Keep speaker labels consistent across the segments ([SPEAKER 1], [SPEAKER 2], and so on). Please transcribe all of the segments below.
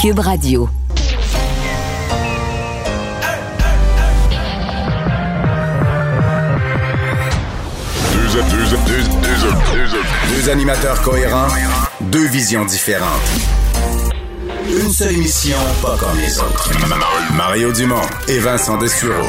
[SPEAKER 1] Cube Radio.
[SPEAKER 2] Deux, animateurs cohérents, deux visions différentes. Une seule émission, pas comme les autres. Mario Dumont et Vincent Dessureau.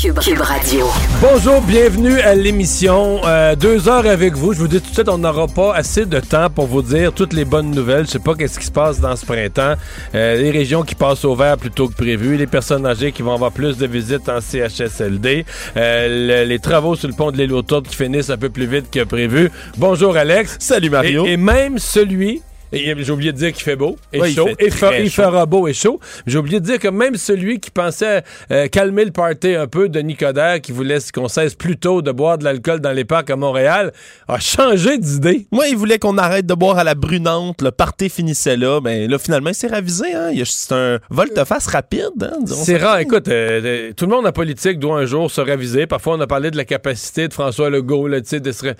[SPEAKER 1] Cube, Radio.
[SPEAKER 3] Bonjour, bienvenue à l'émission. Euh, deux heures avec vous. Je vous dis tout de suite, on n'aura pas assez de temps pour vous dire toutes les bonnes nouvelles. Je sais pas qu'est-ce qui se passe dans ce printemps. Euh, les régions qui passent au vert plutôt que prévu, les personnes âgées qui vont avoir plus de visites en CHSLD, euh, les travaux sur le pont de l'île qui finissent un peu plus vite que prévu. Bonjour Alex.
[SPEAKER 4] Salut Mario.
[SPEAKER 3] et même celui j'ai oublié de dire qu'il fait beau et chaud. Il, il fera beau et chaud. J'ai oublié de dire que même celui qui pensait euh, calmer le party un peu, Denis Coderre, qui voulait qu'on cesse plus tôt de boire de l'alcool dans les parcs à Montréal, a changé d'idée.
[SPEAKER 4] Moi, il voulait qu'on arrête de boire à la brunante. Le party finissait là. Mais ben, là, finalement, il s'est ravisé. Hein? C'est un volte-face rapide. Hein,
[SPEAKER 3] c'est rare. Écoute, euh, euh, tout le monde en politique doit un jour se raviser. Parfois, on a parlé de la capacité de François Legault là, de se...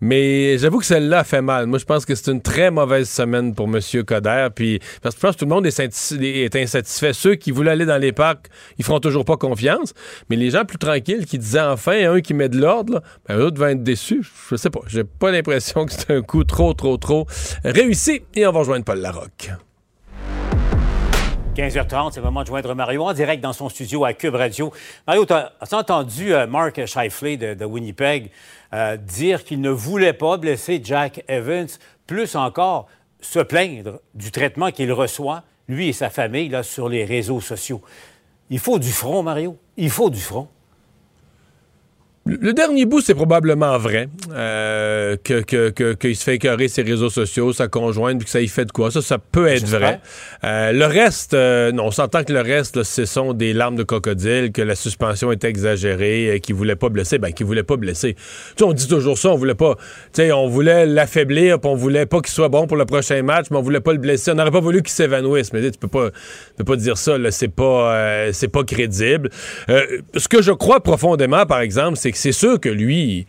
[SPEAKER 3] Mais j'avoue que celle-là a fait mal. Moi, je pense que c'est une très mauvaise semaine pour M. Coder. Puis, parce que je pense que tout le monde est, insatisfait. Ceux qui voulaient aller dans les parcs, ils feront toujours pas confiance. Mais les gens plus tranquilles qui disaient enfin un qui met de l'ordre, ben, eux vont être déçus. Je sais pas. J'ai pas l'impression que c'est un coup trop, trop, trop réussi. Et on va rejoindre Paul Larocque.
[SPEAKER 5] 15h30, c'est le moment de joindre Mario en direct dans son studio à Cube Radio. Mario, tu as, entendu euh, Mark Shifley de, Winnipeg euh, dire qu'il ne voulait pas blesser Jack Evans, plus encore, se plaindre du traitement qu'il reçoit, lui et sa famille, là, sur les réseaux sociaux. Il faut du front, Mario. Il faut du front.
[SPEAKER 3] Le dernier bout, c'est probablement vrai. Euh, que, qu'il se fait écœurer ses réseaux sociaux, sa conjointe, puis que ça y fait de quoi. Ça, ça peut être vrai. Euh, le reste, euh, non, on s'entend que le reste, ce sont des larmes de crocodile, que la suspension est exagérée, qu'il voulait pas blesser. Ben, qu'il voulait pas blesser. Tu on dit toujours ça, on voulait pas. Tu sais, on voulait l'affaiblir, puis on voulait pas qu'il soit bon pour le prochain match, mais on voulait pas le blesser. On n'aurait pas voulu qu'il s'évanouisse. Mais tu peux pas, tu peux pas dire ça, là. C'est pas, c'est pas crédible. ce que je crois profondément, par exemple, c'est c'est sûr que lui,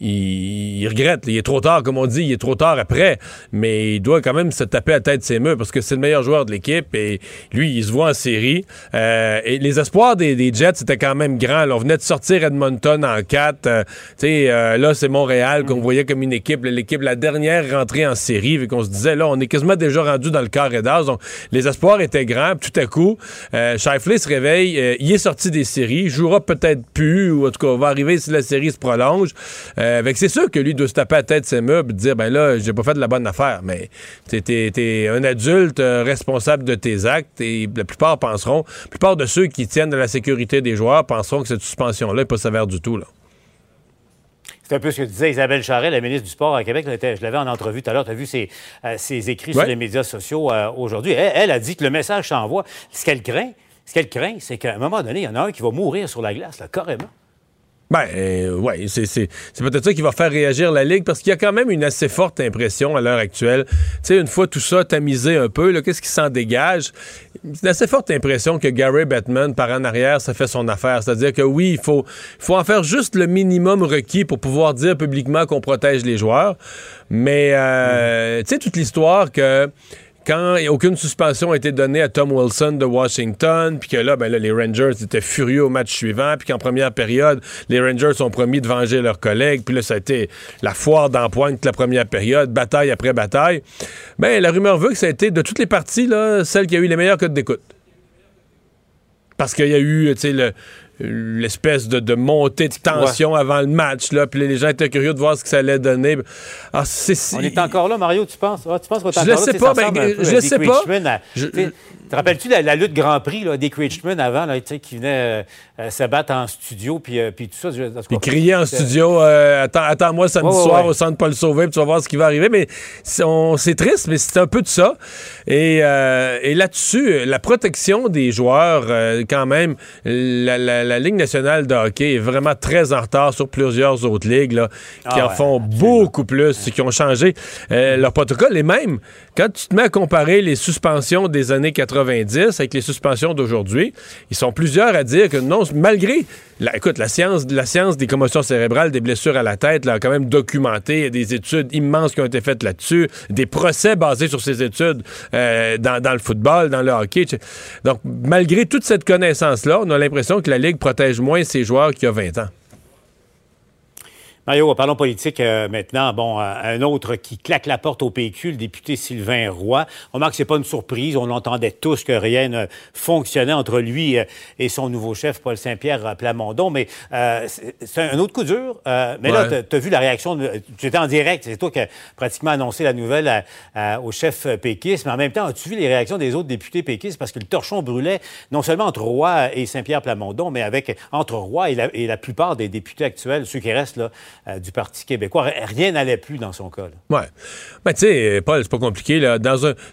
[SPEAKER 3] il, regrette. Il est trop tard, comme on dit, il est trop tard après. Mais il doit quand même se taper à tête ses murs parce que c'est le meilleur joueur de l'équipe et lui, il se voit en série. Euh, et les espoirs des, Jets étaient quand même grands. on venait de sortir Edmonton en 4. Euh, euh, là, c'est Montréal qu'on voyait comme une équipe, l'équipe, la dernière rentrée en série. Et qu'on se disait, là, on est quasiment déjà rendu dans le carré d'as. Donc, les espoirs étaient grands. Tout à coup, euh, Shifley se réveille. il est sorti des séries. Il jouera peut-être plus, ou en tout cas, va arriver si la série se prolonge. Euh, c'est sûr que lui doit se taper la tête ses meubles et dire ben là, j'ai pas fait de la bonne affaire. Mais t'es es, un adulte euh, responsable de tes actes et la plupart penseront, la plupart de ceux qui tiennent à la sécurité des joueurs penseront que cette suspension-là n'est pas sévère du tout. Là.
[SPEAKER 5] C'est un peu ce que disait Isabelle Charret, la ministre du Sport à Québec. Je l'avais en entrevue tout à l'heure. Tu as vu ses, euh, écrits sur les médias sociaux aujourd'hui. Elle, a dit que le message s'envoie. Ce qu'elle craint, ce qu'elle craint, c'est qu'à un moment donné, il y en a un qui va mourir sur la glace, là, carrément.
[SPEAKER 3] Ben, euh, ouais, c'est, peut-être ça qui va faire réagir la Ligue parce qu'il y a quand même une assez forte impression à l'heure actuelle. Tu sais, une fois tout ça tamisé un peu, qu'est-ce qui s'en dégage? une assez forte impression que Gary Bettman, par en arrière, ça fait son affaire. C'est-à-dire que oui, il faut, faut en faire juste le minimum requis pour pouvoir dire publiquement qu'on protège les joueurs. Mais, euh, tu sais, toute l'histoire que quand aucune suspension a été donnée à Tom Wilson de Washington, puis que là, ben là, les Rangers étaient furieux au match suivant, puis qu'en première période, les Rangers ont promis de venger leurs collègues, puis là, ça a été la foire d'empoigne toute la première période, bataille après bataille. Ben, la rumeur veut que ça a été, de toutes les parties, celle qui a eu les meilleurs codes d'écoute. Parce qu'il y a eu, tu sais, le l'espèce de, montée de tension avant le match. Là, puis les gens étaient curieux de voir ce que ça allait donner.
[SPEAKER 5] Ah, on est encore là, Mario, tu penses? tu penses qu'on est
[SPEAKER 3] encore
[SPEAKER 5] là?
[SPEAKER 3] Sais pas, ben, je sais pas.
[SPEAKER 5] Te rappelles-tu la, la, lutte Grand Prix, là, Dick Richmond avant, là, qui venait euh, euh, se battre en studio, puis, euh, puis tout ça?
[SPEAKER 3] Il criait en studio Attends, moi samedi soir au centre Paul Sauvé, puis tu vas voir ce qui va arriver. Mais c'est triste, mais c'est un peu de ça. Et, et là-dessus, la protection des joueurs, quand même, la la Ligue nationale de hockey est vraiment très en retard sur plusieurs autres ligues là, qui ah en font beaucoup plus, qui ont changé euh, leur protocole. Et même, quand tu te mets à comparer les suspensions des années 80, 90, avec les suspensions d'aujourd'hui, ils sont plusieurs à dire que non, malgré, la, écoute, la science, des commotions cérébrales, des blessures à la tête, là, a quand même documenté, il y a des études immenses qui ont été faites là-dessus, des procès basés sur ces études euh, dans, le football, dans le hockey. Donc, malgré toute cette connaissance-là, on a l'impression que la Ligue protège moins ses joueurs qu'il y a 20 ans.
[SPEAKER 5] Mario, parlons politique euh, maintenant. Bon, euh, un autre qui claque la porte au PQ, le député Sylvain Roy. On remarque que c'est pas une surprise. On entendait tous que rien ne fonctionnait entre lui euh, et son nouveau chef, Paul Saint-Pierre Plamondon. Mais c'est un autre coup dur. mais là, tu as vu la réaction. Tu étais en direct. C'est toi qui as pratiquement annoncé la nouvelle au chef péquiste. Mais en même temps, as-tu vu les réactions des autres députés péquistes? Parce que le torchon brûlait non seulement entre Roy et Saint-Pierre Plamondon, mais avec entre Roy et la, et la plupart des députés actuels, ceux qui restent là, euh, du Parti québécois. Rien n'allait plus dans son cas.
[SPEAKER 3] Oui. Ben, tu sais, Paul, c'est pas compliqué. Là.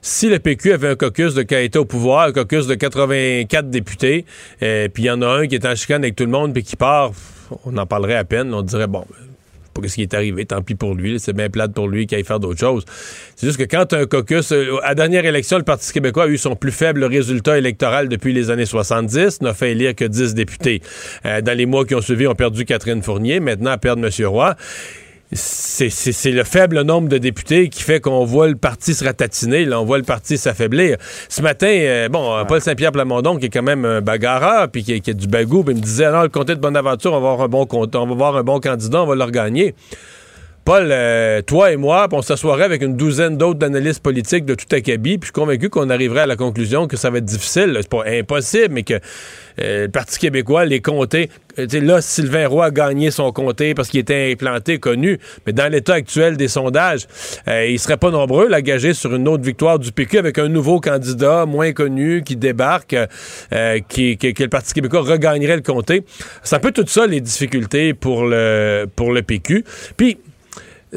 [SPEAKER 3] Si le PQ avait un caucus de qui était au pouvoir, un caucus de 84 députés, euh, puis il y en a un qui est en chicane avec tout le monde, puis qui part, on en parlerait à peine. On dirait, bon, pas ce qui est arrivé, tant pis pour lui, c'est bien plate pour lui qu'il aille faire d'autres choses. C'est juste que quand un caucus, euh, à la dernière élection, le Parti québécois a eu son plus faible résultat électoral depuis les années 70, n'a fait élire que 10 députés. Euh, dans les mois qui ont suivi, on a perdu Catherine Fournier, maintenant à perdre M. Roy c'est le faible nombre de députés qui fait qu'on voit le parti se ratatiner, là, on voit le parti s'affaiblir. Ce matin, euh, bon, Paul Saint-Pierre Plamondon, qui est quand même un bagarreur, puis qui, a du bagou, il me disait, non, le comté de Bonaventure, on va avoir un bon, on va avoir un bon candidat, on va le regagner. Paul, euh, toi et moi, on s'assoirait avec une douzaine d'autres analystes politiques de tout acabit, puis je suis convaincu qu'on arriverait à la conclusion que ça va être difficile. C'est pas impossible, mais que euh, le Parti québécois, les comtés, euh, là, Sylvain Roy a gagné son comté parce qu'il était implanté, connu, mais dans l'état actuel des sondages, il serait pas nombreux à gager sur une autre victoire du PQ avec un nouveau candidat moins connu qui débarque, qui, que, le Parti québécois regagnerait le comté. C'est un peu tout ça les difficultés pour le, pour le PQ. Puis,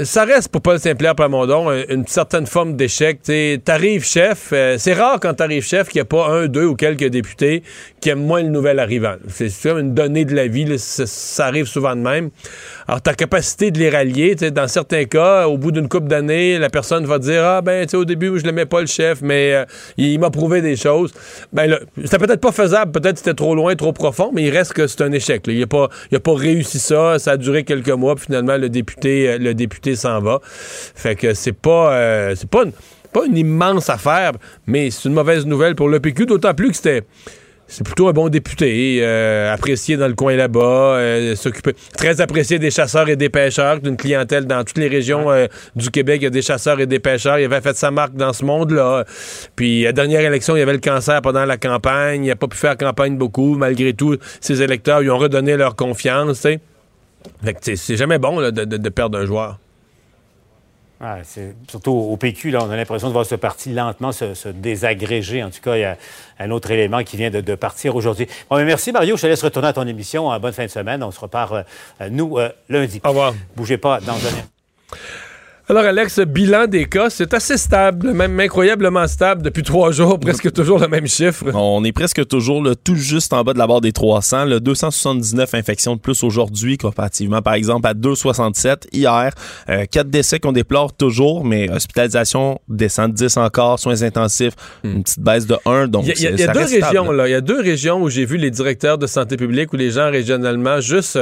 [SPEAKER 3] ça reste pour Paul Saint-Pierre Plamondon une certaine forme d'échec. T'arrives chef, euh, c'est rare quand t'arrives chef qu'il n'y a pas un, deux ou quelques députés qui aiment moins le nouvel arrivant. C'est une donnée de la vie, ça, arrive souvent de même. Alors ta capacité de les rallier, dans certains cas, au bout d'une couple d'années, la personne va dire ah ben au début je l'aimais pas le chef, mais euh, il, m'a prouvé des choses. Ben c'était peut-être pas faisable, peut-être c'était trop loin, trop profond, mais il reste que c'est un échec. Il a pas, a pas réussi ça, ça a duré quelques mois, puis finalement le député, euh, le député s'en va. Fait que c'est pas, euh, c'est pas, une, pas une immense affaire, mais c'est une mauvaise nouvelle pour le PQ, d'autant plus que c'était c'est plutôt un bon député, euh, apprécié dans le coin là-bas, euh, très apprécié des chasseurs et des pêcheurs, d'une clientèle dans toutes les régions du Québec, il y a des chasseurs et des pêcheurs, il avait fait sa marque dans ce monde-là. Puis à la dernière élection, il y avait le cancer pendant la campagne, il n'a pas pu faire campagne beaucoup, malgré tout, ses électeurs lui ont redonné leur confiance, tu sais. c'est jamais bon de perdre un joueur
[SPEAKER 5] surtout au PQ, là, on a l'impression de voir ce parti lentement se, désagréger. En tout cas, il y a un autre élément qui vient de, partir aujourd'hui. Bon, merci Mario, je te laisse retourner à ton émission. Bonne fin de semaine. On se reparle, euh, nous, euh, lundi.
[SPEAKER 3] Au revoir.
[SPEAKER 5] Bougez pas dans un
[SPEAKER 3] alors, Alex, bilan des cas, c'est assez stable, même incroyablement stable depuis trois jours, presque toujours le même chiffre.
[SPEAKER 4] On est presque toujours tout juste en bas de la barre des 300. Le 279 infections de plus aujourd'hui, comparativement, par exemple, à 267 hier. Euh, quatre décès qu'on déplore toujours, mais hospitalisation descend de 10 encore, soins intensifs, hmm. une petite baisse de 1. Donc,
[SPEAKER 3] il y a, deux régions, là. Il y a deux régions où j'ai vu les directeurs de santé publique ou les gens régionalement juste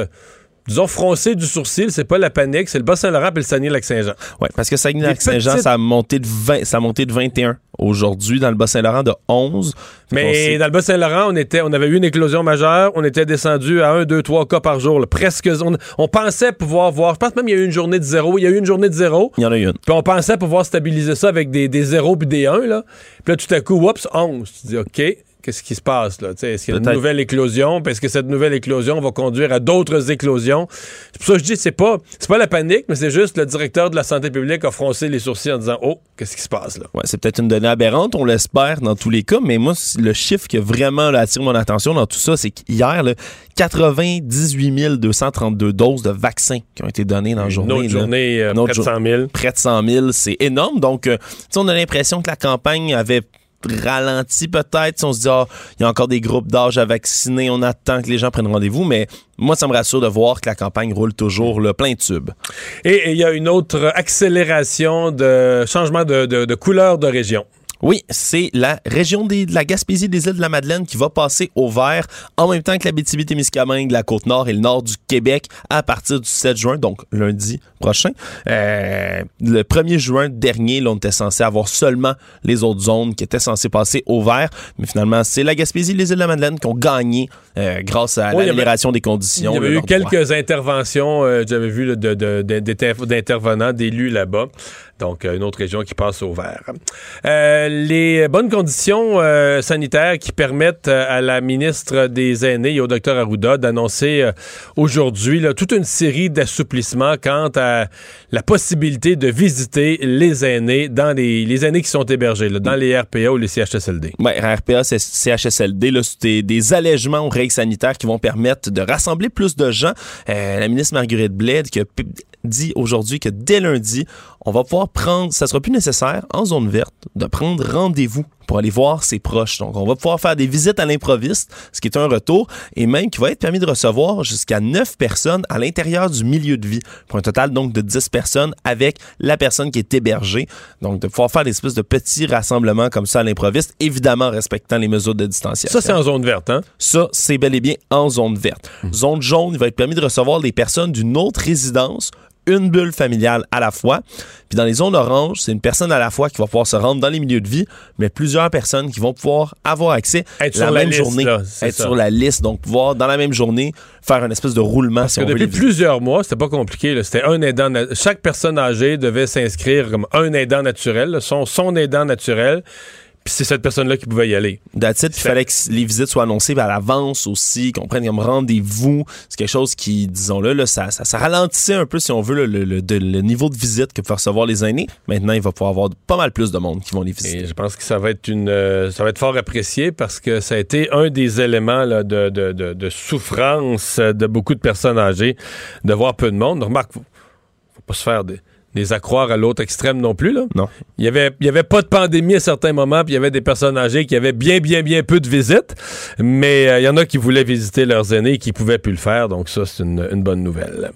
[SPEAKER 3] disons, froncer du sourcil, c'est pas la panique, c'est le Bas-Saint-Laurent et le Saguenay-Lac-Saint-Jean.
[SPEAKER 4] Oui, parce que Saguenay-Lac-Saint-Jean, ça a monté de 20, ça a monté de 21 aujourd'hui, dans le Bas-Saint-Laurent de 11.
[SPEAKER 3] Mais dans le Bas-Saint-Laurent, on était, on avait eu une éclosion majeure, on était descendu à 1, 2, 3 cas par jour, presque, on, pensait pouvoir voir, je pense même qu'il y a eu une journée de zéro, il y a eu une journée de zéro.
[SPEAKER 4] Il y en a eu une.
[SPEAKER 3] Puis on pensait pouvoir stabiliser ça avec des, des zéros puis des 1, là. Puis là, tout à coup, oups, 11. Tu dis, OK qu'est-ce qui se passe là? Est-ce qu'il y a une nouvelle éclosion? Parce que cette nouvelle éclosion va conduire à d'autres éclosions? C'est pour ça que je dis c'est pas c'est pas la panique, mais c'est juste le directeur de la santé publique a froncé les sourcils en disant Oh, qu'est-ce qui se passe là?
[SPEAKER 4] Ouais, c'est peut-être une donnée aberrante, on l'espère dans tous les cas, mais moi, le chiffre qui a vraiment attiré mon attention dans tout ça, c'est qu'hier, 98 232 doses de vaccins qui ont été données dans la journée.
[SPEAKER 3] Une autre journée, euh, près de 100 000.
[SPEAKER 4] Près de 100 000, c'est énorme. Donc, euh, on a l'impression que la campagne avait ralenti peut-être. Si on se dit, ah, il y a encore des groupes d'âge à vacciner, on attend que les gens prennent rendez-vous, mais moi, ça me rassure de voir que la campagne roule toujours le plein tube.
[SPEAKER 3] Et il y a une autre accélération de changement de couleur de région.
[SPEAKER 4] Oui, c'est la région des, de la Gaspésie des îles de la Madeleine qui va passer au vert en même temps que la BTB-Témiscamingue, la Côte-Nord et le nord du Québec à partir du 7 juin, donc lundi prochain. Euh, le 1er juin dernier, là, on était censé avoir seulement les autres zones qui étaient censées passer au vert, mais finalement, c'est la Gaspésie et les îles de la Madeleine qui ont gagné euh, grâce à
[SPEAKER 3] Oui,
[SPEAKER 4] l'amélioration des conditions.
[SPEAKER 3] Il y avait eu
[SPEAKER 4] droit.
[SPEAKER 3] quelques interventions, euh, j'avais vu là, de- de- de- d'inter- d'intervenants, d'élus là-bas. Donc, euh, une autre région qui passe au vert. Euh, les bonnes conditions euh, sanitaires qui permettent euh, à la ministre des Aînés et au docteur Arruda d'annoncer euh, aujourd'hui toute une série d'assouplissements quant à la possibilité de visiter les aînés dans les, les aînés qui sont hébergés là, dans les RPA ou les CHSLD.
[SPEAKER 4] Ouais, RPA, CHSLD, c'est des, allègements aux règles sanitaires qui vont permettre de rassembler plus de gens. Euh, la ministre Marguerite Bled qui a dit aujourd'hui que dès lundi, on va pouvoir prendre, ça sera plus nécessaire en zone verte de prendre rendez-vous pour aller voir ses proches. Donc, on va pouvoir faire des visites à l'improviste, ce qui est un retour, et même qui va être permis de recevoir jusqu'à 9 personnes à l'intérieur du milieu de vie, pour un total donc de 10 personnes avec la personne qui est hébergée. Donc, de pouvoir faire des espèces de petits rassemblements comme ça à l'improviste, évidemment respectant les mesures de distanciation.
[SPEAKER 3] Ça, c'est en zone verte, hein?
[SPEAKER 4] Ça, c'est bel et bien en zone verte. Zone jaune, il va être permis de recevoir des personnes d'une autre résidence, une bulle familiale à la fois. Puis dans les zones oranges, c'est une personne à la fois qui va pouvoir se rendre dans les milieux de vie, mais plusieurs personnes qui vont pouvoir avoir accès
[SPEAKER 3] Être
[SPEAKER 4] la
[SPEAKER 3] sur la
[SPEAKER 4] même
[SPEAKER 3] liste,
[SPEAKER 4] journée,
[SPEAKER 3] là,
[SPEAKER 4] être
[SPEAKER 3] ça.
[SPEAKER 4] sur la liste, donc pouvoir dans la même journée faire une espèce de roulement
[SPEAKER 3] Parce
[SPEAKER 4] si
[SPEAKER 3] que
[SPEAKER 4] on
[SPEAKER 3] depuis plusieurs mois, c'était pas compliqué. C'était un aidant. Chaque personne âgée devait s'inscrire comme un aidant naturel, son, son aidant naturel. Puis c'est cette personne-là qui pouvait y aller.
[SPEAKER 4] That's it. Puis il fallait que les visites soient annoncées à l'avance aussi, qu'on prenne comme rendez-vous. C'est quelque chose qui, disons-le, là, ça, ça, ça ralentissait un peu, si on veut, le, le- le- de- le niveau de visite que peuvent recevoir les aînés. Maintenant, il va pouvoir avoir pas mal plus de monde qui vont les visiter.
[SPEAKER 3] Et je pense que ça va être une, euh, ça va être fort apprécié parce que ça a été un des éléments là, de, de, de, de souffrance de beaucoup de personnes âgées de voir peu de monde. Remarque, faut pas se faire des, des accroire à l'autre extrême non plus. Là.
[SPEAKER 4] Non.
[SPEAKER 3] Il y avait, il y avait pas de pandémie à certains moments, puis il y avait des personnes âgées qui avaient bien, bien, bien peu de visites, mais euh, il y en a qui voulaient visiter leurs aînés et qui pouvaient plus le faire, donc ça, c'est une, une bonne nouvelle.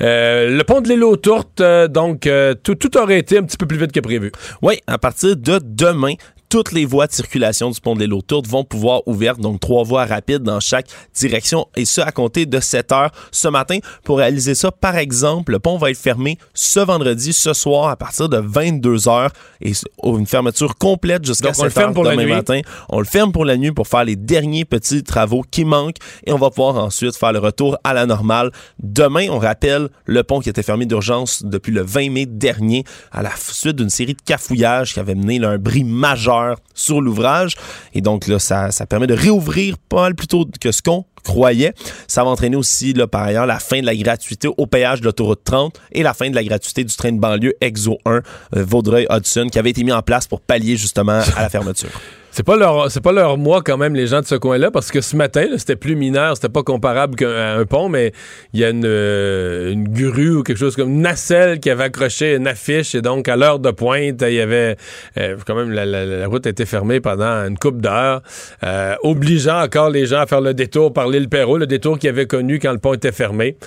[SPEAKER 3] Euh, le pont de l'île aux Tourtes, euh, donc, tout, tout aurait été un petit peu plus vite que prévu.
[SPEAKER 4] Oui, à partir de demain, toutes les voies de circulation du pont de l'île aux Tourtes vont pouvoir ouvertes, donc trois voies rapides dans chaque direction, et ce à compter de 7 heures ce matin. Pour réaliser ça, par exemple, le pont va être fermé ce vendredi, ce soir, à partir de 22 heures, et s- une fermeture complète jusqu'à
[SPEAKER 3] Donc, on le
[SPEAKER 4] 7 heures
[SPEAKER 3] ferme pour la
[SPEAKER 4] demain
[SPEAKER 3] nuit.
[SPEAKER 4] matin. On le ferme pour la nuit pour faire les derniers petits travaux qui manquent, et on va pouvoir ensuite faire le retour à la normale. Demain, on rappelle le pont qui était fermé d'urgence depuis le 20 mai dernier à la suite d'une série de cafouillages qui avait mené là, un bris majeur sur l'ouvrage. Et donc là, ça, ça permet de réouvrir pas mal plus tôt que ce qu'on croyait. Ça va entraîner aussi, là, par ailleurs, la fin de la gratuité au péage de l'autoroute 30 et la fin de la gratuité du train de banlieue EXO 1 euh, Vaudreuil-Hudson qui avait été mis en place pour pallier justement à la fermeture.
[SPEAKER 3] C'est pas leur c'est pas leur mois quand même les gens de ce coin-là parce que ce matin c'était plus mineur, c'était pas comparable qu'à un pont mais il y a une, euh, une grue ou quelque chose comme une nacelle qui avait accroché une affiche et donc à l'heure de pointe, il y avait euh, quand même la, la- la route était fermée pendant une coupe d'heures, euh, obligeant encore les gens à faire le détour par l'île Perrault, le détour qu'ils avaient connu quand le pont était fermé.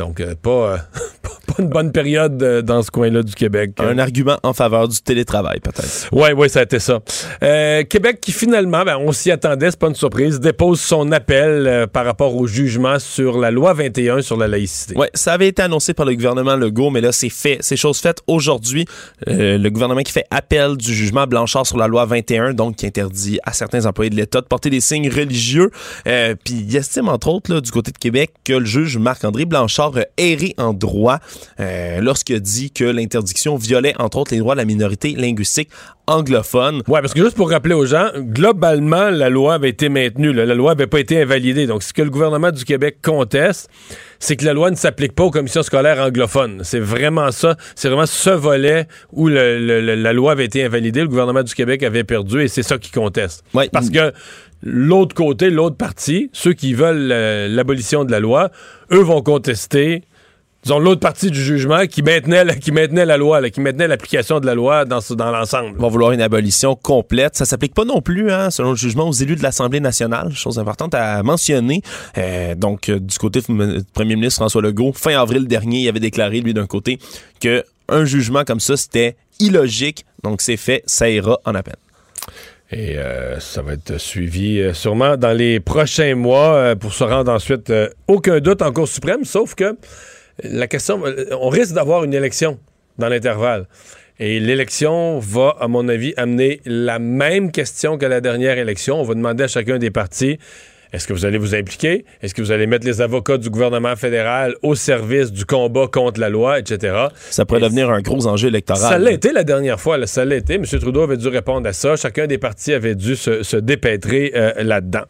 [SPEAKER 3] Donc euh, pas, euh, pas pas une bonne période euh, dans ce coin-là du Québec.
[SPEAKER 4] Un argument en faveur du télétravail, peut-être.
[SPEAKER 3] Oui, oui, ça a été ça. Québec qui finalement, ben, on s'y attendait, c'est pas une surprise, dépose son appel par rapport au jugement sur la loi 21 sur la laïcité.
[SPEAKER 4] Ouais, ça avait été annoncé par le gouvernement Legault, mais là, c'est fait. C'est chose faite aujourd'hui. Le gouvernement qui fait appel du jugement Blanchard sur la loi 21, donc qui interdit à certains employés de l'État de porter des signes religieux. Puis il estime, entre autres, là, du côté de Québec, que le juge Marc-André Blanchard erré en droit euh, lorsqu'il a dit que l'interdiction violait, entre autres, les droits de la minorité linguistique anglophone.
[SPEAKER 3] Ouais, parce que juste pour rappeler aux gens, globalement, la loi avait été maintenue. là. La loi n'avait pas été invalidée. Donc, ce que le gouvernement du Québec conteste, c'est que la loi ne s'applique pas aux commissions scolaires anglophones. C'est vraiment ça. C'est vraiment ce volet où le- le- le- la loi avait été invalidée. Le gouvernement du Québec avait perdu et c'est ça qui conteste.
[SPEAKER 4] Ouais.
[SPEAKER 3] Parce que l'autre côté, l'autre partie, ceux qui veulent euh, l'abolition de la loi, eux vont contester disons, l'autre partie du jugement qui maintenait la, loi, qui maintenait l'application de la loi dans, dans l'ensemble.
[SPEAKER 4] va vouloir une abolition complète. Ça s'applique pas non plus, hein, selon le jugement, aux élus de l'Assemblée nationale. Chose importante à mentionner. Euh, donc, euh, du côté du premier ministre François Legault, fin avril dernier, il avait déclaré, lui, d'un côté, que un jugement comme ça, c'était illogique. Donc, c'est fait, ça ira en appel.
[SPEAKER 3] Et euh, ça va être suivi euh, sûrement dans les prochains mois euh, pour se rendre ensuite, aucun doute, en Cour suprême, sauf que la question, on risque d'avoir une élection dans l'intervalle. Et l'élection va, à mon avis, amener la même question que la dernière élection. On va demander à chacun des partis est-ce que vous allez vous impliquer? Est-ce que vous allez mettre les avocats du gouvernement fédéral au service du combat contre la loi, etc.?
[SPEAKER 4] Ça pourrait devenir un gros enjeu électoral.
[SPEAKER 3] Ça l'a été la dernière fois, là, ça l'a été. M. Trudeau avait dû répondre à ça. Chacun des partis avait dû se, dépêtrer euh, là-dedans.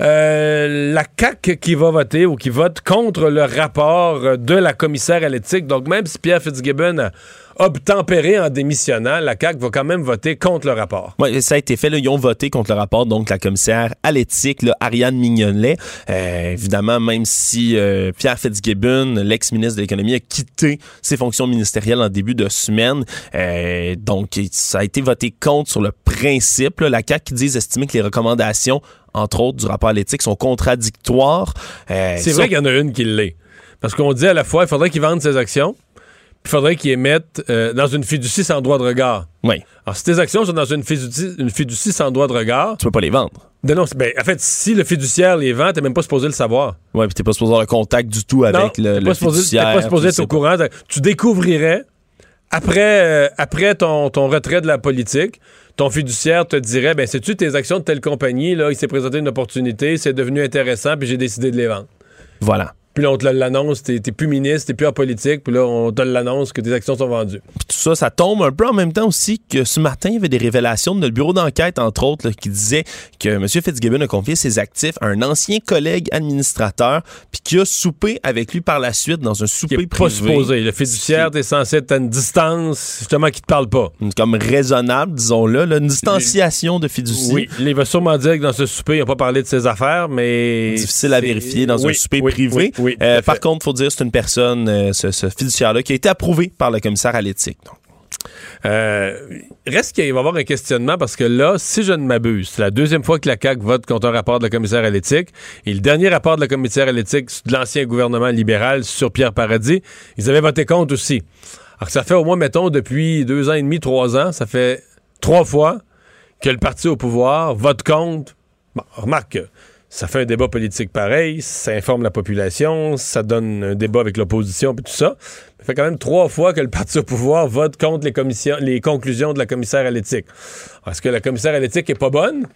[SPEAKER 3] Euh, la CAQ qui va voter ou qui vote contre le rapport de la commissaire à l'éthique. Donc, même si Pierre Fitzgibbon a obtempéré en démissionnant, la CAQ va quand même voter contre le rapport.
[SPEAKER 4] Oui, ça a été fait. Là, ils ont voté contre le rapport. Donc, la commissaire à l'éthique, Ariane Mignonnet, euh, évidemment, même si euh, Pierre Fitzgibbon, l'ex-ministre de l'Économie, a quitté ses fonctions ministérielles en début de semaine. Euh, donc, ça a été voté contre sur le principe. la CAQ qui dit estimer que les recommandations, entre autres, du rapport à l'éthique sont contradictoires.
[SPEAKER 3] C'est vrai qu'il y en a une qui l'est. Parce qu'on dit à la fois, il faudrait qu'il vende ses actions il faudrait qu'ils émettent euh, dans une fiducie sans droit de regard.
[SPEAKER 4] Oui.
[SPEAKER 3] Alors, si tes actions sont dans une fiducie, une fiducie sans droit de regard.
[SPEAKER 4] Tu peux pas les vendre.
[SPEAKER 3] Non, ben, en fait, si le fiduciaire les vend, t'es même pas supposé le savoir.
[SPEAKER 4] Oui, puis t'es pas supposé avoir le contact du tout avec le, le
[SPEAKER 3] pas fiduciaire. T'es pas supposé être au courant. Tu découvrirais, après, euh, après ton, ton retrait de la politique, ton fiduciaire te dirait, ben, sais-tu tes actions de telle compagnie, là, il s'est présenté une opportunité, c'est devenu intéressant, puis j'ai décidé de les vendre.
[SPEAKER 4] Voilà.
[SPEAKER 3] Puis là, on te l'annonce, t'es plus ministre, t'es plus en politique, puis là, on te l'annonce que tes actions sont vendues.
[SPEAKER 4] Puis tout ça, ça tombe un peu en même temps aussi que ce matin, il y avait des révélations de le bureau d'enquête, entre autres, qui disait que M. Fitzgibbon a confié ses actifs à un ancien collègue administrateur, puis qui a soupé avec lui par la suite dans un souper qui est
[SPEAKER 3] pas supposé. Le fiduciaire, t'es censé être à une distance, justement, qui te parle pas.
[SPEAKER 4] Comme raisonnable, disons-le, une distanciation de fiduciaire.
[SPEAKER 3] Oui, il va sûrement dire que dans ce souper, il n'a pas parlé de ses affaires, mais...
[SPEAKER 4] Difficile à vérifier dans un souper privé. Euh, par contre, il faut dire que c'est une personne, euh, ce, fiduciaire-là, qui a été approuvé par le commissaire à l'éthique.
[SPEAKER 3] Euh, reste qu'il va y avoir un questionnement parce que là, si je ne m'abuse, c'est la deuxième fois que la CAQ vote contre un rapport de la commissaire à l'éthique. Et le dernier rapport de la commissaire à l'éthique de l'ancien gouvernement libéral sur Pierre Paradis, ils avaient voté contre aussi. Alors ça fait au moins, mettons, depuis deux ans et demi, trois ans, ça fait trois fois que le parti au pouvoir vote contre. Bon, remarque, ça fait un débat politique pareil, ça informe la population, ça donne un débat avec l'opposition et tout ça. Ça fait quand même trois fois que le parti au pouvoir vote contre les, commissions, les conclusions de la commissaire à l'éthique. Est-ce que la commissaire à l'éthique est pas bonne?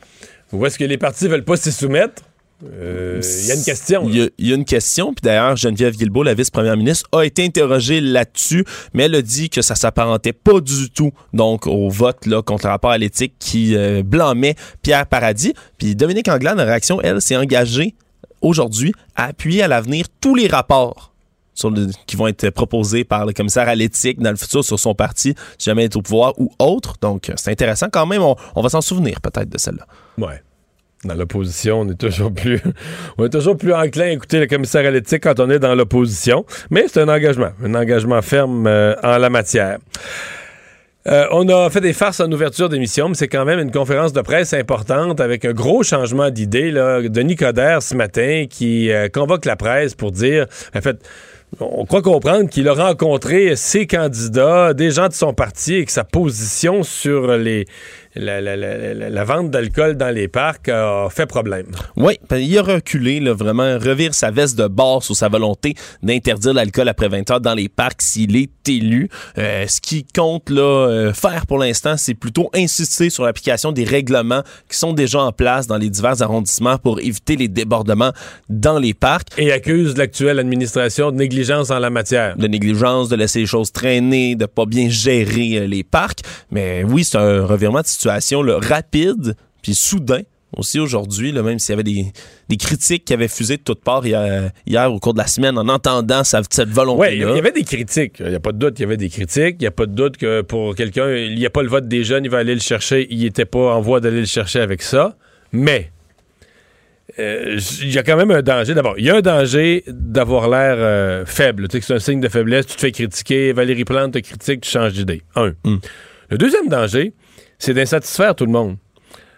[SPEAKER 3] Ou est-ce que les partis veulent pas s'y soumettre? Il euh, y a une question.
[SPEAKER 4] Il y, a une question. Puis d'ailleurs, Geneviève Guilbeault, la vice-première ministre, a été interrogée là-dessus, mais elle a dit que ça s'apparentait pas du tout donc au vote là, contre le rapport à l'éthique qui euh, blâmait Pierre Paradis. Puis Dominique Anglade, en réaction, elle, s'est engagée aujourd'hui à appuyer à l'avenir tous les rapports qui vont être proposés par le commissaire à l'éthique dans le futur sur son parti, si jamais il est au pouvoir ou autre. Donc, c'est intéressant quand même. On, on va s'en souvenir peut-être de celle-là.
[SPEAKER 3] Ouais dans l'opposition, on est toujours plus on enclin à écouter le commissaire à l'éthique quand on est dans l'opposition, mais c'est un engagement, un engagement ferme euh, en la matière. Euh, on a fait des farces en ouverture d'émission, mais c'est quand même une conférence de presse importante avec un gros changement d'idée. Denis Coderre ce matin qui euh, convoque la presse pour dire, en fait, on croit comprendre qu'il a rencontré ses candidats, des gens de son parti et que sa position sur les, la, vente d'alcool dans les parcs a fait problème.
[SPEAKER 4] Oui, ben, il a reculé, là, vraiment, revire sa veste de bord sur sa volonté d'interdire l'alcool après 20 heures dans les parcs s'il est élu. Euh, ce qui compte là, euh, faire pour l'instant, c'est plutôt insister sur l'application des règlements qui sont déjà en place dans les divers arrondissements pour éviter les débordements dans les parcs.
[SPEAKER 3] Et accuse l'actuelle administration de négligence en la matière.
[SPEAKER 4] De négligence, de laisser les choses traîner, de pas bien gérer euh, les parcs. Mais oui, c'est un revirement de situation rapide puis soudain aussi aujourd'hui, même s'il y avait des, critiques qui avaient fusé de toutes parts hier, au cours de la semaine en entendant cette, volonté-là.
[SPEAKER 3] Oui, il y avait des critiques. Il n'y a pas de doute, il y avait des critiques. Il n'y a pas de doute que pour quelqu'un, il n'y a pas le vote des jeunes, il va aller le chercher. Il n'était pas en voie d'aller le chercher avec ça. Mais euh, il y a quand même un danger. D'abord, il y a un danger d'avoir l'air euh, faible. Tu sais que c'est un signe de faiblesse. Tu te fais critiquer. Valérie Plante te critique, tu changes d'idée. Un. Hmm. Le deuxième danger, c'est d'insatisfaire tout le monde.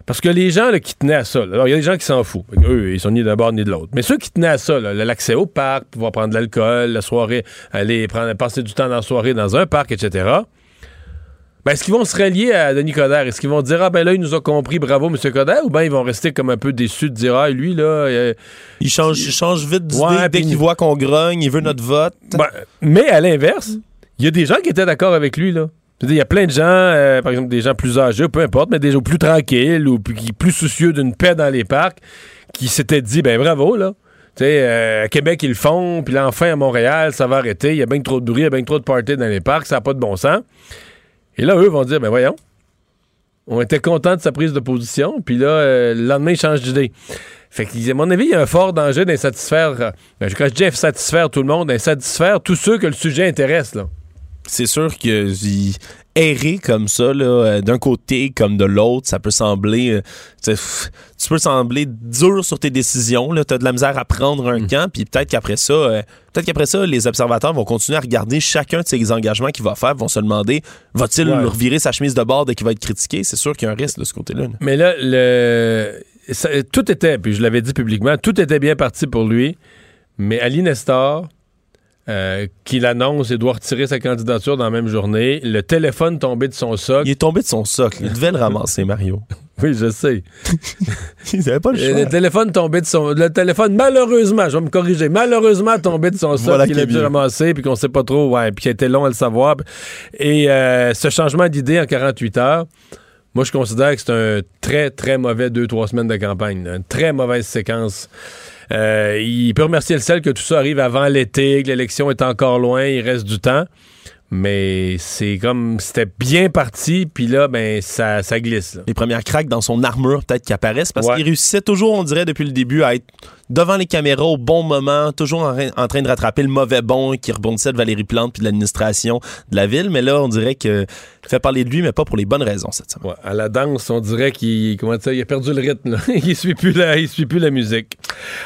[SPEAKER 3] Parce que les gens qui tenaient à ça, alors il y a des gens qui s'en foutent. Eux, ils sont ni d'un bord ni de l'autre. Mais ceux qui tenaient à ça, l'accès au parc, pouvoir prendre de l'alcool, la soirée, aller prendre, passer du temps dans la soirée dans un parc, etc., Ben, est-ce qu'ils vont se rallier à Denis Coderre? Est-ce qu'ils vont dire, ah ben là, il nous a compris, bravo, M. Coderre? Ou bien ils vont rester comme un peu déçus de dire, ah, lui, là...
[SPEAKER 4] Euh, il, change, il change vite d'idée dès qu'il voit qu'on grogne, il veut notre vote.
[SPEAKER 3] Ben, mais à l'inverse, il y a des gens qui étaient d'accord avec lui, là. Il y a plein de gens, euh, par exemple des gens plus âgés, peu importe, mais des gens plus tranquilles ou plus, plus soucieux d'une paix dans les parcs, qui s'étaient dit, ben bravo, là. Tu sais, euh, à Québec, ils le font, puis là, enfin, à Montréal, ça va arrêter. Il y a bien trop de bruit, il y a bien trop de parties dans les parcs, ça n'a pas de bon sens. Et là, eux vont dire, ben voyons, on était content de sa prise de position, puis là, euh, le lendemain, il change d'idée. Fait que, à mon avis, il y a un fort danger d'insatisfaire, euh, ben, quand je dis satisfaire tout le monde, d'insatisfaire tous ceux que le sujet intéresse, là
[SPEAKER 4] c'est sûr que errer comme ça, euh, d'un côté comme de l'autre, ça peut sembler. Euh, tu peux sembler dur sur tes décisions. Tu as de la misère à prendre un mm. camp, puis peut-être qu'après ça, euh, peut-être qu'après ça, les observateurs vont continuer à regarder chacun de ses engagements qu'il va faire, vont se demander va-t-il revirer sa chemise de bord dès qu'il va être critiqué? C'est sûr qu'il y a un risque de ce côté-là.
[SPEAKER 3] Mais là, le... tout était, puis je l'avais dit publiquement, tout était bien parti pour lui, mais Ali Nestor euh, qu'il annonce et doit retirer sa candidature dans la même journée. Le téléphone tombé de son socle.
[SPEAKER 4] Il est tombé de son socle. Il devait le ramasser, Mario.
[SPEAKER 3] oui, je sais.
[SPEAKER 4] Il n'avait pas le choix.
[SPEAKER 3] Le téléphone tombé de son... Le téléphone, malheureusement, je vais me corriger, malheureusement tombé de son socle qu'il a dû ramasser, puis qu'on sait pas trop, ouais, puis qui a été long à le savoir. Et euh, ce changement d'idée en 48 heures, moi, je considère que c'est un très, très mauvais deux, trois semaines de campagne. Une très mauvaise séquence. Euh, il peut remercier le ciel que tout ça arrive avant l'été, que l'élection est encore loin, il reste du temps. Mais c'est comme c'était bien parti, puis là, ben ça, ça glisse.
[SPEAKER 4] Les premières craques dans son armure peut-être qui apparaissent parce qu'il réussissait toujours, on dirait, depuis le début à être devant les caméras au bon moment, toujours en, train de rattraper le mauvais bon qui rebondissait de Valérie Plante puis de l'administration de la ville. Mais là, on dirait que fait parler de lui, mais pas pour les bonnes raisons cette semaine.
[SPEAKER 3] à la danse, on dirait qu'il comment il a perdu le rythme. il suit plus la, il suit plus la musique.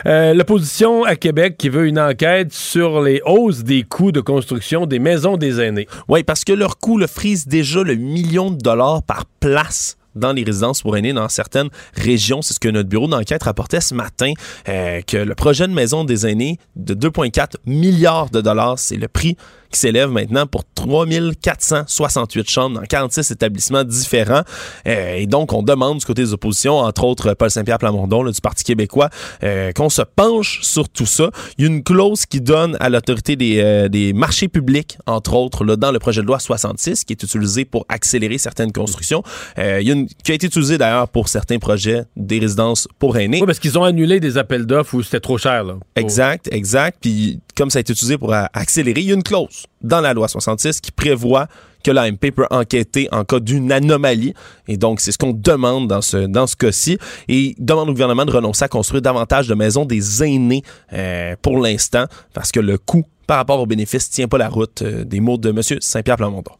[SPEAKER 3] Euh, L'opposition à Québec qui veut une enquête sur les hausses des coûts de construction des maisons des aînés.
[SPEAKER 4] Oui, parce que leur coût le frise déjà le million de dollars par place dans les résidences pour aînés dans certaines régions. C'est ce que notre bureau d'enquête rapportait ce matin, euh, que le projet de maison des aînés de 2,4 milliards de dollars, c'est le prix qui s'élève maintenant pour 3468 chambres dans 46 établissements différents. Euh, et donc, on demande du côté des oppositions, entre autres Paul Saint-Pierre Plamondon du Parti québécois, euh, qu'on se penche sur tout ça. Il y a une clause qui donne à l'autorité des, euh, des, marchés publics, entre autres, là, dans le projet de loi 66, qui est utilisé pour accélérer certaines constructions. il y a une, qui a été utilisé d'ailleurs pour certains projets des résidences pour aînés.
[SPEAKER 3] Oui, parce qu'ils ont annulé des appels d'offres où c'était trop cher. Là,
[SPEAKER 4] Exact, exact. Puis comme ça a été utilisé pour accélérer, il y a une clause dans la loi 66 qui prévoit que l'AMP peut enquêter en cas d'une anomalie. Et donc, c'est ce qu'on demande dans ce, dans ce cas-ci. Et demande au gouvernement de renoncer à construire davantage de maisons des aînés euh, pour l'instant, parce que le coût par rapport aux bénéfices ne tient pas la route euh, des mots de M. Saint-Pierre Plamondon.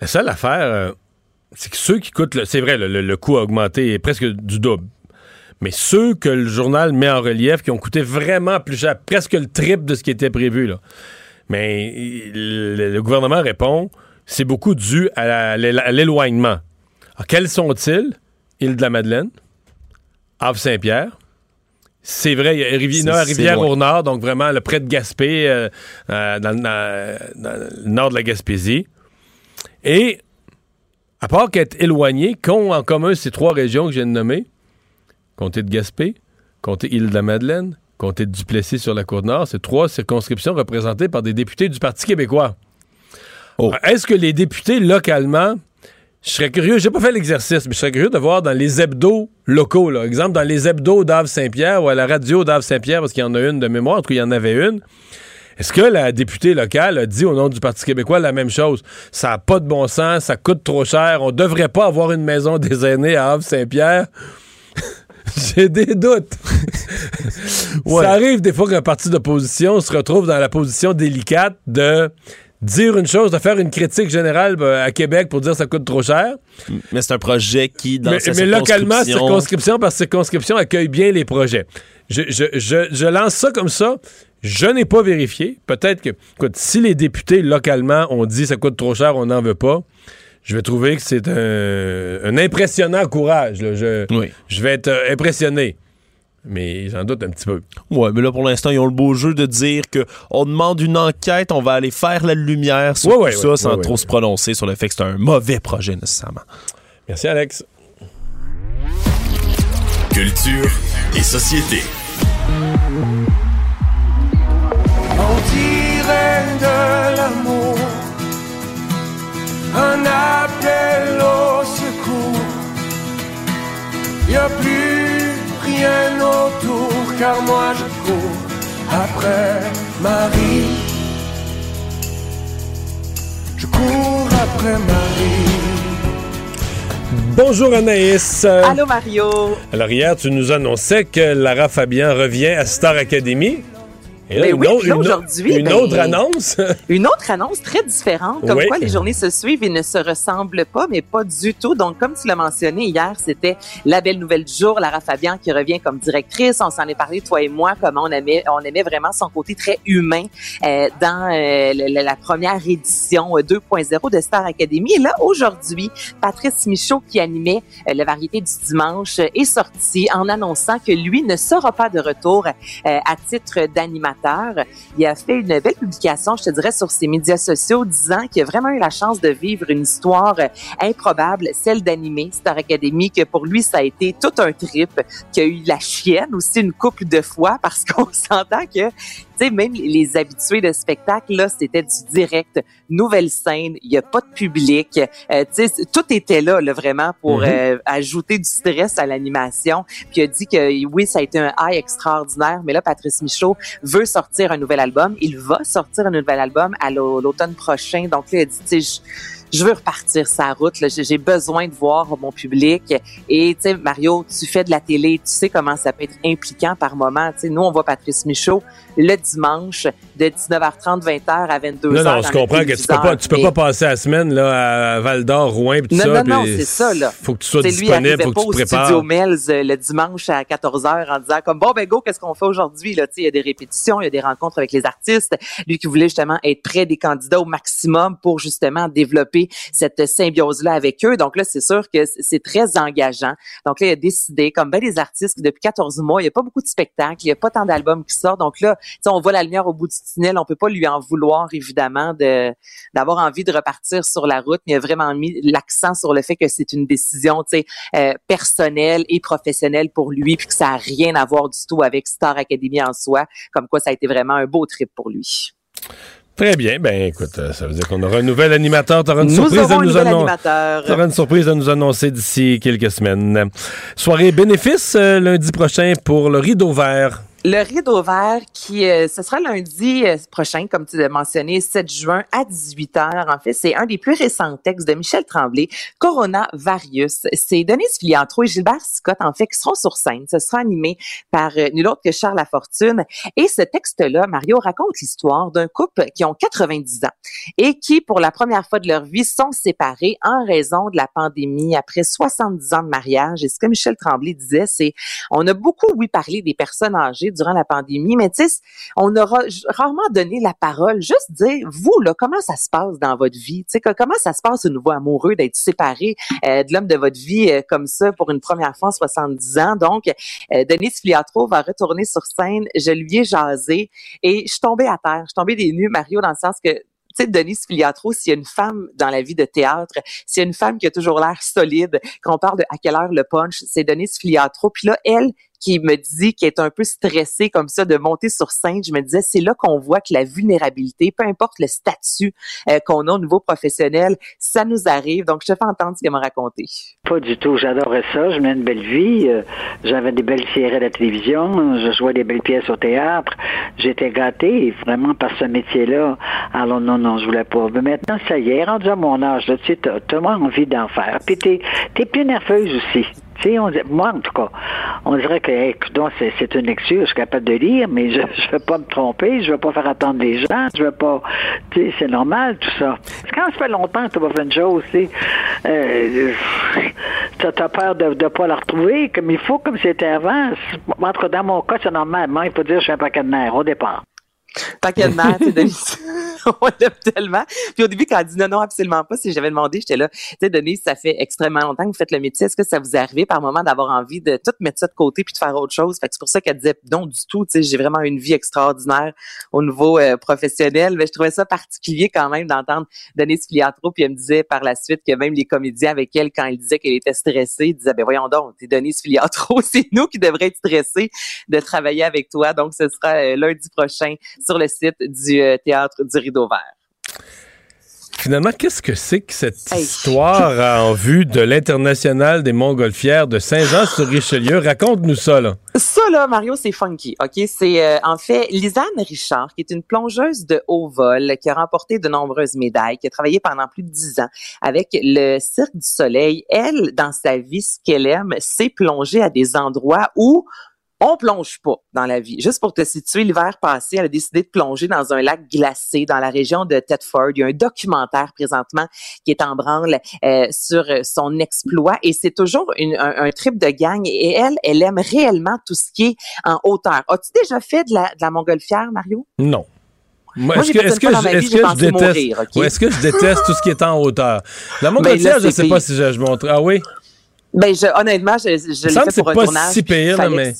[SPEAKER 3] La seule affaire, euh, c'est que ceux qui coûtent, c'est vrai, le, coût a augmenté presque du double. Mais ceux que le journal met en relief, qui ont coûté vraiment plus cher, presque le triple de ce qui était prévu, là. Mais le, gouvernement répond, c'est beaucoup dû à l'éloignement. Quels sont-ils? Île de la Madeleine, Havre-Saint-Pierre, c'est vrai, il y a Rivière, Rivière au nord, donc vraiment le près de Gaspé, euh, euh, dans, le nord de la Gaspésie. Et à part qu'être éloigné, qu'ont en commun ces trois régions que je viens de nommer, comté de Gaspé, comté Île de la Madeleine, comté de Duplessis sur la Côte-Nord, c'est trois circonscriptions représentées par des députés du Parti québécois. Oh. Est-ce que les députés localement, je serais curieux, j'ai pas fait l'exercice, mais je serais curieux de voir dans les hebdos locaux, là, exemple dans les hebdos d'Ave-Saint-Pierre ou à la radio d'Ave-Saint-Pierre, parce qu'il y en a une de mémoire, en tout cas il y en avait une. Est-ce que la députée locale a dit au nom du Parti québécois la même chose? Ça n'a pas de bon sens, ça coûte trop cher, on devrait pas avoir une maison des aînés à Havre-Saint-Pierre. J'ai des doutes. Ça arrive des fois qu'un parti d'opposition se retrouve dans la position délicate de dire une chose, de faire une critique générale ben, à Québec pour dire que ça coûte trop cher.
[SPEAKER 4] Mais c'est un projet qui, dans
[SPEAKER 3] mais, mais localement, circonscription par circonscription, accueille bien les projets. Je, je, je, je lance ça comme ça. Je n'ai pas vérifié. Peut-être que, écoute, si les députés localement ont dit ça coûte trop cher, on n'en veut pas, je vais trouver que c'est un, impressionnant courage. Je, je vais être euh, impressionné. mais j'en doute un petit peu.
[SPEAKER 4] Ouais, mais là, pour l'instant, ils ont le beau jeu de dire que on demande une enquête, on va aller faire la lumière sur tout ça sans trop se prononcer sur le fait que c'est un mauvais projet nécessairement.
[SPEAKER 3] Merci, Alex.
[SPEAKER 2] Culture et société.
[SPEAKER 1] On dirait de l'amour, un appel au secours. Y a plus rien autour, car moi je cours après Marie. Je cours après Marie.
[SPEAKER 3] Bonjour Anaïs.
[SPEAKER 6] Allô Mario.
[SPEAKER 3] Alors hier, tu nous annonçais que Lara Fabien revient à Star Academy.
[SPEAKER 6] Et ben oui, aujourd'hui,
[SPEAKER 3] une,
[SPEAKER 6] ben,
[SPEAKER 3] autre annonce.
[SPEAKER 6] une autre annonce très différente. Comme quoi, les journées se suivent et ne se ressemblent pas, mais pas du tout. Donc, comme tu l'as mentionné hier, c'était la belle nouvelle du jour, Lara Fabian qui revient comme directrice. On s'en est parlé toi et moi, comment on aimait, on aimait vraiment son côté très humain euh, dans euh, la, première édition 2.0 euh, de Star Academy. Et là, aujourd'hui, Patrice Michaud qui animait euh, la variété du dimanche est sorti en annonçant que lui ne sera pas de retour à titre d'animateur il a fait une belle publication, je te dirais, sur ses médias sociaux disant qu'il a vraiment eu la chance de vivre une histoire improbable, celle d'animer Star Academy, que pour lui, ça a été tout un trip, qu'il a eu la chienne aussi une couple de fois parce qu'on s'entend que sais, même les habitués de spectacle, là, c'était du direct, nouvelle scène, il n'y a pas de public. Euh, tu sais, tout était là, là vraiment, pour mm-hmm. euh, ajouter du stress à l'animation. Puis il a dit que oui, ça a été un high extraordinaire, mais là, Patrice Michaud veut sortir un nouvel album. Il va sortir un nouvel album à l'automne prochain. Donc là, il a dit, je veux repartir sa route. J'ai besoin de voir mon public. Et tu sais, Mario, tu fais de la télé, tu sais comment ça peut être impliquant par moment. Tu sais, nous, on voit Patrice Michaud le dimanche de 19h30, 20h à 22h.
[SPEAKER 3] Non, non, je comprends que tu peux pas, tu peux pas passer la semaine là à Val d'Or, Rouen, tout
[SPEAKER 6] non,
[SPEAKER 3] ça.
[SPEAKER 6] Non, non, c'est ça là.
[SPEAKER 3] Faut que tu sois disponible, faut que tu te prépares.
[SPEAKER 6] Studio Mills euh, le dimanche à 14h en disant comme bon ben go, qu'est-ce qu'on fait aujourd'hui là? Tu sais, il y a des répétitions, il y a des rencontres avec les artistes. Lui qui voulait justement être près des candidats au maximum pour justement développer cette symbiose là avec eux. Donc là, c'est sûr que c'est très engageant. Donc là, il a décidé, comme ben des artistes, depuis 14 mois, il n'y a pas beaucoup de spectacles, il n'y a pas tant d'albums qui sortent. Donc là, on voit la lumière au bout du tunnel. On peut pas lui en vouloir, évidemment, de d'avoir envie de repartir sur la route. Mais il a vraiment mis l'accent sur le fait que c'est une décision, euh, personnelle et professionnelle pour lui, puis que ça a rien à voir du tout avec Star Academy en soi. Comme quoi, ça a été vraiment un beau trip pour lui.
[SPEAKER 3] Très bien. Ben, écoute, euh, ça veut dire qu'on aura un nouvel animateur. Tu auras une surprise à nous annoncer. une surprise à nous annoncer d'ici quelques semaines. Soirée bénéfice euh, lundi prochain pour le rideau vert.
[SPEAKER 6] Le rideau vert qui, euh, ce sera lundi euh, prochain, comme tu l'as mentionné, 7 juin à 18h. En fait, c'est un des plus récents textes de Michel Tremblay, Varius. C'est Denise Filiantro et Gilbert Scott, en fait, qui seront sur scène. Ce sera animé par euh, nul autre que Charles Lafortune. Et ce texte-là, Mario raconte l'histoire d'un couple qui ont 90 ans et qui, pour la première fois de leur vie, sont séparés en raison de la pandémie après 70 ans de mariage. Et ce que Michel Tremblay disait, c'est, on a beaucoup, oui, parlé des personnes âgées durant la pandémie, mais tu sais, on aura rarement donné la parole. Juste dire, vous, là, comment ça se passe dans votre vie? Tu sais, comment ça se passe au nouveau amoureux d'être séparé euh, de l'homme de votre vie euh, comme ça pour une première fois en 70 ans? Donc, euh, Denise Filiatro va retourner sur scène. Je lui ai jasé et je suis tombée à terre. Je suis tombée des nues, Mario, dans le sens que tu sais, Denise Filiatro, s'il y a une femme dans la vie de théâtre, s'il y a une femme qui a toujours l'air solide, quand on parle de à quelle heure le punch, c'est Denise Filiatro. Puis là, elle, qui me dit qu'elle est un peu stressée comme ça de monter sur scène, je me disais, c'est là qu'on voit que la vulnérabilité, peu importe le statut euh, qu'on a au niveau professionnel, ça nous arrive. Donc, je te fais entendre ce qu'elle m'a raconté.
[SPEAKER 7] Pas du tout. J'adorais ça. Je menais une belle vie. Euh, j'avais des belles séries à la télévision. Je jouais des belles pièces au théâtre. J'étais gâtée vraiment par ce métier-là. Alors, non, non, je voulais pas. Mais maintenant, ça y est, rendu à mon âge, tu sais, t'as, as envie d'en faire. Puis t'es, t'es plus nerveuse aussi. On, moi, en tout cas, on dirait que, c'est, une excuse, je suis capable de lire, mais je ne veux pas me tromper, je veux pas faire attendre les gens, je veux pas, tu sais, c'est normal, tout ça. Quand ça fait longtemps que tu vas faire une chose, tu euh, as peur de ne pas la retrouver comme il faut, comme c'était avant. Entre dans mon cas, c'est normalement, il faut dire que je suis un paquet de nerfs au départ.
[SPEAKER 6] Paquet de merde, Denise. on l'aime tellement. Puis au début, quand elle dit non, non, absolument pas, si j'avais demandé, j'étais là, tu sais, Denise, ça fait extrêmement longtemps que vous faites le métier. Est-ce que ça vous est arrivé par moment d'avoir envie de tout mettre ça de côté puis de faire autre chose? Fait que c'est pour ça qu'elle disait non du tout, tu sais, j'ai vraiment une vie extraordinaire au niveau euh, professionnel. Mais je trouvais ça particulier quand même d'entendre Denise Filiatro, puis elle me disait par la suite que même les comédiens avec elle, quand elle disait qu'elle était stressée, ils disaient, ben voyons donc, t'es Denise Filiatro, c'est nous qui devrions être stressés de travailler avec toi. Donc, ce sera euh, lundi prochain sur le site du euh, Théâtre du Rideau Vert.
[SPEAKER 3] Finalement, qu'est-ce que c'est que cette histoire en vue de l'international des montgolfières de Saint-Jean-sur-Richelieu? Raconte-nous ça, là.
[SPEAKER 6] Ça, là, Mario, c'est funky, OK? C'est, euh, en fait, Lisanne Richard, qui est une plongeuse de haut vol, qui a remporté de nombreuses médailles, qui a travaillé pendant plus de dix ans avec le Cirque du Soleil. Elle, dans sa vie, ce qu'elle aime, c'est plonger à des endroits où on plonge pas dans la vie. Juste pour te situer, l'hiver passé, elle a décidé de plonger dans un lac glacé dans la région de Thetford. Il y a un documentaire présentement qui est en branle euh, sur son exploit et c'est toujours un, trip de gang. Et elle, elle aime réellement tout ce qui est en hauteur. As-tu déjà fait de la, de la montgolfière, Mario?
[SPEAKER 3] Non. est-ce que, est-ce que, je, déteste, est-ce que je déteste tout ce qui est en hauteur? La ben, montgolfière, je ne sais pas si je, montre. Ah oui?
[SPEAKER 6] Ben, je, honnêtement, je, je l'ai fait pour un
[SPEAKER 3] pas si pire, mais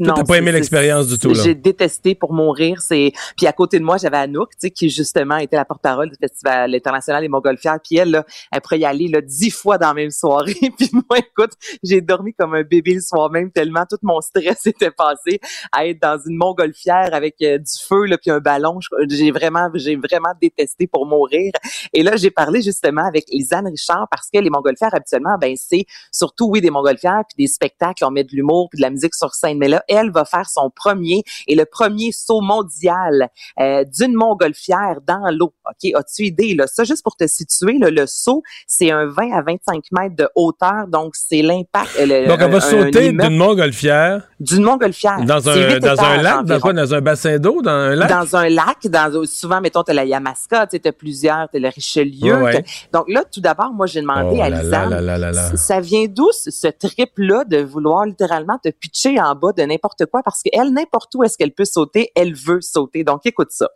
[SPEAKER 3] non, t'as pas aimé l'expérience du tout.
[SPEAKER 6] J'ai détesté pour mourir. C'est puis à côté de moi, j'avais Anouk, tu sais, qui justement était la porte-parole du festival international des Montgolfières. Puis elle, là, elle pourrait y aller là dix fois dans la même soirée. puis moi, écoute, j'ai dormi comme un bébé le soir même tellement tout mon stress était passé à être dans une Montgolfière avec euh, du feu là puis un ballon. J'ai vraiment, j'ai vraiment détesté pour mourir. Et là, j'ai parlé justement avec Lisanne Richard parce que les Montgolfières habituellement, ben c'est surtout oui des Montgolfières puis des spectacles, on met de l'humour puis de la musique sur scène. Mais là, elle va faire son premier et le premier saut mondial euh, d'une montgolfière dans l'eau. OK, as-tu idée là? Ça juste pour te situer le saut, c'est un 20 à 25 mètres de hauteur donc c'est l'impact
[SPEAKER 3] euh, Donc elle va sauter d'une montgolfière
[SPEAKER 6] d'une montgolfière
[SPEAKER 3] dans un dans un lac dans quoi dans un bassin d'eau dans un lac?
[SPEAKER 6] Dans un lac dans souvent mettons tu la Yamaska, tu as plusieurs, tu le Richelieu. Donc là tout d'abord moi j'ai demandé oh à Lisa ça vient d'où ce trip là de vouloir littéralement te pitcher en bas de n'importe n'importe quoi parce qu'elle, n'importe où est-ce qu'elle peut sauter, elle veut sauter. Donc, écoute ça.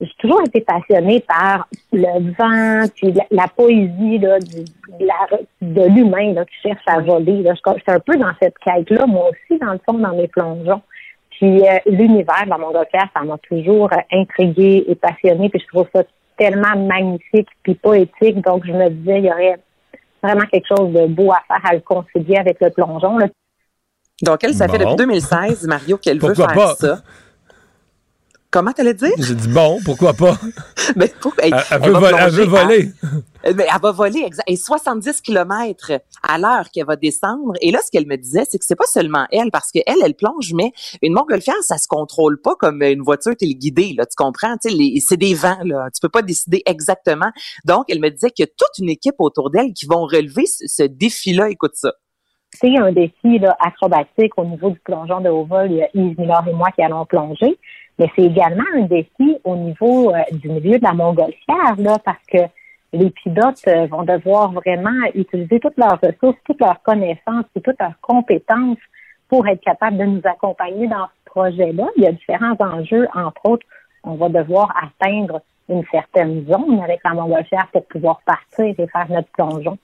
[SPEAKER 8] J'ai toujours été passionnée par le vent, puis la, poésie là, de l'humain qui cherche à voler. Là. Je, suis un peu dans cette quête-là, moi aussi, dans le fond, dans mes plongeons. Puis euh, l'univers dans mon docteur, ça m'a toujours euh, intriguée et passionnée. Puis je trouve ça tellement magnifique puis poétique. Donc je me disais, il y aurait vraiment quelque chose de beau à faire à le concilier avec le plongeon.
[SPEAKER 6] Donc, elle, ça fait depuis 2016, Mario, qu'elle veut faire ça. Comment t'allais dire?
[SPEAKER 3] J'ai dit bon, pourquoi pas?
[SPEAKER 6] Mais pour,
[SPEAKER 3] elle, veut, voler.
[SPEAKER 6] elle va voler, exact. Et 70 km à l'heure qu'elle va descendre. Et là, ce qu'elle me disait, c'est que c'est pas seulement elle, parce qu'elle, elle plonge, mais une montgolfière, ça se contrôle pas comme une voiture téléguidée, là. Tu comprends? c'est des vents, là. Tu peux pas décider exactement. Donc, elle me disait qu'il y a toute une équipe autour d'elle qui vont relever ce, ce défi-là. Écoute ça
[SPEAKER 8] c'est un défi là, acrobatique au niveau du plongeon de haut vol. Il y a Yves et moi qui allons plonger. Mais c'est également un défi au niveau euh, du milieu de la montgolfière, là, parce que les pilotes euh, vont devoir vraiment utiliser toutes leurs ressources, toutes leurs connaissances et toutes leurs compétences pour être capables de nous accompagner dans ce projet-là. Il y a différents enjeux, entre autres, on va devoir atteindre une certaine zone avec la montgolfière pour pouvoir partir et faire notre plongeon.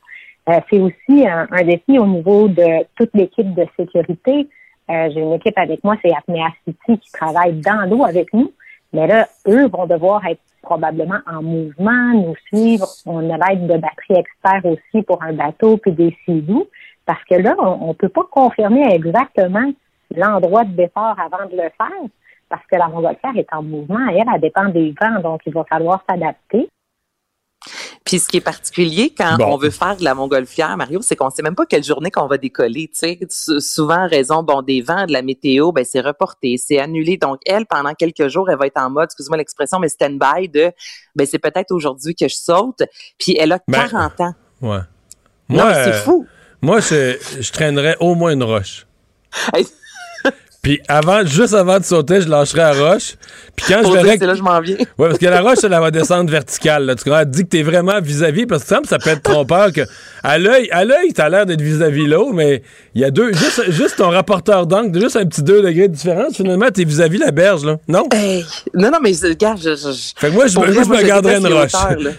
[SPEAKER 8] Euh, c'est aussi un, défi au niveau de toute l'équipe de sécurité. Euh, j'ai une équipe avec moi, c'est Apnea City qui travaille dans l'eau avec nous. Mais là, eux vont devoir être probablement en mouvement, nous suivre. On a l'aide de batterie expert aussi pour un bateau puis des sidous. Parce que là, on ne peut pas confirmer exactement l'endroit de départ avant de le faire parce que la montgolfière est en mouvement elle, elle dépend des vents, donc il va falloir s'adapter.
[SPEAKER 6] Puis ce qui est particulier quand on veut faire de la montgolfière, Mario, c'est qu'on sait même pas quelle journée qu'on va décoller. Tu sais, souvent raison bon des vents, de la météo, ben c'est reporté, c'est annulé. Donc elle, pendant quelques jours, elle va être en mode, excuse-moi l'expression, mais stand-by de, ben c'est peut-être aujourd'hui que je saute. Puis elle a 40 ben, ans.
[SPEAKER 3] Ouais.
[SPEAKER 6] Moi, c'est fou.
[SPEAKER 3] Moi, je traînerais au moins une roche. Puis avant, juste avant de sauter, je lâcherai la roche. Puis quand je verrai.
[SPEAKER 6] C'est là je m'en viens.
[SPEAKER 3] Ouais, parce que la roche, elle, va descendre verticale. Là. Tu comprends? Elle dit que t'es vraiment vis-à-vis, parce que ça, ça peut être trompeur que à l'œil, à l'œil, t'as l'air d'être vis-à-vis l'eau, mais il y a deux. Juste, juste ton rapporteur d'angle, juste un petit 2 degrés de différence, finalement, t'es vis-à-vis la berge, là. Non?
[SPEAKER 6] Hey. Non, non, mais regarde, je, je,
[SPEAKER 3] Fait que moi, je, me- moi, je me garderais une roche.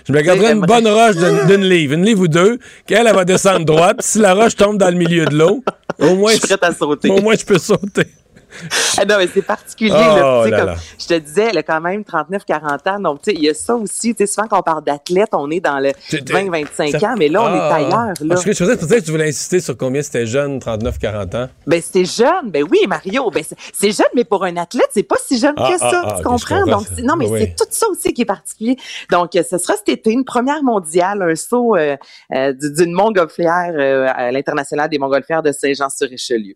[SPEAKER 3] je me garderais une bonne roche d'une d'une livre, une livre ou deux, qu'elle, elle va descendre droite. Si la roche tombe dans le milieu de l'eau, au moins,
[SPEAKER 6] Je suis prête à sauter.
[SPEAKER 3] au moins, je peux sauter.
[SPEAKER 6] Ah non, mais c'est particulier.
[SPEAKER 3] Oh
[SPEAKER 6] là, sais,
[SPEAKER 3] là
[SPEAKER 6] comme
[SPEAKER 3] là.
[SPEAKER 6] je te disais, elle a quand même 39-40 ans. Donc, tu sais, il y a ça aussi. Tu sais, souvent, quand on parle d'athlète, on est dans le
[SPEAKER 3] Tu- tu-
[SPEAKER 6] 20-25
[SPEAKER 3] ça-
[SPEAKER 6] ans, mais là, on
[SPEAKER 3] Ah.
[SPEAKER 6] est ailleurs. Là.
[SPEAKER 3] Que faisais tu voulais insister sur combien c'était jeune, 39-40 ans?
[SPEAKER 6] Ben, c'est jeune. Ben oui, Mario. Ben, c'est- jeune, mais pour un athlète, c'est pas si jeune
[SPEAKER 3] Ah,
[SPEAKER 6] que ça.
[SPEAKER 3] ah, ah,
[SPEAKER 6] tu comprends?
[SPEAKER 3] comprends
[SPEAKER 6] Donc, non, mais
[SPEAKER 3] Oui.
[SPEAKER 6] c'est tout ça aussi qui est particulier. Donc, euh, ce sera cet été, une première mondiale, un saut euh, euh, du- d'une montgolfière euh, à l'international des montgolfières de Saint-Jean-sur-Richelieu.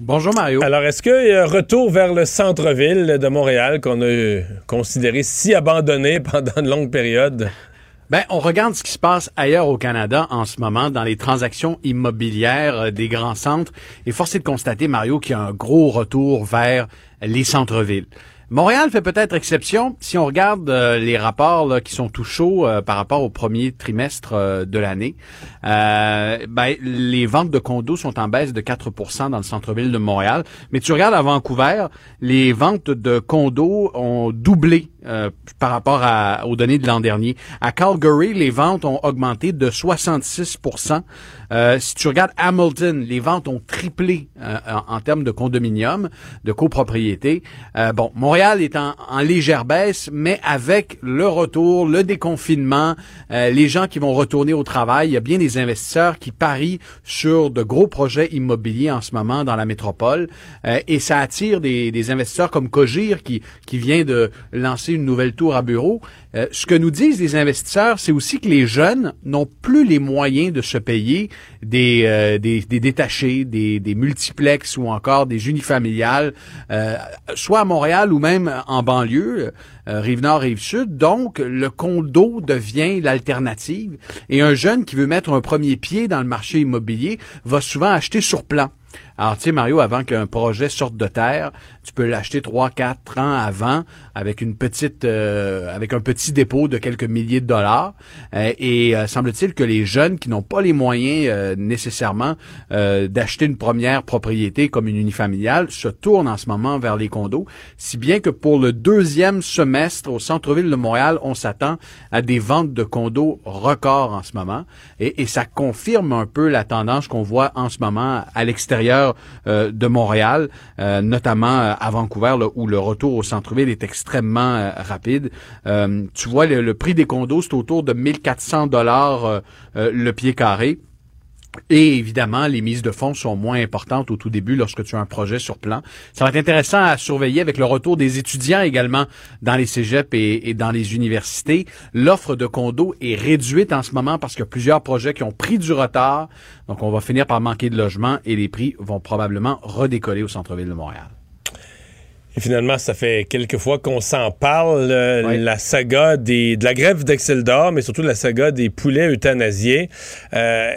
[SPEAKER 9] Bonjour Mario.
[SPEAKER 3] Alors, est-ce que euh, retour vers le centre-ville de Montréal qu'on a euh, considéré si abandonné pendant une longue période?
[SPEAKER 9] Ben, on regarde ce qui se passe ailleurs au Canada en ce moment dans les transactions immobilières euh, des grands centres et force est de constater, Mario, qu'il y a un gros retour vers les centres-villes. Montréal fait peut-être exception si on regarde euh, les rapports qui sont tout chauds euh, par rapport au premier trimestre euh, de l'année. Ben, les ventes de condos sont en baisse de 4% dans le centre-ville de Montréal. Mais tu regardes à Vancouver, les ventes de condos ont doublé euh, par rapport à- aux données de l'an dernier. À Calgary, les ventes ont augmenté de 66% Euh, Si tu regardes Hamilton, les ventes ont triplé euh, en, termes de condominium, de copropriété. Euh, bon, Montréal est en, en légère baisse, mais avec le retour, le déconfinement, euh, les gens qui vont retourner au travail, il y a bien des investisseurs qui parient sur de gros projets immobiliers en ce moment dans la métropole, euh, et ça attire des, des investisseurs comme Cogir qui, qui vient de lancer une nouvelle tour à bureau. Euh, ce que nous disent les investisseurs, c'est aussi que les jeunes n'ont plus les moyens de se payer des, euh, des, détachés, des, des multiplex ou encore des unifamiliales, euh, soit à Montréal ou même en banlieue, Rive-Nord, Rive-Sud. Donc, le condo devient l'alternative. Et un jeune qui veut mettre un premier pied dans le marché immobilier va souvent acheter sur plan. Alors, tu sais, Mario, avant qu'un projet sorte de terre, tu peux l'acheter trois, quatre ans avant avec une petite, euh, avec un petit dépôt de quelques milliers de dollars. Euh, et euh, semble-t-il que les jeunes qui n'ont pas les moyens euh, nécessairement euh, d'acheter une première propriété comme une unifamiliale se tournent en ce moment vers les condos, si bien que pour le deuxième semestre au centre-ville de Montréal, on s'attend à des ventes de condos records en ce moment. Et, et ça confirme un peu la tendance qu'on voit en ce moment à l'extérieur euh, de Montréal, euh, notamment euh, à Vancouver, où le retour au centre-ville est extrêmement rapide. Tu vois, le, prix des condos, c'est autour de 1400 dollars le pied carré. Et évidemment, les mises de fonds sont moins importantes au tout début lorsque tu as un projet sur plan. Ça va être intéressant à surveiller avec le retour des étudiants également dans les cégeps et, dans les universités. L'offre de condos est réduite en ce moment parce qu'il y a plusieurs projets qui ont pris du retard. Donc, on va finir par manquer de logements et les prix vont probablement redécoller au centre-ville de Montréal.
[SPEAKER 3] Et finalement, ça fait quelques fois qu'on s'en parle, euh,
[SPEAKER 9] Oui.
[SPEAKER 3] la saga des, de la grève d'Excel d'or, mais surtout la saga des poulets euthanasiés. Euh,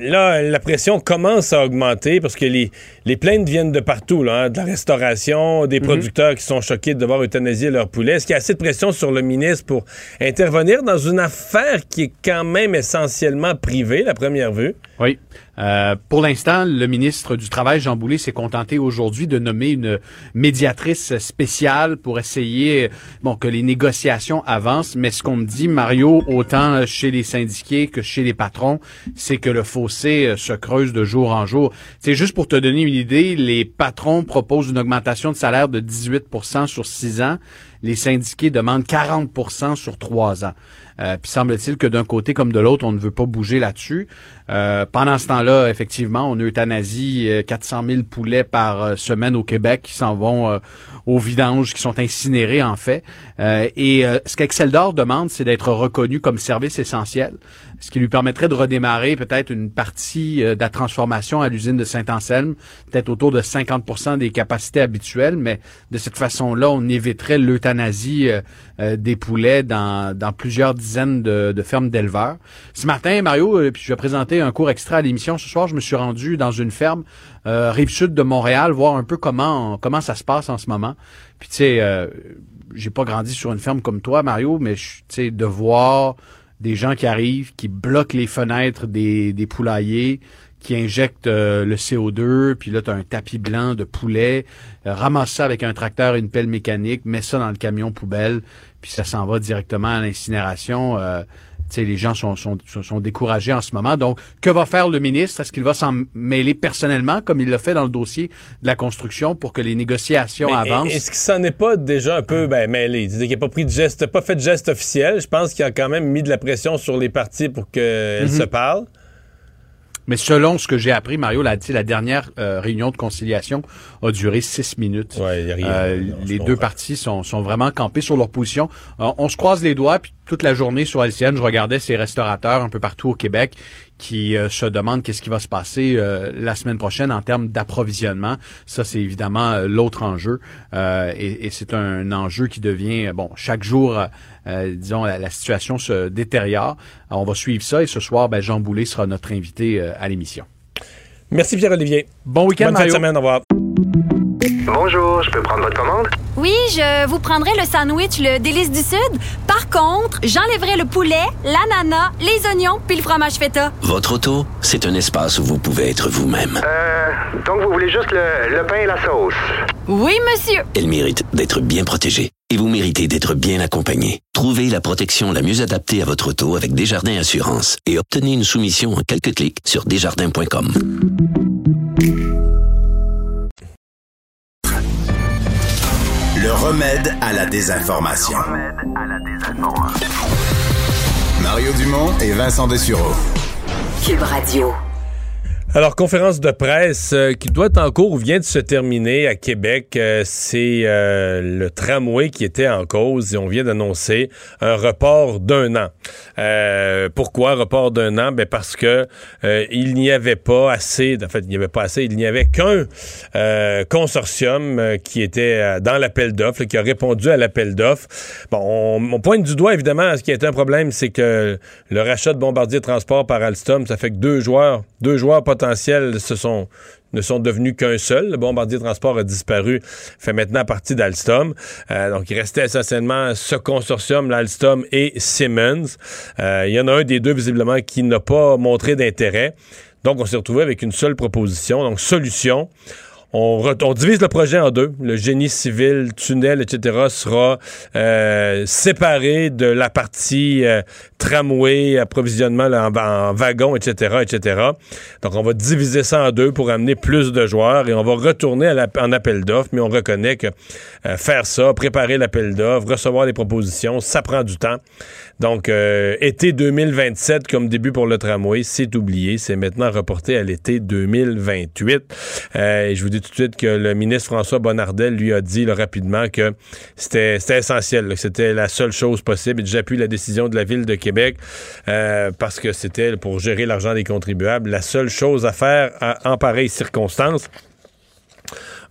[SPEAKER 3] là, la pression commence à augmenter parce que les, les plaintes viennent de partout, là, hein, de la restauration, des producteurs qui sont choqués de devoir euthanasier leurs poulets. Est-ce qu'il y a assez de pression sur le ministre pour intervenir dans une affaire qui est quand même essentiellement privée, la première vue?
[SPEAKER 9] Oui. Euh, pour l'instant, le ministre du Travail, Jean Boulet, s'est contenté aujourd'hui de nommer une médiatrice spéciale pour essayer bon, que les négociations avancent. Mais ce qu'on me dit, Mario, autant chez les syndiqués que chez les patrons, c'est que le fossé euh, se creuse de jour en jour. C'est juste pour te donner une idée, les patrons proposent une augmentation de salaire de 18% sur six ans les syndiqués demandent 40% sur trois ans. Euh, puis semble-t-il que d'un côté comme de l'autre, on ne veut pas bouger là-dessus. Euh, pendant ce temps-là, effectivement, on euthanasie 400 000 poulets par semaine au Québec qui s'en vont au vidange, qui sont incinérés en fait. et ce qu'Exceldor demande, c'est d'être reconnu comme service essentiel ce qui lui permettrait de redémarrer peut-être une partie euh, de la transformation à l'usine de Saint-Anselme, peut-être autour de 50% des capacités habituelles, mais de cette façon-là, on éviterait l'euthanasie euh, euh, des poulets dans, dans plusieurs dizaines de, fermes d'éleveurs. Ce matin, Mario, puis je vais présenter un cours extra à l'émission. Ce soir, je me suis rendu dans une ferme rive sud de Montréal, voir un peu comment comment ça se passe en ce moment. Puis tu sais, j'ai pas grandi sur une ferme comme toi, Mario, mais tu sais, de voir des gens qui arrivent, qui bloquent les fenêtres des, des poulaillers, qui injectent euh, le CO2, puis là, tu as un tapis blanc de poulet, euh, ramasse ça avec un tracteur une pelle mécanique, met ça dans le camion poubelle, puis ça s'en va directement à l'incinération. Euh, les gens sont, sont, sont, découragés en ce moment. Donc, que va faire le ministre? Est-ce qu'il va s'en mêler personnellement, comme il l'a fait dans le dossier de la construction, pour que les négociations avancent?
[SPEAKER 3] Est-ce qu'il s'en est pas déjà un peu ben, mêlé? Il n'a pas pris de geste, pas fait de geste officiel. Je pense qu'il a quand même mis de la pression sur les partis pour qu'elles mm-hmm. se parlent.
[SPEAKER 9] Mais selon ce que j'ai appris, Mario l'a dit, la dernière euh, réunion de conciliation a duré six minutes.
[SPEAKER 3] Euh,
[SPEAKER 9] les deux parties sont, sont vraiment campés sur leur position. Euh, on se croise les doigts, puis toute la journée sur LCN, je regardais ces restaurateurs un peu partout au Québec qui se demandent qu'est-ce qui va se passer la semaine prochaine en termes d'approvisionnement. Ça, c'est évidemment l'autre enjeu. et, et c'est un enjeu qui devient, bon, chaque jour euh, disons, la, situation se détériore. on va suivre ça et ce soir, ben, Jean Boulet sera notre invité euh, à l'émission.
[SPEAKER 3] Merci Pierre-Olivier.
[SPEAKER 9] Bon week-end,
[SPEAKER 3] Bonne fin de semaine, au revoir.
[SPEAKER 10] Bonjour, je peux prendre votre commande?
[SPEAKER 11] Oui, je vous prendrai le sandwich, le délice du Sud. Par contre, j'enlèverai le poulet, l'ananas, les oignons puis le fromage feta.
[SPEAKER 12] Votre auto, c'est un espace où vous pouvez être vous-même.
[SPEAKER 10] Euh, donc vous voulez juste le, le pain et la sauce?
[SPEAKER 11] Oui, monsieur.
[SPEAKER 12] Elle mérite d'être bien protégée et vous méritez d'être bien accompagné. Trouvez la protection la mieux adaptée à votre auto avec Desjardins Assurance et obtenez une soumission en quelques clics sur desjardins.com.
[SPEAKER 2] Le remède à la désinformation. Mario Dumont et Vincent Dessureau.
[SPEAKER 13] Cube Radio.
[SPEAKER 3] Alors, conférence de presse euh, qui doit être en cours ou vient de se terminer à Québec. Euh, c'est euh, le tramway qui était en cause et on vient d'annoncer un report d'un an. pourquoi report d'un an? Ben parce que il n'y avait pas assez, en fait, il n'y avait pas assez, il n'y avait qu'un consortium qui était dans l'appel d'offres, qui a répondu à l'appel d'offres. Bon, on, pointe du doigt, évidemment, ce qui est un problème, c'est que le rachat de Bombardier Transport par Alstom, ça fait que deux joueurs, deux joueurs potentiels se sont, ne sont devenus qu'un seul. Le bombardier transport a disparu, fait maintenant partie d'Alstom. Euh, donc, il restait essentiellement ce consortium, l'Alstom et Siemens. Euh, il y en a un des deux, visiblement, qui n'a pas montré d'intérêt. Donc, on s'est retrouvé avec une seule proposition. Donc, solution. On, divise le projet en deux. Le génie civil, tunnel, etc. sera euh, séparé de la partie euh, tramway, approvisionnement en, en wagon, etc., etc. Donc, on va diviser ça en deux pour amener plus de joueurs et on va retourner à en appel d'offres, mais on reconnaît que euh, faire ça, préparer l'appel d'offres, recevoir les propositions, ça prend du temps. Donc, été 2027 comme début pour le tramway, c'est oublié. C'est maintenant reporté à l'été 2028. et je vous dis tout de suite que le ministre François Bonnardel lui a dit rapidement que c'était essentiel, que c'était la seule chose possible. Et j'appuie la décision de la ville de Québec euh, parce que c'était pour gérer l'argent des contribuables la seule chose à faire en pareille circonstance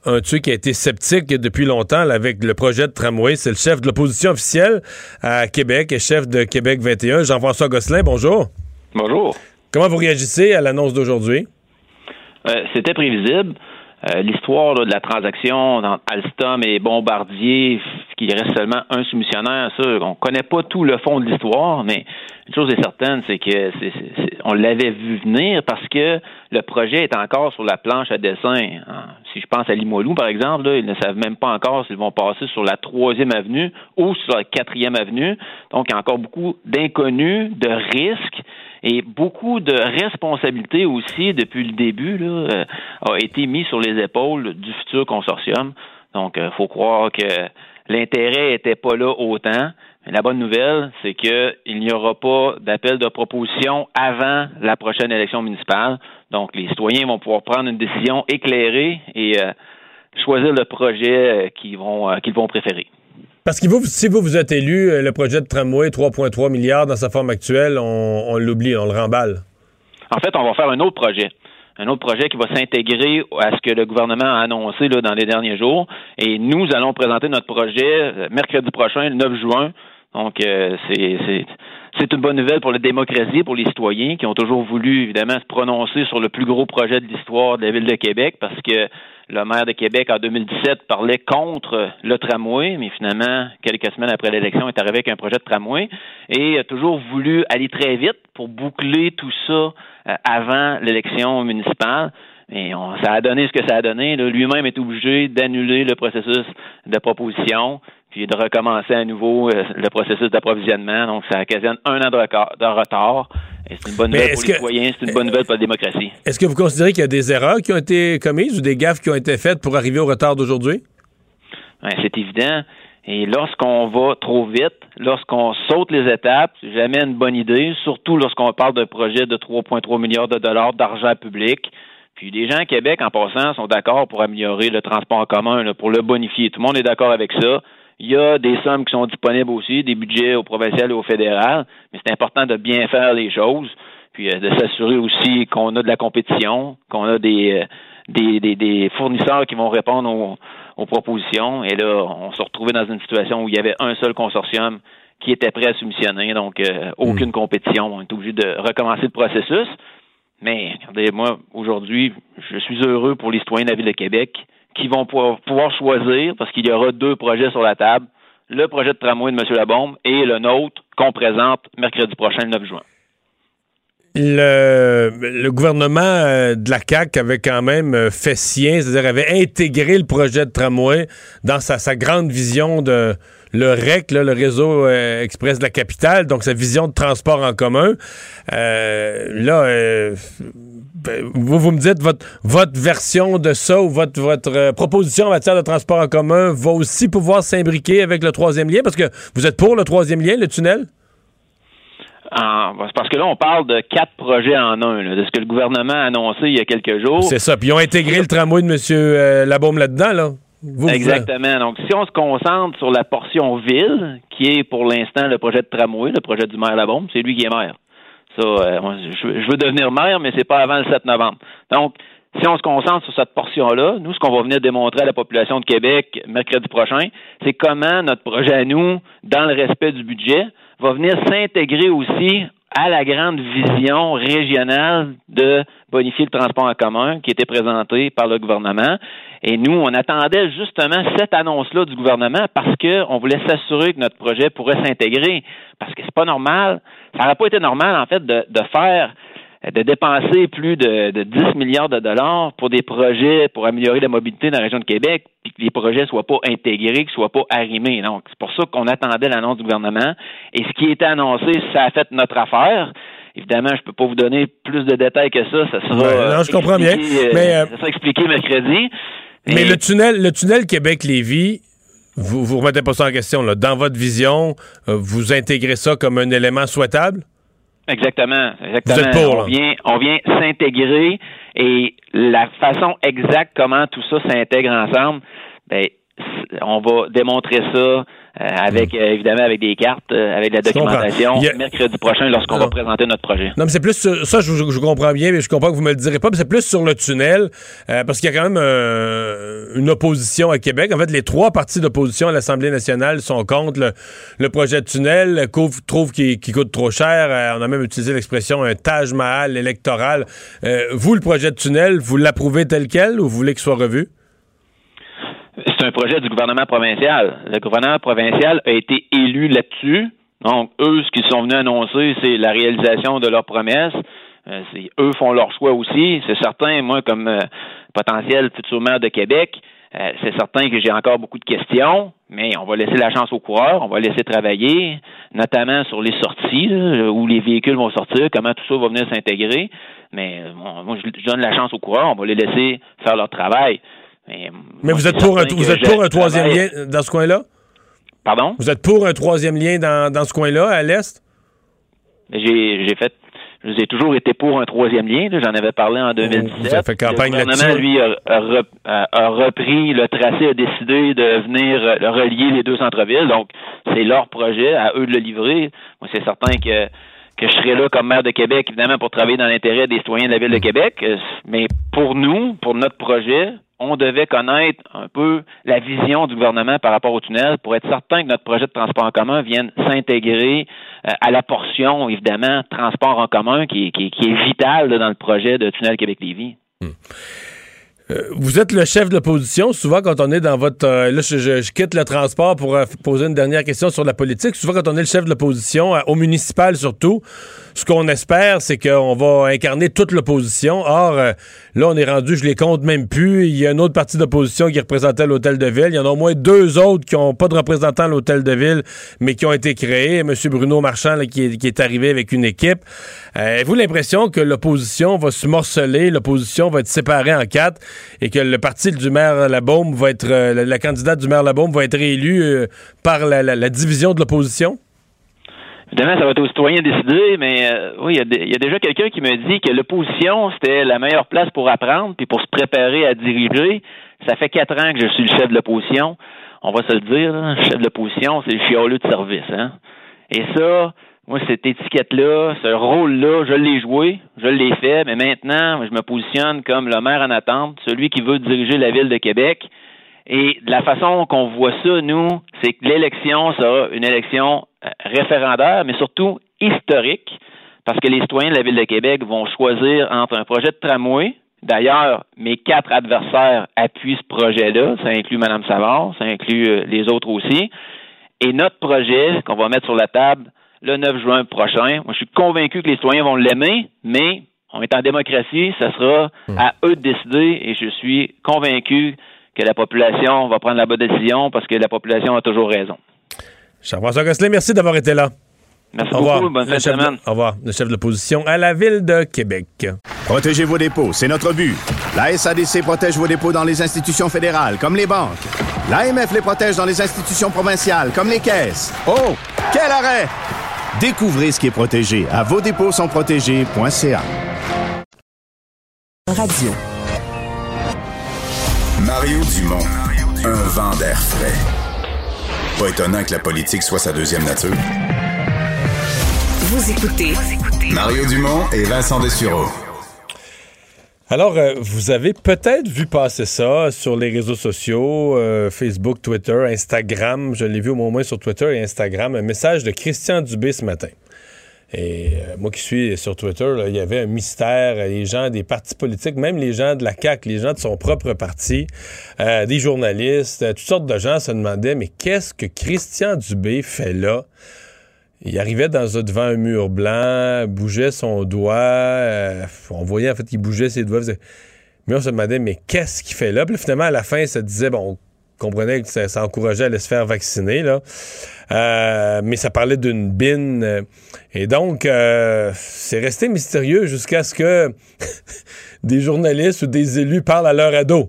[SPEAKER 3] un truc qui a été sceptique depuis longtemps avec le projet de tramway. C'est le chef de l'opposition officielle à Québec et chef de Québec 21, Jean-François Gosselin. Bonjour.
[SPEAKER 14] Bonjour.
[SPEAKER 3] Comment vous réagissez à l'annonce d'aujourd'hui?
[SPEAKER 14] Euh, c'était prévisible. Euh, l'histoire de la transaction entre Alstom et Bombardier, qui reste seulement un soumissionnaire, ça, on connaît pas tout le fond de l'histoire, mais une chose est certaine, c'est que on l'avait vu venir parce que le projet est encore sur la planche à dessin. Hein, si je pense à Limoilou, par exemple, ils ne savent même pas encore s'ils vont passer sur la troisième avenue ou sur la quatrième avenue. Donc, il y a encore beaucoup d'inconnus, de risques. Et beaucoup de responsabilités aussi, depuis le début, là, euh, a été mis sur les épaules du futur consortium. Donc, il euh, faut croire que l'intérêt était pas là autant. Mais la bonne nouvelle, c'est qu'il n'y aura pas d'appel de proposition avant la prochaine élection municipale. Donc, les citoyens vont pouvoir prendre une décision éclairée et euh, choisir le projet qu'ils vont, qu'ils vont préférer.
[SPEAKER 3] Parce que vous, si vous vous êtes élu, le projet de tramway 3,3 milliards dans sa forme actuelle, on, l'oublie, on le remballe.
[SPEAKER 14] En fait, on va faire un autre projet un autre projet qui va s'intégrer à ce que le gouvernement a annoncé là, dans les derniers jours. Et nous allons présenter notre projet mercredi prochain, le 9 juin. Donc, euh, c'est c'est une bonne nouvelle pour la démocratie, pour les citoyens qui ont toujours voulu, évidemment, se prononcer sur le plus gros projet de l'histoire de la ville de Québec parce que le maire de Québec, en 2017, parlait contre le tramway, mais finalement, quelques semaines après l'élection, est arrivé avec un projet de tramway et a toujours voulu aller très vite pour boucler tout ça euh, avant l'élection municipale. Et on, ça a donné ce que ça a donné. Lui-même est obligé d'annuler le processus de proposition puis de recommencer à nouveau euh, le processus d'approvisionnement. Donc, ça occasionne un an de, retard. Et c'est une bonne nouvelle pour les citoyens, c'est une bonne nouvelle pour la démocratie.
[SPEAKER 3] Est-ce que vous considérez qu'il y a des erreurs qui ont été commises ou des gaffes qui ont été faites pour arriver au retard d'aujourd'hui?
[SPEAKER 14] c'est évident. Et lorsqu'on va trop vite, lorsqu'on saute les étapes, c'est jamais une bonne idée, surtout lorsqu'on parle d'un projet de 3,3 milliards de dollars d'argent public. Puis les gens à Québec, en passant, sont d'accord pour améliorer le transport en commun, pour le bonifier. Tout le monde est d'accord avec ça. Il y a des sommes qui sont disponibles aussi, des budgets au provincial et au fédéral, mais c'est important de bien faire les choses, puis euh, de s'assurer aussi qu'on a de la compétition, qu'on a des, euh, des, des, fournisseurs qui vont répondre aux, aux, propositions. Et là, on se retrouvait dans une situation où il y avait un seul consortium qui était prêt à soumissionner, donc euh, aucune hmm. compétition. On est obligé de recommencer le processus. Mais regardez, moi, aujourd'hui, je suis heureux pour les citoyens de la Ville de Québec qui vont pouvoir choisir, parce qu'il y aura deux projets sur la table, le projet de tramway de M. Labombe et le nôtre qu'on présente mercredi prochain, le 9 juin.
[SPEAKER 3] Le, gouvernement euh, de la CAQ avait quand même euh, fait sien, c'est-à-dire avait intégré le projet de tramway dans sa, grande vision de le REC, le réseau euh, express de la capitale, donc sa vision de transport en commun. là, vous, vous me dites votre, votre version de ça ou votre, votre euh, proposition en matière de transport en commun va aussi pouvoir s'imbriquer avec le troisième lien parce que vous êtes pour le troisième lien, le tunnel?
[SPEAKER 14] Ah, parce que là, on parle de quatre projets en un, de ce que le gouvernement a annoncé il y a quelques jours.
[SPEAKER 3] C'est ça. Puis ils ont intégré le tramway de M. Euh, Labaume là-dedans, là.
[SPEAKER 14] Exactement. Donc, si on se concentre sur la portion ville, qui est pour l'instant le projet de tramway, le projet du maire Labaume, c'est lui qui est maire. Ça, euh, je, veux devenir maire, mais c'est pas avant le 7 novembre. Donc, si on se concentre sur cette portion-là, nous, ce qu'on va venir démontrer à la population de Québec mercredi prochain, c'est comment notre projet nous, dans le respect du budget, va venir s'intégrer aussi à la grande vision régionale de bonifier le transport en commun qui était présentée par le gouvernement. Et nous, on attendait justement cette annonce-là du gouvernement parce qu'on voulait s'assurer que notre projet pourrait s'intégrer. Parce que c'est pas normal. Ça n'aurait pas été normal, en fait, de, de faire de dépenser plus de, de 10 milliards de dollars pour des projets pour améliorer la mobilité dans la région de Québec, puis que les projets soient pas intégrés, qu'ils soient pas arrimés. Donc, c'est pour ça qu'on attendait l'annonce du gouvernement. Et ce qui était annoncé, ça a fait notre affaire. Évidemment, je peux pas vous donner plus de détails que ça. Ça sera.
[SPEAKER 3] non, je comprends bien.
[SPEAKER 14] Euh, mais euh, ça sera expliqué mercredi.
[SPEAKER 3] Mais le tunnel, le tunnel Québec-Lévis, vous vous remettez pas ça en question. Là. Dans votre vision, euh, vous intégrez ça comme un élément souhaitable?
[SPEAKER 14] Exactement, exactement. on vient, on vient s'intégrer et la façon exacte comment tout ça s'intègre ensemble, ben, on va démontrer ça euh, avec hmm. euh, évidemment avec des cartes, euh, avec la documentation mercredi prochain lorsqu'on va présenter notre projet.
[SPEAKER 3] Non, mais c'est plus sur, ça, je, je, comprends bien, mais je comprends que vous me le direz pas, mais c'est plus sur le tunnel, parce qu'il y a quand même une opposition à Québec. En fait, les trois partis d'opposition à l'Assemblée nationale sont contre le, projet de tunnel, trouvent qu'il coûte trop cher. on a même utilisé l'expression un Taj Mahal électoral. vous, le projet de tunnel, vous l'approuvez tel quel ou vous voulez qu'il soit revu?
[SPEAKER 14] C'est un projet du gouvernement provincial. Le gouvernement provincial a été élu là-dessus. Donc, eux, ce qu'ils sont venus annoncer, c'est la réalisation de leurs promesses. Euh, eux font leur choix aussi. C'est certain, moi, comme euh, potentiel futur maire de Québec, euh, c'est certain que j'ai encore beaucoup de questions, mais on va laisser la chance aux coureurs, on va laisser travailler, notamment sur les sorties, où les véhicules vont sortir, comment tout ça va venir s'intégrer. Mais moi, je donne la chance aux coureurs, on va les laisser faire leur travail.
[SPEAKER 3] Mais, vous êtes pour un, vous êtes pour un troisième lien dans ce coin-là?
[SPEAKER 14] Pardon?
[SPEAKER 3] Vous êtes pour un troisième lien dans, dans ce coin-là, à l'Est?
[SPEAKER 14] J'ai fait j'ai toujours été pour un troisième lien. J'en avais parlé en 2017.
[SPEAKER 3] Vous avez fait campagne
[SPEAKER 14] le gouvernement, lui, a, a, repris le tracé, a décidé de venir relier les deux centres-villes. Donc, c'est leur projet, à eux de le livrer. Moi, c'est certain que que je serai là comme maire de Québec, évidemment, pour travailler dans l'intérêt des citoyens de la ville de Québec. Mais pour nous, pour notre projet, on devait connaître un peu la vision du gouvernement par rapport au tunnel pour être certain que notre projet de transport en commun vienne s'intégrer euh, à la portion, évidemment, transport en commun qui, est vital dans le projet de tunnel Québec-Lévis.
[SPEAKER 3] Hmm. Euh, vous êtes le chef de l'opposition. Souvent, quand on est dans votre. Euh, là, je, quitte le transport pour poser une dernière question sur la politique. Souvent, quand on est le chef de l'opposition, au municipal surtout, ce qu'on espère, c'est qu'on va incarner toute l'opposition. Or, euh, là, on est rendu, je les compte même plus. Il y a une autre partie d'opposition qui représentait l'hôtel de ville. Il y en a au moins deux autres qui n'ont pas de représentant à l'hôtel de ville, mais qui ont été créés. M. Bruno Marchand, qui, est, arrivé avec une équipe. Euh, Avez-vous l'impression que l'opposition va se morceler, l'opposition va être séparée en quatre et que le parti du maire Labaume va être, euh, la, candidate du maire Labaume va être réélue par la division de l'opposition?
[SPEAKER 14] Évidemment, ça va être aux citoyens de décider, mais euh, oui, il y, a déjà quelqu'un qui me dit que l'opposition, c'était la meilleure place pour apprendre, puis pour se préparer à diriger. Ça fait quatre ans que je suis le chef de l'opposition. On va se le dire, le chef de l'opposition, c'est le fioleux de service. Hein? Et ça, moi, cette étiquette-là, ce rôle-là, je l'ai joué, je l'ai fait, mais maintenant, je me positionne comme le maire en attente, celui qui veut diriger la ville de Québec. Et de la façon qu'on voit ça, nous, c'est que l'élection sera une élection euh, référendaire, mais surtout historique, parce que les citoyens de la Ville de Québec vont choisir entre un projet de tramway. D'ailleurs, mes quatre adversaires appuient ce projet-là. Ça inclut Mme Savard, ça inclut euh, les autres aussi. Et notre projet qu'on va mettre sur la table le 9 juin prochain, moi je suis convaincu que les citoyens vont l'aimer, mais on est en démocratie, ça sera hmm. à eux de décider et je suis convaincu que la population va prendre la bonne décision parce que la population a toujours raison.
[SPEAKER 3] Charles-François Gosselin, merci d'avoir été là.
[SPEAKER 14] Merci beaucoup. Bonne fin de semaine.
[SPEAKER 3] Au revoir. Le chef de l'opposition à la ville de Québec.
[SPEAKER 2] Protégez vos dépôts, c'est notre but. La SADC protège vos dépôts dans les institutions fédérales, comme les banques. L'AMF les protège dans les institutions provinciales, comme les caisses. Oh, quel arrêt! Découvrez ce qui est protégé à vos dépôts sont protégés.ca. Radio. Mario Dumont, un vent d'air frais. Pas étonnant que la politique soit sa deuxième nature. Vous écoutez Mario Dumont et Vincent Dessureau.
[SPEAKER 3] Alors, euh, vous avez peut-être vu passer ça sur les réseaux sociaux, euh, Facebook, Twitter, Instagram. Je l'ai vu au moins sur Twitter et Instagram, un message de Christian Dubé ce matin. Et euh, moi qui suis sur Twitter, il y avait un mystère. Les gens des partis politiques, même les gens de la CAQ, les gens de son propre parti, euh, des journalistes, toutes sortes de gens se demandaient mais qu'est-ce que Christian Dubé fait là? Il arrivait dans, devant un mur blanc, bougeait son doigt. Euh, on voyait en fait qu'il bougeait ses doigts. Mais on se demandait mais qu'est-ce qu'il fait là? Puis finalement, à la fin, ça disait bon, comprenait que ça, encourageait à aller se faire vacciner, là. Euh, mais ça parlait d'une bine. Euh, et donc, euh, c'est resté mystérieux jusqu'à ce que des journalistes ou des élus parlent à leurs ados.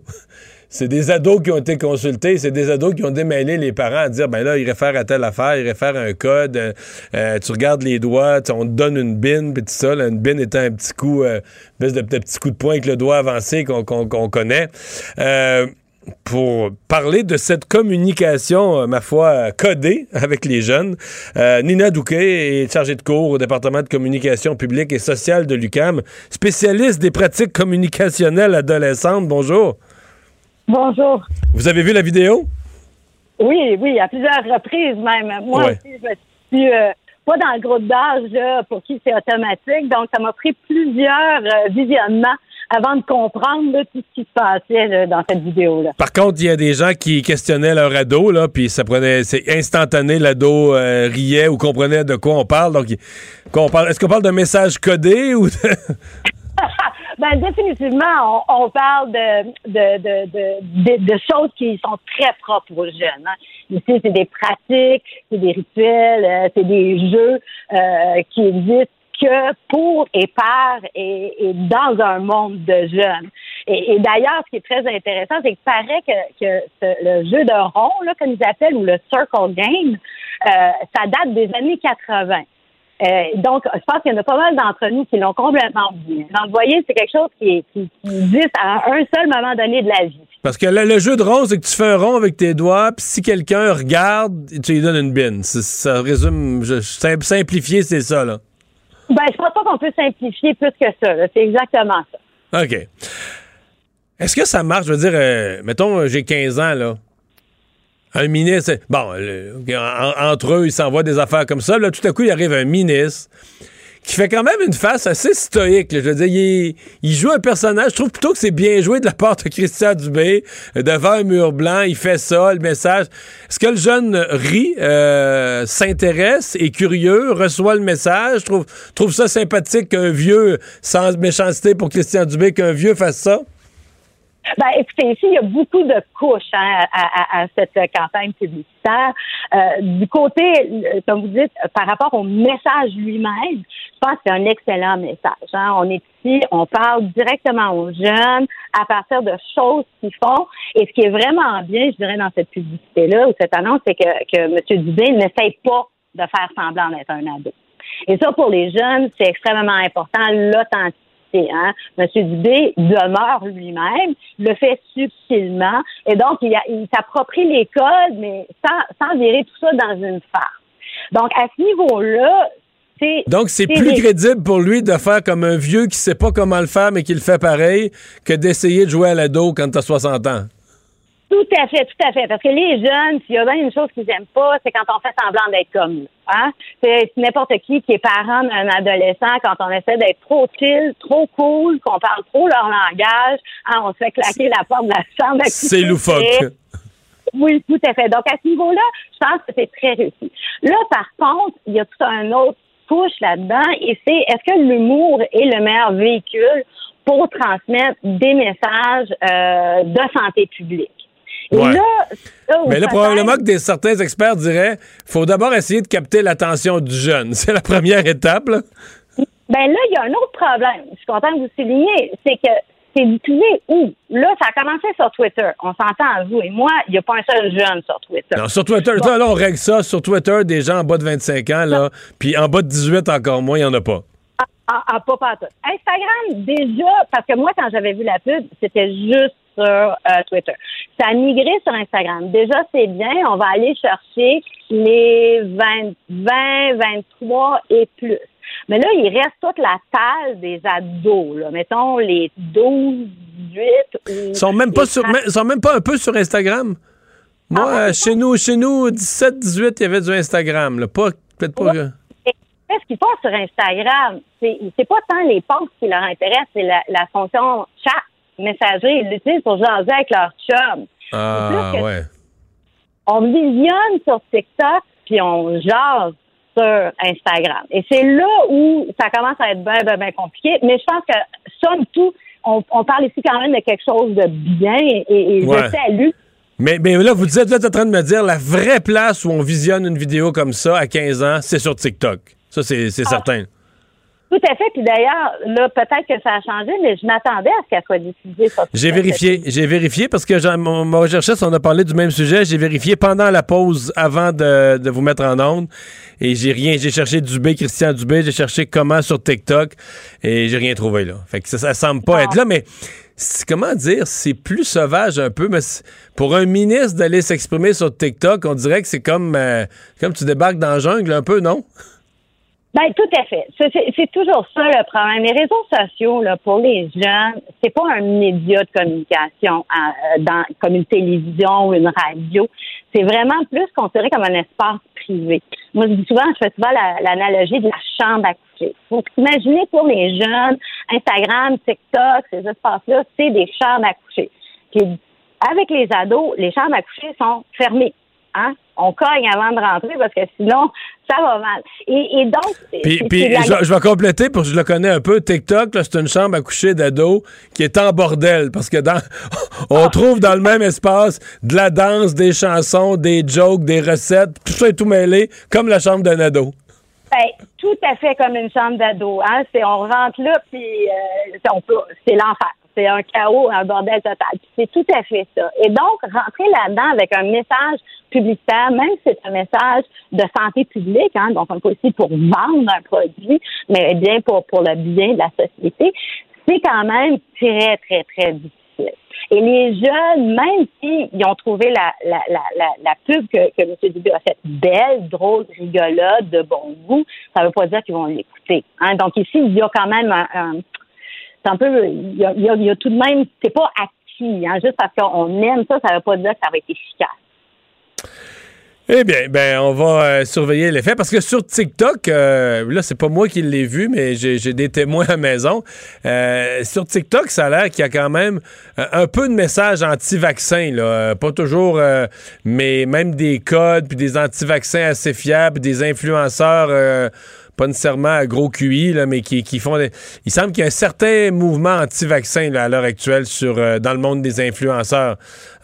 [SPEAKER 3] C'est des ados qui ont été consultés, c'est des ados qui ont démêlé les parents à dire ben là, il réfère à telle affaire, il réfère à un code, tu regardes les doigts, on te donne une bine, puis tout ça, une bine étant un petit coup, euh, de, de petit coup de poing avec le doigt avancé qu'on connaît pour parler de cette communication, euh, ma foi, codée avec les jeunes. Euh, Nina Douquet est chargée de cours au département de communication publique et sociale de l'UCAM, spécialiste des pratiques communicationnelles adolescentes. Bonjour.
[SPEAKER 15] Bonjour.
[SPEAKER 3] Vous avez vu la vidéo?
[SPEAKER 15] Oui, oui, à plusieurs reprises même. Moi aussi, je suis euh, pas dans le groupe d'âge pour qui c'est automatique, donc ça m'a pris plusieurs visionnements avant de comprendre tout ce qui se passait dans cette vidéo-là.
[SPEAKER 3] Par contre, il y a des gens qui questionnaient leur ado, là, puis ça prenait, c'est instantané, l'ado euh, riait ou comprenait de quoi on parle. Donc, quoi on parle, est-ce qu'on parle d'un message codé ou de...
[SPEAKER 15] ben, définitivement, on, parle de de, de, choses qui sont très propres aux jeunes. Hein. Ici, c'est des pratiques, c'est des rituels, euh, c'est des jeux euh, qui existent que pour et par et, dans un monde de jeunes. Et, d'ailleurs, ce qui est très intéressant, c'est qu'il paraît que, que le jeu de rond, là, comme ils appellent, ou le circle game, euh, ça date des années 80. Euh, donc, je pense qu'il y en a pas mal d'entre nous qui l'ont complètement oublié. Voyez, c'est quelque chose qui, qui, existe à un seul moment donné de la vie.
[SPEAKER 3] Parce que le, jeu de rond, c'est que tu fais un rond avec tes doigts, puis si quelqu'un regarde, tu lui donnes une bine. Ça, résume, je, simplifié, c'est ça, là.
[SPEAKER 15] Ben, je pense pas qu'on peut simplifier plus que ça. C'est exactement ça.
[SPEAKER 3] OK. Est-ce que ça marche? Je veux dire, euh, mettons, j'ai 15 ans, là un ministre. Bon, entre eux, ils s'envoient des affaires comme ça. Là, tout à coup, il arrive un ministre qui fait quand même une face assez stoïque. Je veux dire, il, joue un personnage. Je trouve plutôt que c'est bien joué de la part de Christian Dubé euh, devant un mur blanc. Il fait ça, le message. Est-ce que le jeune rit, euh, s'intéresse, est curieux, reçoit le message, trouve, trouve ça sympathique qu'un vieux, sans méchanceté pour Christian Dubé, qu'un vieux fasse ça?
[SPEAKER 15] Ben, écoutez, ici, il y a beaucoup de couches hein, à, cette campagne publicitaire. Euh, du côté, euh, comme vous dites, par rapport au message lui-même, je pense que c'est un excellent message. Hein. On est ici, on parle directement aux jeunes à partir de choses qu'ils font. Et ce qui est vraiment bien, je dirais, dans cette publicité-là ou cette annonce, c'est que, que M. Dubé n'essaye pas de faire semblant d'être un ado. Et ça, pour les jeunes, c'est extrêmement important, l'authenticité Hein? Monsieur Dubé demeure lui-même, le fait subtilement, et donc il, il s'approprie les codes, mais sans, sans virer tout ça dans une farce. Donc, à ce niveau-là, c'est...
[SPEAKER 3] donc, c'est plus crédible pour lui de faire comme un vieux qui sait pas comment le faire, mais qui le fait pareil, que d'essayer de jouer à l'ado quand tu as 60 ans.
[SPEAKER 15] Tout à fait, tout à fait. Parce que les jeunes, s'il y a bien une chose qu'ils n'aiment pas, c'est quand on fait semblant d'être comme nous. Hein? C'est n'importe qui qui est parent d'un adolescent quand on essaie d'être trop chill, trop cool, qu'on parle trop leur langage, hein, on se fait claquer la porte de la chambre.
[SPEAKER 3] C'est loufoque.
[SPEAKER 15] Oui, tout à fait. Donc, à ce niveau-là, je pense que c'est très réussi. Là, par contre, il y a tout un autre couche là-dedans et c'est est-ce que l'humour est le meilleur véhicule pour transmettre des messages euh, de santé publique?
[SPEAKER 3] Mais là, probablement que des, certains experts diraient faut d'abord essayer de capter l'attention du jeune. C'est la première étape. Là.
[SPEAKER 15] Ben là, il y a un autre problème. Je suis content de vous souligner. C'est que c'est diffusé où? Là, ça a commencé sur Twitter. On s'entend à vous et moi, il n'y a pas un seul jeune sur Twitter.
[SPEAKER 3] Non, sur Twitter, là, on règle ça. Sur Twitter, des gens en bas de 25 ans, là, puis en bas de 18 encore moins, il n'y en a pas.
[SPEAKER 15] Ah, ah, ah, pas pas Instagram, déjà, parce que moi, quand j'avais vu la pub, c'était juste sur euh, Twitter. Ça a migré sur Instagram. Déjà, c'est bien. On va aller chercher les 20, 20, 23 et plus. Mais là, il reste toute la taille des ados, là. Mettons les 12, 18
[SPEAKER 3] Ils sont même pas sur, sont même pas un peu sur Instagram? Moi, ah, euh, chez nous, chez nous, 17, 18, il y avait du Instagram, là. Pas, peut-être pas.
[SPEAKER 15] Qu'est-ce qu'ils font sur Instagram? C'est pas tant les posts qui leur intéressent, c'est la, la fonction chat messager, ils l'utilisent pour jaser avec leur chum.
[SPEAKER 3] Ah, ouais.
[SPEAKER 15] On visionne sur TikTok, puis on jase sur Instagram. Et c'est là où ça commence à être bien, bien, compliqué. Mais je pense que, somme tout, on, parle ici quand même de quelque chose de bien et, et je salue.
[SPEAKER 3] Mais, mais là, vous êtes là, en train de me dire, la vraie place où on visionne une vidéo comme ça à 15 ans, c'est sur TikTok. Ça, c'est ah. certain.
[SPEAKER 15] Tout à fait. Puis d'ailleurs, là, peut-être que ça a changé, mais je m'attendais à ce qu'elle soit diffusée.
[SPEAKER 3] J'ai vérifié. J'ai vérifié parce que mon, mon recherchiste, on a parlé du même sujet. J'ai vérifié pendant la pause avant de, vous mettre en onde. Et j'ai rien. J'ai cherché Dubé, Christian Dubé. J'ai cherché comment sur TikTok. Et j'ai rien trouvé, là. Fait que ça, ça semble pas être là, mais comment dire, c'est plus sauvage un peu, mais pour un ministre d'aller s'exprimer sur TikTok, on dirait que c'est comme, euh, comme tu débarques dans la jungle un peu, non?
[SPEAKER 15] Ben tout à fait. C'est toujours ça le problème. Les réseaux sociaux là pour les jeunes, c'est pas un média de communication euh, dans, comme une télévision ou une radio. C'est vraiment plus considéré comme un espace privé. Moi, je dis souvent, je fais souvent l'analogie de la chambre à coucher. Faut imaginer pour les jeunes, Instagram, TikTok, ces espaces-là, c'est des chambres à coucher. Puis avec les ados, les chambres à coucher sont fermées. Hein? On cogne avant de rentrer parce que sinon, ça va mal. Et, donc.
[SPEAKER 3] Puis, je, vais compléter pour que je le connais un peu. TikTok, c'est une chambre à coucher d'ado qui est en bordel parce que dans, on ah. trouve dans le même espace de la danse, des chansons, des jokes, des recettes, tout ça est tout mêlé, comme la chambre d'un ado.
[SPEAKER 15] Ben, tout à fait comme une chambre d'ado. Hein? on rentre là, puis euh, c'est l'enfer. C'est un chaos, un bordel total. C'est tout à fait ça. Et donc, rentrer là-dedans avec un message publicitaire, même si c'est un message de santé publique, hein, donc on peut aussi pour vendre un produit, mais bien pour, pour le bien de la société, c'est quand même très, très, très difficile. Et les jeunes, même s'ils ont trouvé la, la, la, la, pub que, que M. Dubé a faite belle, drôle, rigolote, de bon goût, ça ne veut pas dire qu'ils vont l'écouter. Hein. Donc ici, il y a quand même un, c'est un peu, il y, a, tout de même, c'est pas acquis, hein, juste parce qu'on aime ça, ça veut pas dire que ça va être efficace.
[SPEAKER 3] Eh bien, ben, on va euh, surveiller l'effet parce que sur TikTok, euh, là, c'est pas moi qui l'ai vu, mais j'ai des témoins à la maison. Euh, sur TikTok, ça a l'air qu'il y a quand même un peu de messages anti-vaccins. Pas toujours, mais même des codes, puis des anti-vaccins assez fiables, des influenceurs pas nécessairement à gros QI, là, mais qui, qui font. Il semble qu'il y a un certain mouvement anti-vaccin à l'heure actuelle sur, euh, dans le monde des influenceurs.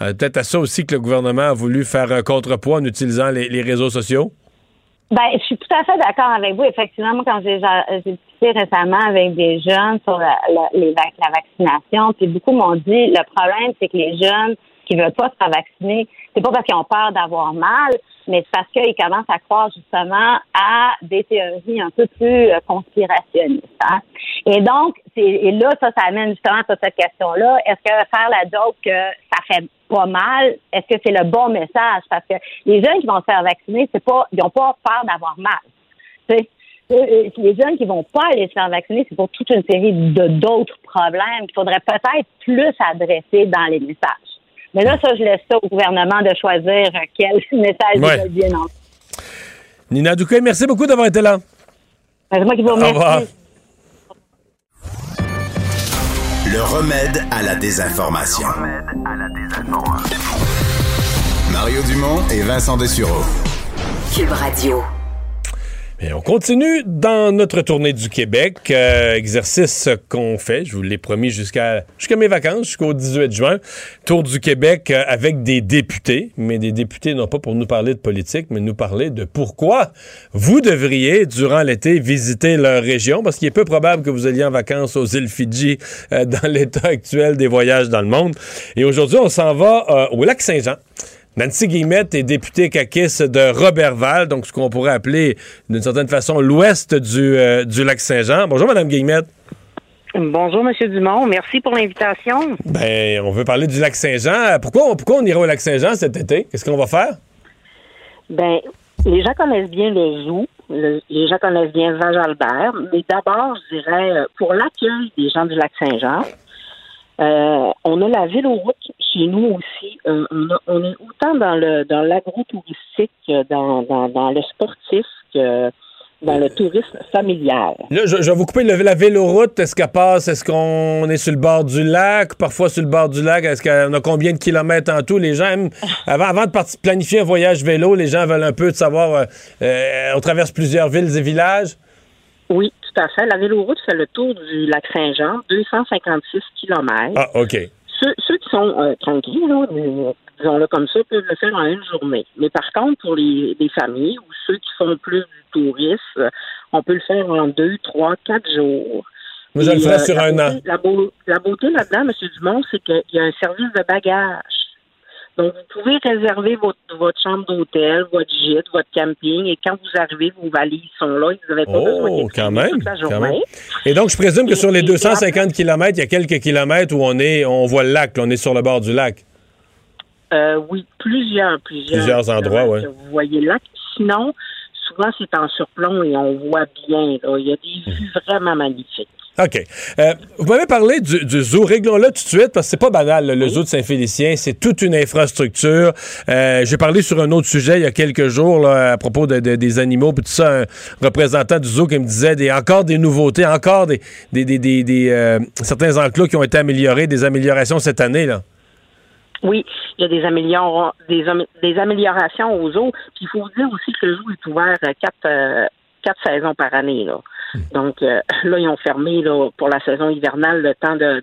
[SPEAKER 3] Euh, peut-être à ça aussi que le gouvernement a voulu faire un contrepoids en utilisant les, réseaux sociaux?
[SPEAKER 15] Ben, je suis tout à fait d'accord avec vous. Effectivement, quand j'ai discuté récemment avec des jeunes sur la, la vaccination, puis beaucoup m'ont dit le problème, c'est que les jeunes qui veulent pas se faire vacciner, c'est pas parce qu'ils ont peur d'avoir mal, mais c'est parce qu'ils commencent à croire justement à des théories un peu plus euh, conspirationnistes. Hein. Et donc, et là, ça, ça amène justement à cette question-là. Est-ce que faire la joke que ça fait pas mal, est-ce que c'est le bon message? Parce que les jeunes qui vont se faire vacciner, c'est pas, ils n'ont pas peur d'avoir mal. Euh, les jeunes qui vont pas aller se faire vacciner, c'est pour toute une série de d'autres problèmes qu'il faudrait peut-être plus adresser dans les messages. Mais là, ça, je laisse ça au gouvernement de choisir quel message ouais. il bien
[SPEAKER 3] Nina Douquet, merci beaucoup d'avoir été là.
[SPEAKER 15] C'est moi qui vous remercie. Au revoir.
[SPEAKER 16] Le remède à la désinformation. Mario Dumont et Vincent Dessureau.
[SPEAKER 13] Cube Radio
[SPEAKER 3] on continue dans notre tournée du Québec, euh, exercice qu'on fait, je vous l'ai promis jusqu'à jusqu'à mes vacances, jusqu'au 18 juin, tour du Québec euh, avec des députés, mais des députés non pas pour nous parler de politique, mais nous parler de pourquoi vous devriez durant l'été visiter leur région parce qu'il est peu probable que vous alliez en vacances aux îles Fidji euh, dans l'état actuel des voyages dans le monde. Et aujourd'hui, on s'en va au lac Saint-Jean. Nancy Guillemette est députée caquiste de Robertval, donc ce qu'on pourrait appeler d'une certaine façon l'ouest du, euh, du lac Saint-Jean. Bonjour, Madame Guillemette.
[SPEAKER 17] Bonjour, Monsieur Dumont. Merci pour l'invitation.
[SPEAKER 3] Ben, on veut parler du lac Saint-Jean. Pourquoi, pourquoi on ira au lac Saint-Jean cet été? Qu'est-ce qu'on va faire?
[SPEAKER 17] Ben, les gens connaissent bien le zoo. les gens connaissent bien Val-Albert. Mais d'abord, je dirais, euh, pour l'accueil des gens du lac Saint-Jean, euh, on a la vélo-route chez nous aussi. Euh, on, est autant dans le dans l'agro-touristique, dans, dans, dans, le sportif que dans le tourisme familial.
[SPEAKER 3] Là, je, vais vous couper le, la véloroute. Est-ce qu'elle passe? Est-ce qu'on est sur le bord du lac? Parfois sur le bord du lac. Est-ce qu'on a combien de kilomètres en tout? Les gens aiment, avant, avant de planifier un voyage vélo, les gens veulent un peu de savoir, euh, on traverse plusieurs villes et villages?
[SPEAKER 17] Oui, à fait. La véloroute fait le tour du lac Saint-Jean, 256 km.
[SPEAKER 3] Ah, OK.
[SPEAKER 17] Ceux, qui sont euh, tranquilles, disons-le comme ça, peuvent le faire en une journée. Mais par contre, pour les, familles ou ceux qui font plus du tourisme, on peut le faire en deux, trois, quatre jours.
[SPEAKER 3] Moi, je le euh, sur un an.
[SPEAKER 17] La, la beauté là-dedans, M. Dumont, c'est qu'il y a un service de bagage. Donc, vous pouvez réserver votre, votre chambre d'hôtel, votre gîte, votre camping, et quand vous arrivez, vos valises sont là vous n'avez pas besoin de
[SPEAKER 3] quand même, toute la journée. Et donc, je présume que sur les 250 km, il y a quelques kilomètres où on est, on voit le lac, on est sur le bord du lac.
[SPEAKER 17] Euh, oui, plusieurs, plusieurs.
[SPEAKER 3] Plusieurs endroits, oui.
[SPEAKER 17] Vous voyez le lac. Sinon, souvent, c'est en surplomb et on voit bien. Il y a des vues vraiment magnifiques.
[SPEAKER 3] OK. Euh, vous m'avez parlé du, zoo. Réglons-le tout de suite parce que c'est pas banal. Le zoo de Saint-Félicien, c'est toute une infrastructure. Euh, j'ai parlé sur un autre sujet il y a quelques jours à propos des animaux, puis tout ça, un représentant du zoo qui me disait des, encore des nouveautés, encore des, des, euh, certains enclos qui ont été améliorés, des améliorations cette année. là.
[SPEAKER 17] Oui, il y a des, des, améliorations au zoo. Puis il faut vous dire aussi que le zoo est ouvert quatre, quatre saisons par année. Là. Donc euh, là, ils ont fermé là, pour la saison hivernale le temps de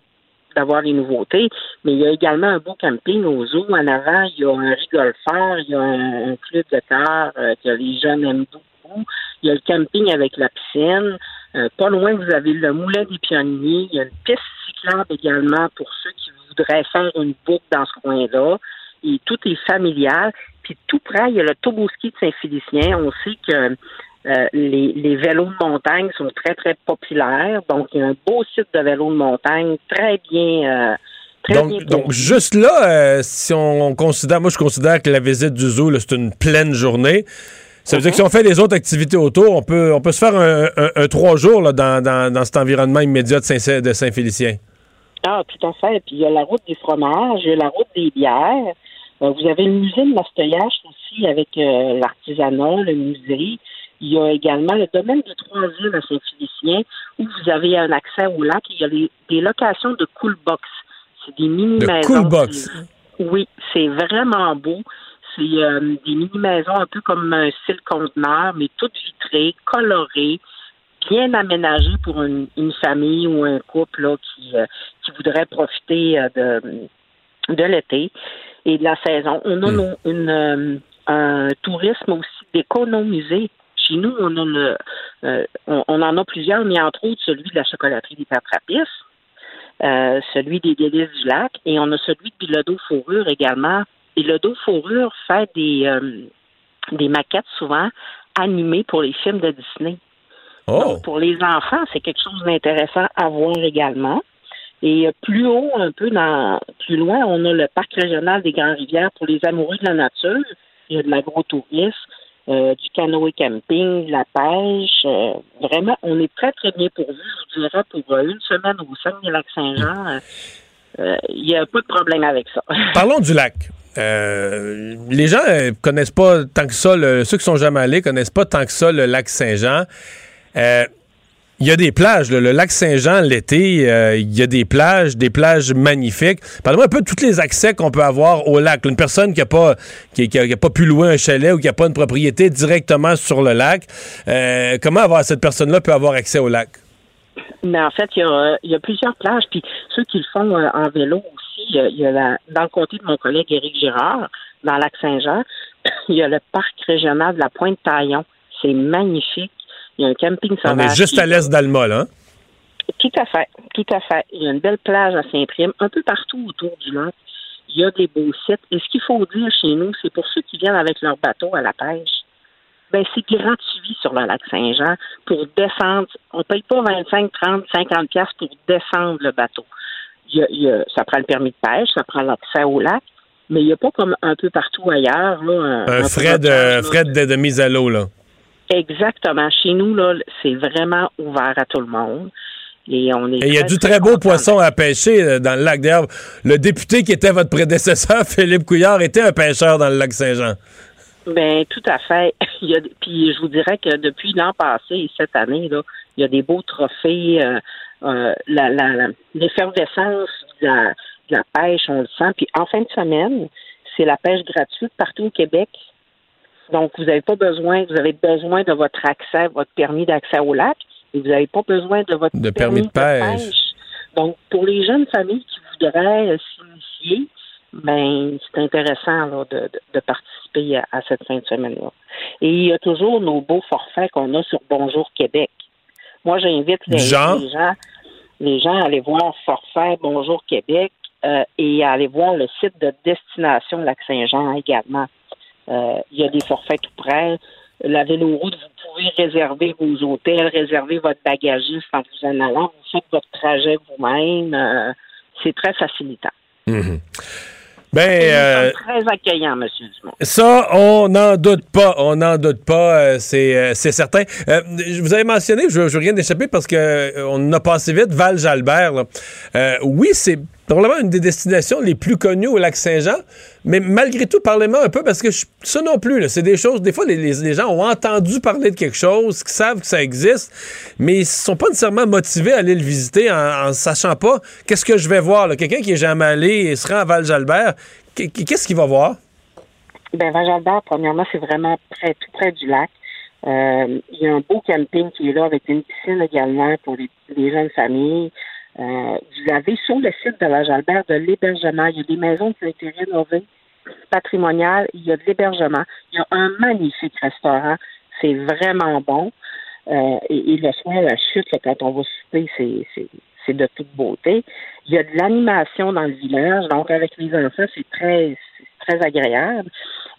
[SPEAKER 17] d'avoir les nouveautés, mais il y a également un beau camping au zoo. En avant, il y a un rigolfeur, il y a un, club de terre euh, que les jeunes aiment beaucoup. Il y a le camping avec la piscine. Euh, pas loin, vous avez le Moulin des Pionniers. Il y a une piste également pour ceux qui voudraient faire une boucle dans ce coin-là. Et tout est familial. Puis tout près, il y a le Toboski de Saint-Félicien. On sait que euh, les, vélos de montagne sont très, très populaires. Donc, il y a un beau site de vélos de montagne très bien. Euh,
[SPEAKER 3] donc, donc, juste là, euh, si on considère, moi je considère que la visite du zoo, c'est une pleine journée. Ça veut dire que si on fait les autres activités autour, on peut, on peut se faire un, trois jours là, dans, dans, cet environnement immédiat de, Saint, de Saint-Félicien.
[SPEAKER 17] Ah, tout à fait. Puis il y a la route des fromages, il y a la route des bières. vous avez le musée de Mastoyage aussi avec l'artisanat, le musée. Il y a également le domaine de Trois-Îles à Saint-Félicien où vous avez un accès au lac. Il y a des locations de cool box. C'est des mini-maisons.
[SPEAKER 3] Cool box.
[SPEAKER 17] Oui, c'est vraiment beau. C'est euh, des mini-maisons un peu comme un style conteneur, mais toutes vitrées, colorées, bien aménagées pour une, famille ou un couple qui, euh, qui voudrait profiter euh, de, de l'été et de la saison. On a hmm. une, un tourisme aussi d'économiser chez nous, on, a le, on, en a plusieurs, mais entre autres celui de la chocolaterie des Patrapis, euh, celui des délices du lac, et on a celui de Bilodeau Fourrure également. Bilodeau Fourrure fait des, euh, des maquettes souvent animées pour les films de Disney.
[SPEAKER 3] Oh.
[SPEAKER 17] pour les enfants, c'est quelque chose d'intéressant à voir également. Et plus haut, un peu dans plus loin, on a le parc régional des Grandes Rivières pour les amoureux de la nature. Il y a de l'agrotourisme. Euh, du canoë camping, de la pêche. Euh, vraiment, on est très, très bien pourvu. Je vous dirais, pour une semaine au Saguenay-Lac-Saint-Jean, euh, il n'y a pas de problème avec ça.
[SPEAKER 3] Parlons du lac. Les gens connaissent pas tant que ça, ceux qui sont jamais allés connaissent pas tant que ça le lac Saint-Jean. Il y a des plages, le lac Saint-Jean l'été, euh, il y a des plages, des plages magnifiques. Parlez-moi un peu de tous les accès qu'on peut avoir au lac. Une personne qui n'a pas, qui, pas pu louer un chalet ou qui n'a pas une propriété directement sur le lac, euh, comment avoir cette personne-là peut avoir accès au lac?
[SPEAKER 17] Mais en fait, il y a, plusieurs plages, puis ceux qui le font euh, en vélo aussi, il y a dans le comté de mon collègue Éric Girard, dans le lac Saint-Jean, il y a le parc régional de la Pointe-Taillon. C'est magnifique. Il y a un camping sauvage.
[SPEAKER 3] On est juste à l'est d'Alma, là. Hein?
[SPEAKER 17] Tout à fait, tout à fait. Il y a une belle plage à Saint-Prime, un peu partout autour du lac. Il y a des beaux sites. Et ce qu'il faut dire chez nous, c'est pour ceux qui viennent avec leur bateau à la pêche, ben c'est gratuit sur le lac Saint-Jean pour descendre. On ne paye pas 25, 30, 50 pièces pour descendre le bateau. Il y a, ça prend le permis de pêche, ça prend l'accès au lac, mais il n'y a pas comme un peu partout ailleurs. Là,
[SPEAKER 3] un, frais, de, frais de mise à l'eau, là.
[SPEAKER 17] Exactement. Chez nous, là, c'est vraiment ouvert à tout le monde. Et on est.
[SPEAKER 3] il y a du très beau poisson à pêcher euh, dans le lac. D'ailleurs, le député qui était votre prédécesseur, Philippe Couillard, était un pêcheur dans le lac Saint-Jean.
[SPEAKER 17] Ben tout à fait. Il y a, puis je vous dirais que depuis l'an passé et cette année, là, il y a des beaux trophées. Euh, euh, l'effervescence de, la, de la pêche, on le sent. Puis en fin de semaine, c'est la pêche gratuite partout au Québec. Donc, vous n'avez pas besoin, vous avez besoin de votre accès, votre permis d'accès au lac, et vous n'avez pas besoin de votre
[SPEAKER 3] permis, de, pêche.
[SPEAKER 17] Donc, pour les jeunes familles qui voudraient euh, s'initier, ben, c'est intéressant de, participer à, cette fin de semaine-là. Et il y a toujours nos beaux forfaits qu'on a sur Bonjour Québec. Moi, j'invite les, gens, les gens à aller voir Forfait Bonjour Québec euh, et à aller voir le site de destination Lac-Saint-Jean également. Euh, il y a des forfaits tout près. La véloroute, vous pouvez réserver vos hôtels, réserver votre bagagiste en vous en allant. Vous faites votre trajet vous-même. Euh, c'est très facilitant.
[SPEAKER 3] Mhm. Ben, euh,
[SPEAKER 17] très accueillant, M. Dumont.
[SPEAKER 3] Ça, on n'en doute pas. On n'en doute pas, c'est certain. vous avez mentionné, je ne veux rien échapper parce qu'on a passé vite, Val-Jalbert. oui, c'est probablement une des destinations les plus connues au lac Saint-Jean. Mais malgré tout, parlez-moi un peu, parce que ça non plus, c'est des choses, des fois, les, gens ont entendu parler de quelque chose, qui savent que ça existe, mais ils sont pas nécessairement motivés à aller le visiter en, sachant pas qu'est-ce que je vais voir. Quelqu'un qui est jamais allé et se rend à Val-Jalbert, qu'est-ce qu'il va voir?
[SPEAKER 17] Ben, Val-Jalbert, premièrement, c'est vraiment près, tout près du lac. Euh, il y a un beau camping qui est là avec une piscine également pour les, les jeunes familles. Euh, vous avez sur le site de la Jalbert de l'hébergement. Il y a des maisons qui ont été rénovées, patrimoniales. Il y a de l'hébergement. Il y a un magnifique restaurant. C'est vraiment bon. Euh, et, le soir, la chute, quand on va souper, c'est de toute beauté. Il y a de l'animation dans le village, donc avec les enfants, c'est très, très agréable.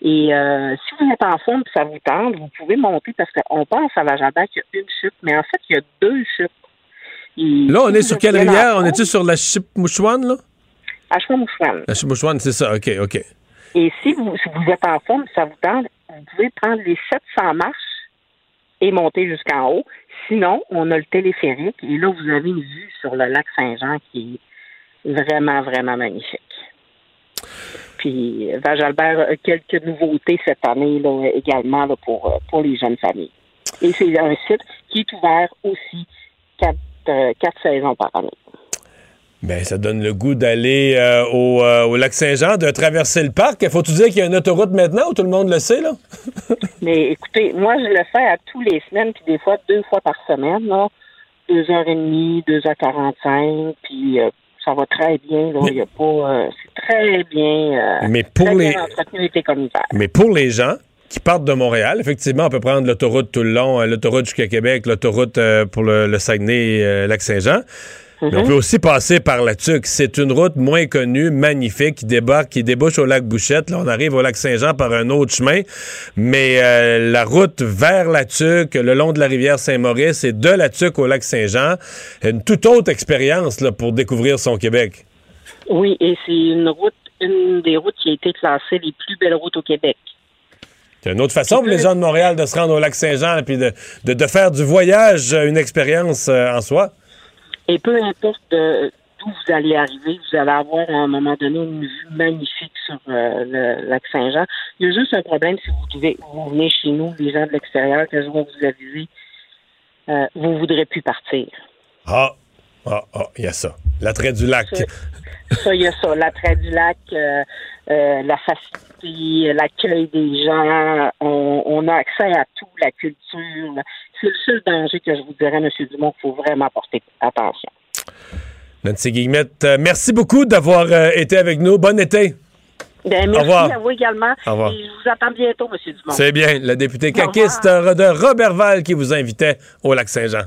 [SPEAKER 17] Et euh, si vous êtes en forme et ça vous tente, vous pouvez monter parce qu'on pense à la Jardin qu'il y a une chute, mais en fait, il y a deux chutes.
[SPEAKER 3] là, on est sur quelle rivière? On est-tu sur la Chipmouchouane, là?
[SPEAKER 17] À Chipmouchouane.
[SPEAKER 3] La Chipmouchouane, c'est ça, OK, OK.
[SPEAKER 17] Et si vous, êtes en forme, ça vous tente, vous pouvez prendre les 700 marches et monter jusqu'en haut. Sinon, on a le téléphérique et là, vous avez une vue sur le lac Saint-Jean qui est vraiment, vraiment magnifique. Puis, Val-Albert a quelques nouveautés cette année là, également pour, euh, pour les jeunes familles. Et c'est un site qui est ouvert aussi quatre, euh, quatre saisons par année.
[SPEAKER 3] Ben, ça donne le goût d'aller euh, au, euh, au, lac Saint-Jean, de traverser le parc. Faut-tu dire qu'il y a une autoroute maintenant ou tout le monde le sait, là?
[SPEAKER 17] Mais écoutez, moi, je le fais à tous les semaines, puis des fois deux fois par semaine, là. Deux heures et demie, deux heures quarante-cinq, puis euh, ça va très bien, là. Il y a pas... c'est très bien...
[SPEAKER 3] mais pour les... Mais pour les gens qui partent de Montréal, effectivement, on peut prendre l'autoroute tout le long, l'autoroute jusqu'à Québec, l'autoroute pour le, le Mais on peut aussi passer par la Tuque. C'est une route moins connue, magnifique, qui débarque, qui débouche au lac Bouchette. Là, on arrive au lac Saint-Jean par un autre chemin. Mais euh, la route vers la Tuque, le long de la rivière Saint-Maurice et de la Tuque au lac Saint-Jean, une toute autre expérience là, pour découvrir son Québec.
[SPEAKER 17] Oui, et c'est une route, une des routes qui a été classée les plus belles routes au Québec.
[SPEAKER 3] C'est une autre façon pour les gens de Montréal de se rendre au lac Saint-Jean et puis de, de, de, faire du voyage une expérience euh, en soi.
[SPEAKER 17] Et peu importe d'où vous allez arriver, vous allez avoir à un moment donné une vue magnifique sur euh, le lac Saint-Jean. Il y a juste un problème si vous, devez, vous venez chez nous, les gens de l'extérieur, que je vais vous aviser, euh, vous ne voudrez plus partir.
[SPEAKER 3] Ah, ah, ah, il y a ça. L'attrait du lac.
[SPEAKER 17] Ça, il y a ça. L'attrait du lac, euh, la facilité, l'accueil des gens. On, on, a accès à tout, la culture, c'est le seul danger que je vous dirais, M. Dumont, qu'il faut vraiment porter attention.
[SPEAKER 3] Nancy Guillemette, euh, merci beaucoup d'avoir euh, été avec nous. Bon été.
[SPEAKER 17] Ben, merci à vous également. Au revoir. Et je vous attends bientôt, M. Dumont.
[SPEAKER 3] C'est bien. Le député caquiste de Robertval qui vous invitait au Lac-Saint-Jean.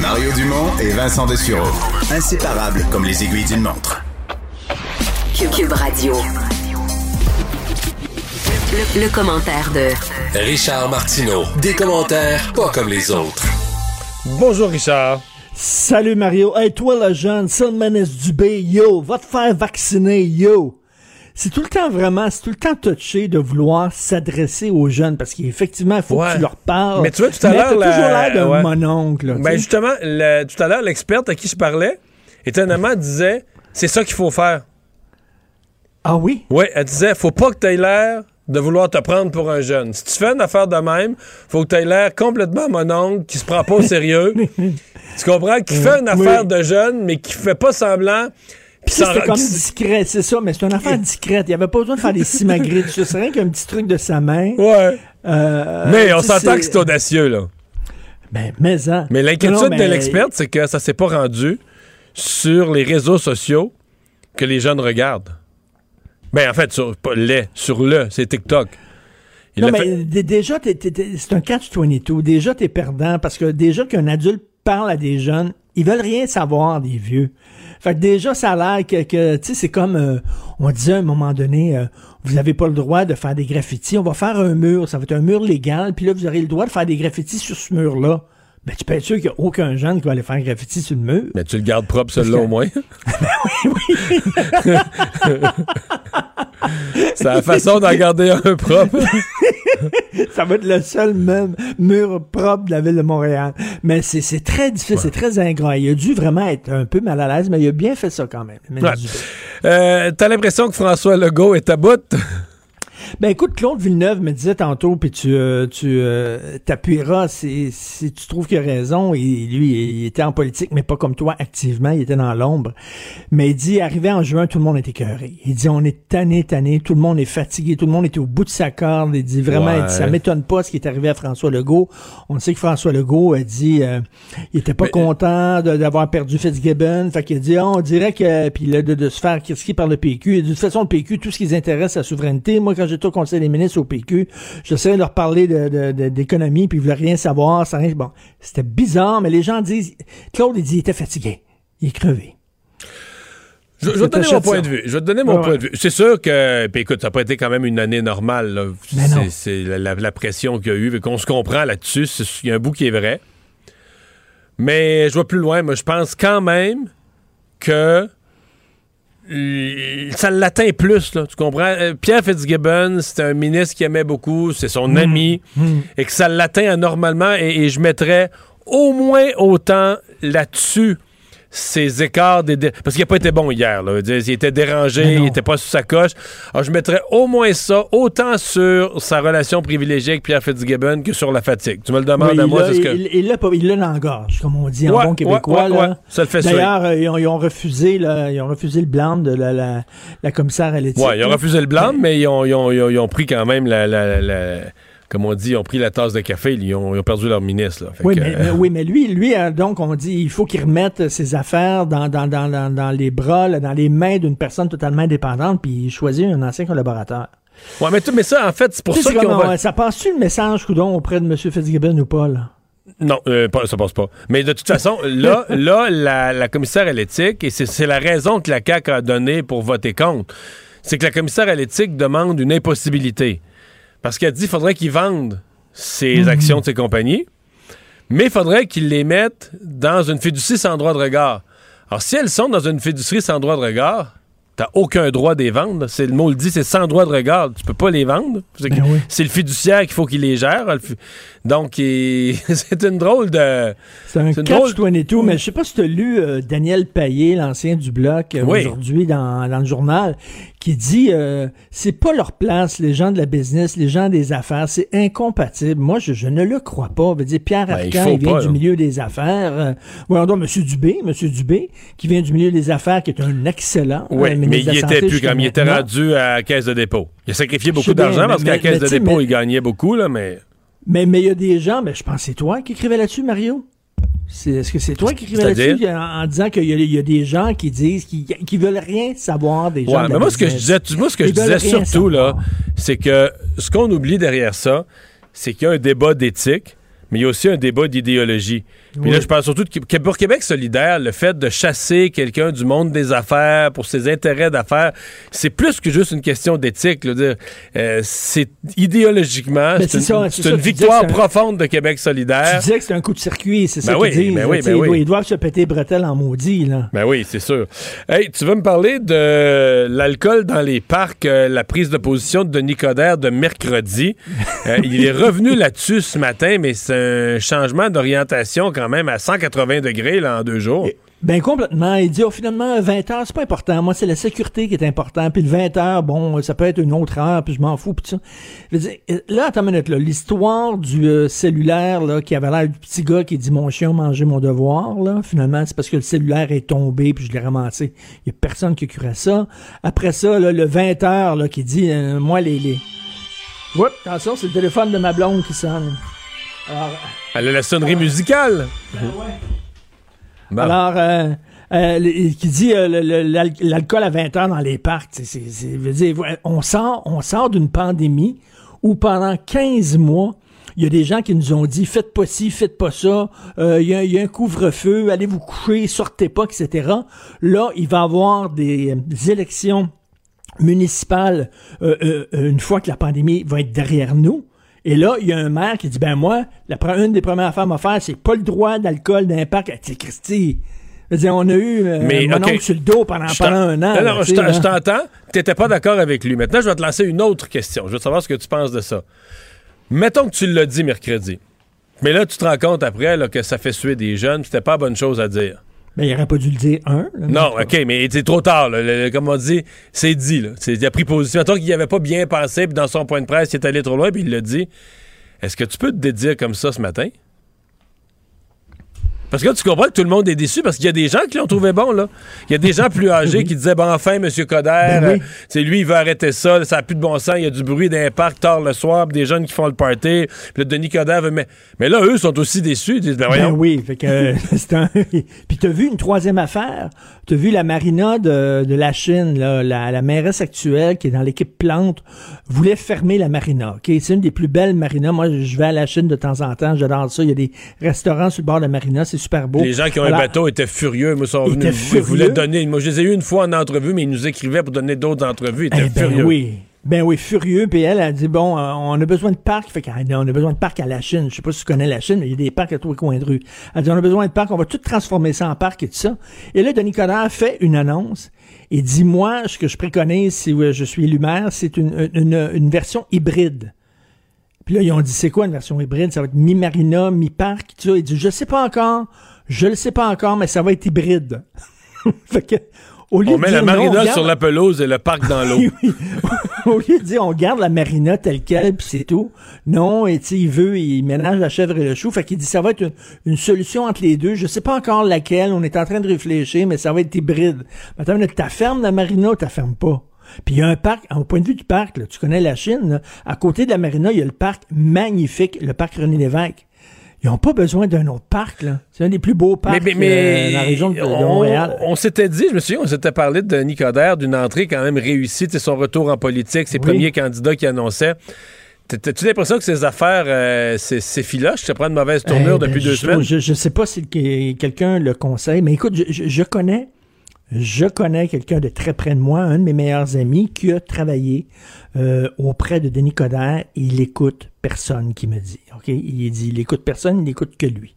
[SPEAKER 16] Mario Dumont et Vincent Dessureau. Inséparables comme les aiguilles d'une montre.
[SPEAKER 13] Cube Radio. Le, commentaire de
[SPEAKER 16] Richard Martineau. Des commentaires pas comme les autres.
[SPEAKER 3] Bonjour Richard.
[SPEAKER 18] Salut Mario. Hey toi le jeune, Salmanes Dubé, yo, va te faire vacciner, yo c'est tout le temps vraiment, c'est tout le temps touché de vouloir s'adresser aux jeunes parce qu'effectivement, il faut que tu leur parles.
[SPEAKER 3] Mais tu vois, tout à l'heure.
[SPEAKER 18] toujours l'air d'un mononcle.
[SPEAKER 3] Ben justement, tout à l'heure, l'experte à qui je parlais, étonnamment, disait c'est ça qu'il faut faire.
[SPEAKER 18] Ah oui?
[SPEAKER 3] Oui, elle disait faut pas que tu aies l'air de vouloir te prendre pour un jeune. Si tu fais une affaire de même, faut que tu aies l'air complètement mononcle, qui se prend pas au sérieux. tu comprends? Qui fait une affaire de jeune, mais qui fait pas semblant
[SPEAKER 18] c'était comme discret, c'est ça, mais c'est une affaire discrète. Il n'y avait pas besoin de faire des simagrides. C'est rien qu'un petit truc de sa main.
[SPEAKER 3] Ouais. Euh, mais on s'entend que c'est audacieux, là.
[SPEAKER 18] Ben, mais.
[SPEAKER 3] Hein. Mais l'inquiétude de l'experte, c'est que ça s'est pas rendu sur les réseaux sociaux que les jeunes regardent. Ben, en fait, sur, les, sur le, c'est TikTok.
[SPEAKER 18] non, mais déjà, c'est un catch-22. Déjà, t'es perdant parce que déjà qu'un adulte parle à des jeunes, ils veulent rien savoir des vieux. Fait que déjà, ça a l'air que, tu sais, c'est comme, euh, on disait à un moment donné, euh, vous n'avez pas le droit de faire des graffitis, on va faire un mur, ça va être un mur légal, puis là, vous aurez le droit de faire des graffitis sur ce mur-là. Ben, tu peux être sûr qu'il n'y a aucun jeune qui va aller faire un graffiti sur le mur.
[SPEAKER 3] Mais tu le gardes propre, celui-là, au moins.
[SPEAKER 18] ben oui, oui.
[SPEAKER 3] C'est la façon d'en garder un propre.
[SPEAKER 18] ça va être le seul même mur propre de la ville de Montréal. Mais c'est très difficile, c'est très ingrat. Il a dû vraiment être un peu mal à l'aise, mais il a bien fait ça quand même.
[SPEAKER 3] Euh, T'as l'impression que François Legault est à bout?
[SPEAKER 18] Ben écoute, Claude Villeneuve me disait tantôt, puis tu, euh, tu euh, t'appuieras si, si tu trouves qu'il a raison. Et lui, il était en politique, mais pas comme toi activement. Il était dans l'ombre. Mais il dit, arrivé en juin, tout le monde est écœuré. Il dit, on est tanné, tanné. Tout le monde est fatigué. Tout le monde était au bout de sa corde. Il dit vraiment, il dit, ça m'étonne pas ce qui est arrivé à François Legault. On sait que François Legault a dit, euh, il était pas content d'avoir perdu Fitzgibbon. Fait qu'il a dit, Ah, on dirait que, puis là, de, de se faire critiquer par le PQ. Il dit, de toute façon, le PQ, tout ce qui les intéresse, c'est la souveraineté. Moi, quand au Conseil des ministres au PQ, j'essayais de leur parler de- de- de- d'économie, puis ils voulaient rien savoir. Ça. Bon, c'était bizarre, mais les gens disent, Claude, il dit, il était fatigué. Il est crevé.
[SPEAKER 3] Je, je vais te donner mon point de vue. Je vais te donner mon
[SPEAKER 18] Ouais,
[SPEAKER 3] point
[SPEAKER 18] ouais.
[SPEAKER 3] de vue. C'est sûr que, puis écoute, ça n'a pas été quand même une année normale. C'est- la, la- pression qu'il y a eu, qu'on se comprend là-dessus. Il y a un bout qui est vrai. Mais je vais plus loin. Moi, je pense quand même que ça l'atteint plus, là, tu comprends? Euh, Pierre Fitzgibbon, c'est un ministre qui aimait beaucoup, c'est son ami, et que ça l'atteint anormalement, et, et je mettrais au moins autant là-dessus ces écarts des dé- parce qu'il n'a pas été bon hier là. Il était dérangé il était pas sous sa coche alors je mettrais au moins ça autant sur sa relation privilégiée avec Pierre Fitzgibbon que sur la fatigue tu me le demandes
[SPEAKER 18] Oui,
[SPEAKER 3] à
[SPEAKER 18] il
[SPEAKER 3] moi ce que
[SPEAKER 18] il- il l'a pas- il comme on dit en bon québécois.
[SPEAKER 3] ouais,
[SPEAKER 18] là.
[SPEAKER 3] ouais, ouais. Ça le fait.
[SPEAKER 18] D'ailleurs, euh, ils, ont, ils ont refusé, là, ils ont refusé le blâme de la, la, la commissaire à l'éthique.
[SPEAKER 3] Ouais, ils ont
[SPEAKER 18] là.
[SPEAKER 3] refusé le blâme, mais ils ont, ils ont- ils ont- pris quand même la, la- la- comme on dit, ils ont pris la tasse de café, ils ont, ils ont perdu leur ministre. Là.
[SPEAKER 18] Oui
[SPEAKER 3] que,
[SPEAKER 18] mais,
[SPEAKER 3] euh,
[SPEAKER 18] oui, mais lui, lui, hein, donc, on dit, il faut qu'il remette ses affaires dans, dans, dans, dans, dans les bras, là, dans les mains d'une personne totalement indépendante, puis il choisit un ancien collaborateur.
[SPEAKER 3] ouais, mais, mais ça, en fait, c'est pour ça qu'on va...
[SPEAKER 18] Ça passe-tu le message, coudon, auprès de M. Fitzgibbon ou pas, là?
[SPEAKER 3] Non, euh, ça passe pas. Mais de toute façon, là, là la, la commissaire à l'éthique, et c'est c'est la raison que la CAQ a donnée pour voter contre, c'est que la commissaire à l'éthique demande une impossibilité. Parce qu'elle dit qu'il faudrait qu'ils vendent ses
[SPEAKER 18] Mhm.
[SPEAKER 3] actions de ses compagnies, mais il faudrait qu'ils les mettent dans une fiducie sans droit de regard. Alors, si elles sont dans une fiducie sans droit de regard, t'as aucun droit de les vendre. C'est le mot le dit, c'est sans droit de regard. Tu peux pas les vendre. C'est
[SPEAKER 18] Ben
[SPEAKER 3] c'est le fiduciaire qu'il faut qu'il les gère. Donc, il- c'est une drôle de.
[SPEAKER 18] C'est un
[SPEAKER 3] C'est une drôle-
[SPEAKER 18] catch-22, mais je sais pas si tu as lu euh, Daniel Payet, l'ancien du Bloc, euh,
[SPEAKER 3] Oui.
[SPEAKER 18] aujourd'hui dans, dans le journal, qui dit euh, c'est pas leur place, les gens de la business, les gens des affaires, c'est incompatible. Moi, je, je ne le crois pas. Je veux dire, Pierre
[SPEAKER 3] Ben, il
[SPEAKER 18] Arcan,
[SPEAKER 3] faut
[SPEAKER 18] il, vient
[SPEAKER 3] pas,
[SPEAKER 18] du
[SPEAKER 3] là.
[SPEAKER 18] milieu des affaires. Voyons donc, M. Dubé, M. Dubé, qui vient du milieu des affaires, qui est un excellent
[SPEAKER 3] Oui, mais il était plus comme il était rendu à la caisse de dépôt. Il a sacrifié beaucoup d'argent parce qu'à la caisse
[SPEAKER 18] mais
[SPEAKER 3] de dépôt,
[SPEAKER 18] mais-
[SPEAKER 3] il gagnait beaucoup, là, mais.
[SPEAKER 18] Mais mais il y a des gens, mais je pense que c'est toi qui écrivais là-dessus, Mario. Est-ce que c'est toi qui écrivais là-dessus en, en disant qu'il y, y a des gens qui disent qu'ils qui veulent rien savoir des gens.
[SPEAKER 3] Ouais,
[SPEAKER 18] de
[SPEAKER 3] mais
[SPEAKER 18] la
[SPEAKER 3] moi, ce que je disais, moi, ce que
[SPEAKER 18] Ils
[SPEAKER 3] je disais surtout, là, c'est que ce qu'on oublie derrière ça, c'est qu'il y a un débat d'éthique, mais il y a aussi un débat d'idéologie. Puis
[SPEAKER 18] Oui.
[SPEAKER 3] là, je parle surtout de pour Québec solidaire, le fait de chasser quelqu'un du monde des affaires pour ses intérêts d'affaires, c'est plus que juste une question d'éthique. euh, c'est idéologiquement, c'est une,
[SPEAKER 18] ça, ça,
[SPEAKER 3] victoire
[SPEAKER 18] un-
[SPEAKER 3] profonde de Québec solidaire.
[SPEAKER 18] Tu disais que c'est un coup de circuit, c'est ça
[SPEAKER 3] Ben
[SPEAKER 18] qu'ils
[SPEAKER 3] oui,
[SPEAKER 18] disent.
[SPEAKER 3] ben oui, ben
[SPEAKER 18] ils,
[SPEAKER 3] oui.
[SPEAKER 18] doivent, ils doivent se péter les bretelles en maudit. Là.
[SPEAKER 3] Ben oui, c'est sûr. Hey, tu veux me parler de l'alcool dans les parcs, euh, la prise de position de Denis Coderre de mercredi? Euh, il est revenu là-dessus ce matin, mais c'est un changement d'orientation quand même à 180 degrés là, en deux jours.
[SPEAKER 18] Ben complètement. Il dit oh, finalement 20 heures, c'est pas important. Moi, c'est la sécurité qui est important. Puis le 20 heures, bon, ça peut être une autre heure, puis je m'en fous. Puis ça. Je veux dire, là, attends une minute, là. L'histoire du euh, cellulaire là, qui avait l'air du petit gars qui dit mon chien a mangé mon devoir, là, finalement, c'est parce que le cellulaire est tombé, puis je l'ai ramassé. Il y a personne qui à ça. Après ça, là, le 20 heures là, qui dit euh, moi les. les... Oups, attention, c'est le téléphone de ma blonde qui sonne. Alors,
[SPEAKER 3] Elle a la sonnerie musicale. Bon.
[SPEAKER 18] Alors, euh, euh, le- qui dit euh, l'alcool à 20 heures dans les parcs, c'est, c'est, c'est- veut dire, on sort, on sort d'une pandémie où pendant 15 mois, il y a des gens qui nous ont dit faites pas ci, faites pas ça, euh, il y, y a un couvre-feu, allez vous coucher, sortez pas, etc. Là, il va y avoir des, des élections municipales euh, euh, euh, une fois que la pandémie va être derrière nous. Et là, il y a un maire qui dit, ben moi, la, une des premières affaires à faire, c'est pas le droit d'alcool dans un parc. Tu Christy, je veux dire, on a eu euh,
[SPEAKER 3] Mais,
[SPEAKER 18] mon
[SPEAKER 3] OK.
[SPEAKER 18] oncle sur le dos pendant, un an. Là, tu
[SPEAKER 3] je t'entends. Tu n'étais pas d'accord avec lui. Maintenant, je vais te lancer une autre question. Je veux savoir ce que tu penses de ça. Mettons que tu l'as dit mercredi. Mais là, tu te rends compte après là, que ça fait suer des jeunes, puis c'était pas la bonne chose à dire.
[SPEAKER 18] Mais il n'aurait pas dû le dire, un.
[SPEAKER 3] non, OK, mais c'est trop tard. comme on dit, c'est dit. Là. Il a pris position. Tant qu'il n'y avait pas bien pensé, puis dans son point de presse, il est allé trop loin, puis il l'a dit. Est-ce que tu peux te dédire comme ça ce matin? Parce que là, tu comprends que tout le monde est déçu parce qu'il y a des gens qui l'ont trouvé bon, là. Il y a des gens plus âgés qui disaient, bon, enfin, M. Coder, ben c'est lui, il veut arrêter ça, ça n'a plus de bon sens, il y a du bruit d'un parc tard le soir, des jeunes qui font le party, puis le Denis Coder veut... Mais, mais là, eux sont aussi déçus, ils disent, ben,
[SPEAKER 18] ben oui, fait que, c'est un... Puis t'as vu une troisième affaire? T'as vu la marina de, de la Chine, là, la, la mairesse actuelle qui est dans l'équipe Plante voulait fermer la marina, OK? C'est une des plus belles marinas. Moi, je vais à la Chine de temps en temps, j'adore ça. Il y a des restaurants sur le bord de la marina, c'est super beau.
[SPEAKER 3] Les gens qui ont un bateau étaient furieux. Ils sont venus. Ils voulaient donner. Moi, je les ai eu une fois en entrevue, mais ils nous écrivaient pour donner d'autres entrevues. Ils étaient
[SPEAKER 18] eh ben
[SPEAKER 3] furieux.
[SPEAKER 18] Oui. Ben oui, furieux. Puis elle a dit bon, euh, on a besoin de parcs. Fait qu'on a besoin de parcs à la Chine. Je sais pas si tu connais la Chine, mais il y a des parcs à tous les coins de rue. Elle dit on a besoin de parcs. On va tout transformer ça en parc et tout ça. Et là, Denis Coderre fait une annonce et dit moi, ce que je préconise si je suis élu maire, c'est une, une, une version hybride. Puis là, ils ont dit, c'est quoi une version hybride? Ça va être mi-marina, mi-parc, tu vois. Il dit, je sais pas encore. Je le sais pas encore, mais ça va être hybride. fait que,
[SPEAKER 3] au lieu on met la marina sur la pelouse et le parc dans l'eau.
[SPEAKER 18] au lieu de dire on garde la marina telle quelle puis c'est tout. Non, et tu il veut, il ménage la chèvre et le chou. Fait qu'il dit ça va être une, solution entre les deux. Je sais pas encore laquelle. On est en train de réfléchir, mais ça va être hybride. Attends, t'as ferme la marina ou t'as ferme pas? Puis il y a un parc, au point de vue du parc, là, tu connais la Chine, à côté de la marina, il y a le parc magnifique, le parc René Lévesque. Ils n'ont pas besoin d'un autre parc, là. C'est un des plus beaux parcs euh, dans la région de, Montréal.
[SPEAKER 3] On, s'était dit, je me souviens, on s'était parlé de Nicodère, d'une entrée quand même réussie, son retour en politique, ses premiers candidats qui annonçaient. T'as-tu l'impression que ces affaires, euh, c'est filoche? Ça prend une mauvaise tournure eh depuis deux semaines?
[SPEAKER 18] Je, ne sais pas si quelqu'un le conseille, mais écoute, je, connais je connais quelqu'un de très près de moi, un de mes meilleurs amis, qui a travaillé euh, auprès de Denis Coderre. Il écoute personne qui me dit. Ok, il dit, il écoute personne, il écoute que lui.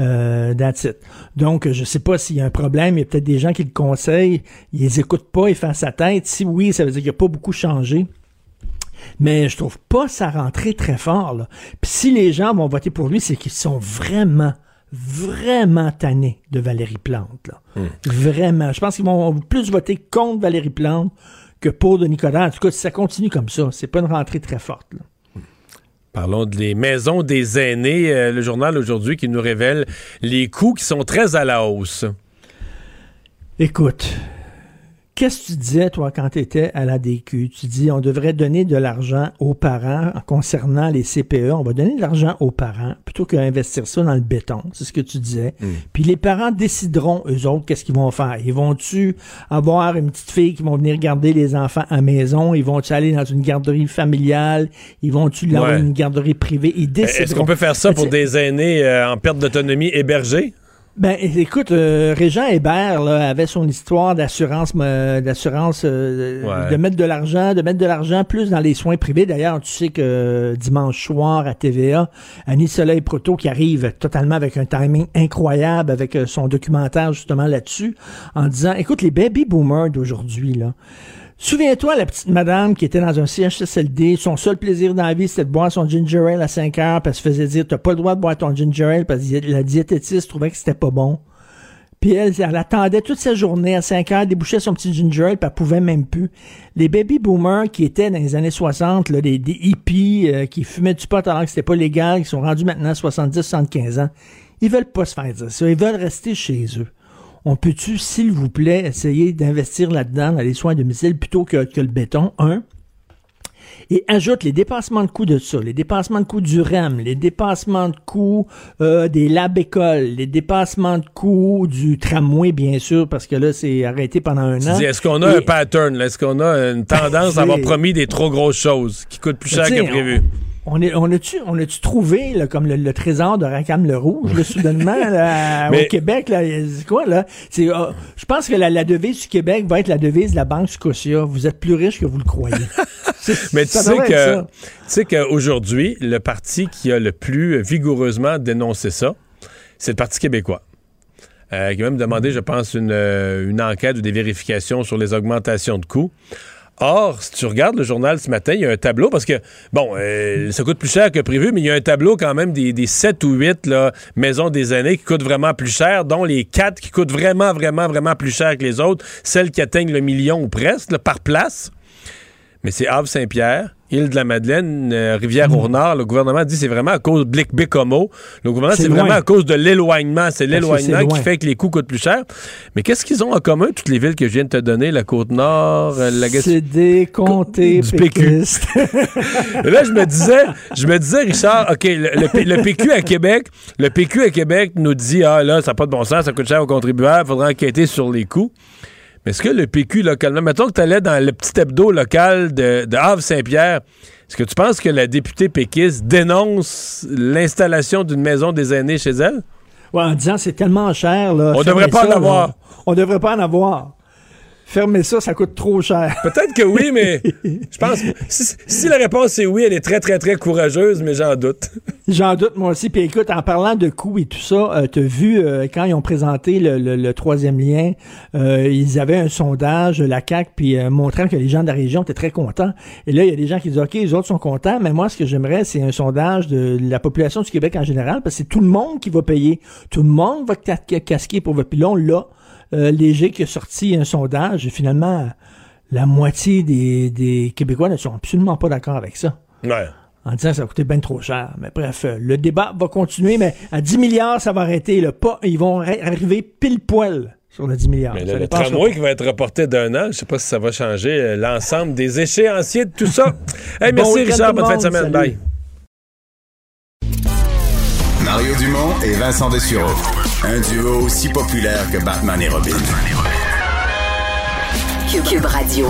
[SPEAKER 18] Euh, that's. Donc, je sais pas s'il y a un problème. Il y a peut-être des gens qui le conseillent. Ils les écoutent pas, ils font sa tête. Si oui, ça veut dire qu'il n'a pas beaucoup changé. Mais je trouve pas sa rentrée très fort. Puis si les gens vont voter pour lui, c'est qu'ils sont vraiment vraiment tannés de Valérie Plante. Là. Hmm. Vraiment. Je pense qu'ils vont plus voter contre Valérie Plante que pour Denis Coderre. En tout cas, si ça continue comme ça, c'est pas une rentrée très forte.
[SPEAKER 3] Parlons des maisons des aînés. Euh, le journal aujourd'hui qui nous révèle les coûts qui sont très à la hausse.
[SPEAKER 18] Écoute, Qu'est-ce que tu disais, toi, quand tu étais à la DQ? Tu dis, on devrait donner de l'argent aux parents concernant les CPE. On va donner de l'argent aux parents plutôt qu'investir ça dans le béton. C'est ce que tu disais. Mm. Puis les parents décideront, eux autres, qu'est-ce qu'ils vont faire. Ils vont-tu avoir une petite fille qui vont venir garder les enfants à maison? Ils vont-tu aller dans une garderie familiale? Ils vont-tu aller dans une garderie privée? Ils décideront.
[SPEAKER 3] Est-ce qu'on peut faire ça pour des aînés euh, en perte d'autonomie hébergés?
[SPEAKER 18] Ben, écoute, euh, Régent Hébert là, avait son histoire d'assurance, euh, d'assurance, euh, de mettre de l'argent, de mettre de l'argent plus dans les soins privés. D'ailleurs, tu sais que dimanche soir à TVA, Annie Soleil Proto qui arrive totalement avec un timing incroyable avec son documentaire justement là-dessus, en disant, écoute, les baby boomers d'aujourd'hui là. Souviens-toi, la petite madame qui était dans un CHSLD, son seul plaisir dans la vie, c'était de boire son ginger ale à 5 heures, parce qu'elle se faisait dire, t'as pas le droit de boire ton ginger ale, parce que la diététiste trouvait que c'était pas bon. Puis elle, elle attendait toute sa journée à 5 heures, débouchait son petit ginger ale, puis elle pouvait même plus. Les baby boomers qui étaient dans les années 60, là, des, hippies euh, qui fumaient du pot alors que c'était pas légal, qui sont rendus maintenant à 70, 75 ans, ils veulent pas se faire dire ça. Ils veulent rester chez eux on peut-tu, s'il vous plaît, essayer d'investir là-dedans, dans les soins à domicile, plutôt que, le béton, un, et ajoute les dépassements de coûts de ça, les dépassements de coûts du REM, les dépassements de coûts euh, des lab écoles, les dépassements de coûts du tramway, bien sûr, parce que là, c'est arrêté pendant un an.
[SPEAKER 3] Est-ce qu'on a un pattern? Est-ce qu'on a une tendance à avoir promis des trop grosses choses qui coûtent plus cher que prévu?
[SPEAKER 18] On, est, on a-tu on trouvé là, comme le, trésor de Racam le Rouge, soudainement, au Québec, là, c'est quoi, là? C'est, ah, je pense que la, la, devise du Québec va être la devise de la Banque Scotia. Vous êtes plus riche que vous le croyez.
[SPEAKER 3] Mais tu sais, que, tu sais qu'aujourd'hui, le parti qui a le plus vigoureusement dénoncé ça, c'est le Parti québécois. Euh, qui a même demandé, je pense, une, euh, une enquête ou des vérifications sur les augmentations de coûts. Or, si tu regardes le journal ce matin, il y a un tableau, parce que, bon, euh, ça coûte plus cher que prévu, mais il y a un tableau quand même des, des 7 ou 8 là, maisons des années qui coûtent vraiment plus cher, dont les 4 qui coûtent vraiment, vraiment, vraiment plus cher que les autres, celles qui atteignent le million ou presque, par place. Mais c'est Havre-Saint-Pierre, île de la Madeleine, euh, Rivière-au-Nord. Le gouvernement dit que c'est vraiment à cause de. Le gouvernement, c'est vraiment à cause de l'éloignement. C'est l'éloignement qui fait que les coûts coûtent plus cher. Mais qu'est-ce qu'ils ont en commun, toutes les villes que je viens de te donner, la Côte-Nord, euh, la
[SPEAKER 18] C'est des comtés
[SPEAKER 3] du PQ. Et là, je me disais, je me disais, Richard, OK, le, le, PQ à Québec, le PQ à Québec nous dit, ah là, ça n'a pas de bon sens, ça coûte cher aux contribuables, il faudra enquêter sur les coûts. Mais est-ce que le PQ localement, mettons que tu allais dans le petit hebdo local de, de Havre-Saint-Pierre, est-ce que tu penses que la députée péquiste dénonce l'installation d'une maison des aînés chez elle?
[SPEAKER 18] Oui, en disant c'est tellement cher. Là,
[SPEAKER 3] On devrait pas en avoir.
[SPEAKER 18] On devrait pas en avoir fermer ça, ça coûte trop cher.
[SPEAKER 3] Peut-être que oui, mais je pense que si, la réponse est oui, elle est très, très, très courageuse, mais j'en doute.
[SPEAKER 18] J'en doute, moi aussi. Puis écoute, en parlant de coûts et tout ça, euh, tu as vu, euh, quand ils ont présenté le, troisième lien, euh, ils avaient un sondage, la CAC, puis montrant que les gens de la région étaient très contents. Et là, il y a des gens qui disent, OK, les autres sont contents, mais moi, ce que j'aimerais, c'est un sondage de la population du Québec en général, parce que c'est tout le monde qui va payer. Tout le monde va casquer pour votre pilon, là euh, Léger qui a sorti un sondage et finalement, la moitié des, Québécois ne sont absolument pas d'accord avec ça.
[SPEAKER 3] Ouais.
[SPEAKER 18] En disant que ça coûtait bien trop cher. Mais bref, euh, le débat va continuer, mais à 10 milliards, ça va arrêter. Le pas, ils vont arriver pile poil sur le 10 milliards.
[SPEAKER 3] Mais le tramway qui va être reporté d'un an, je sais pas si ça va changer euh, l'ensemble des échéanciers de tout ça. merci Richard, bonne fin de semaine. Bye.
[SPEAKER 2] Mario Dumont et Vincent Dessureau. Un duo aussi populaire que Batman et Robin.
[SPEAKER 13] Cube, Radio.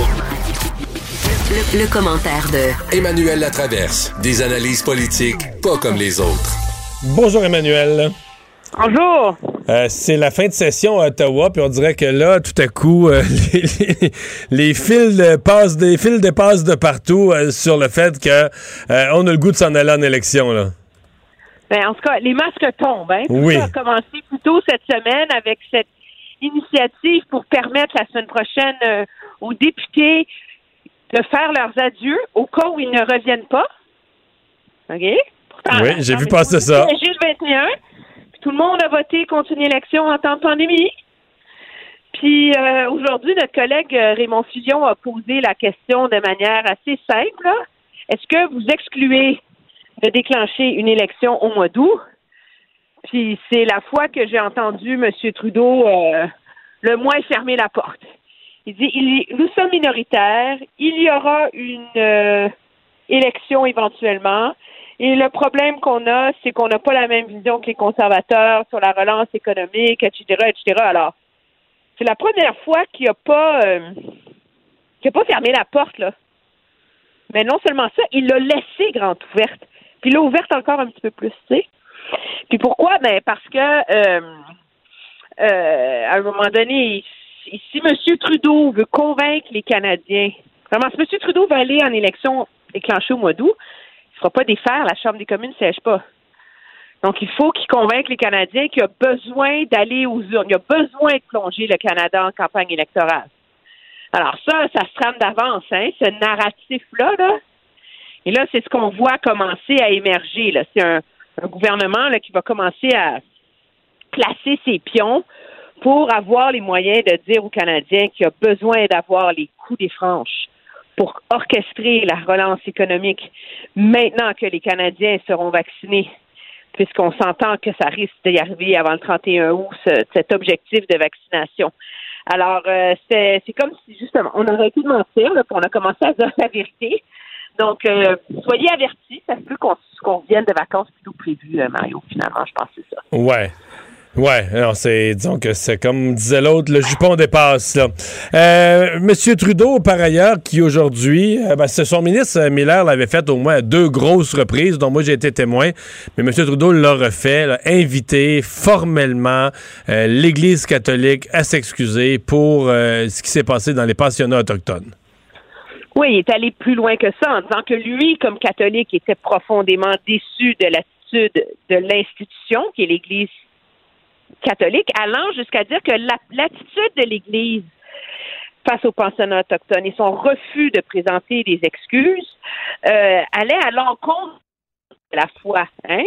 [SPEAKER 13] Le, commentaire de
[SPEAKER 16] Emmanuel Latraverse. Des analyses politiques pas comme les autres.
[SPEAKER 3] Bonjour Emmanuel.
[SPEAKER 19] Bonjour.
[SPEAKER 3] Euh, c'est la fin de session à Ottawa, puis on dirait que là, tout à coup, euh, les, fils de passe, des fils dépassent de partout euh, sur le fait que on a le goût de s'en aller en élection là.
[SPEAKER 19] Ben, en tout cas, les masques tombent. Hein? Tout
[SPEAKER 3] oui.
[SPEAKER 19] ça a commencé plus tôt cette semaine avec cette initiative pour permettre la semaine prochaine euh, aux députés de faire leurs adieux au cas où ils ne reviennent pas. OK?
[SPEAKER 3] oui, j'ai vu passer ça.
[SPEAKER 19] Juste 21. tout le monde a voté contre une élection en temps de pandémie. Puis euh, aujourd'hui, notre collègue euh, Raymond Fillon a posé la question de manière assez simple. Est-ce que vous excluez de déclencher une élection au mois d'août. Puis c'est la fois que j'ai entendu M. Trudeau euh, le moins fermer la porte. Il dit nous sommes minoritaires, il y aura une euh, élection éventuellement. Et le problème qu'on a, c'est qu'on n'a pas la même vision que les conservateurs sur la relance économique, etc., etc. Alors, c'est la première fois qu'il n'a pas euh, a pas fermé la porte, là. Mais non seulement ça, il l'a laissé grande ouverte. Puis l'a ouverte encore un petit peu plus, tu sais. Puis pourquoi? Ben parce que euh, euh, à un moment donné, si M. Trudeau veut convaincre les Canadiens, vraiment, si M. Trudeau veut aller en élection déclenchée au mois d'août, il ne fera pas défaire, la Chambre des communes ne sèche pas. Donc, il faut qu'il convainque les Canadiens qu'il a besoin d'aller aux urnes. Il a besoin de plonger le Canada en campagne électorale. Alors ça, ça se trame d'avance, hein, ce narratif-là, là, et là, c'est ce qu'on voit commencer à émerger. Là. C'est un, gouvernement là, qui va commencer à placer ses pions pour avoir les moyens de dire aux Canadiens qu'il a besoin d'avoir les coups des franches pour orchestrer la relance économique maintenant que les Canadiens seront vaccinés, puisqu'on s'entend que ça risque d'y arriver avant le 31 août, cet objectif de vaccination. Alors, euh, c'est comme si, justement, on aurait pu mentir, là, on a commencé à dire la vérité, donc, euh, soyez avertis. Ça se peut qu'on revienne de vacances plutôt prévues, euh, Mario, finalement. Je pense que c'est ça.
[SPEAKER 3] Ouais. Ouais, non, c'est, disons que c'est comme disait l'autre, le jupon dépasse, là. Euh, Monsieur Trudeau, par ailleurs, qui aujourd'hui, ben, son ministre Miller l'avait fait au moins à deux grosses reprises, dont moi j'ai été témoin, mais Monsieur Trudeau l'a refait, là, invité formellement l'Église catholique à s'excuser pour ce qui s'est passé dans les pensionnats autochtones.
[SPEAKER 19] Oui, il est allé plus loin que ça en disant que lui, comme catholique, était profondément déçu de l'attitude de l'institution, qui est l'Église catholique, allant jusqu'à dire que l'attitude de l'Église face aux pensionnats autochtones et son refus de présenter des excuses euh, allait à l'encontre de la foi, hein?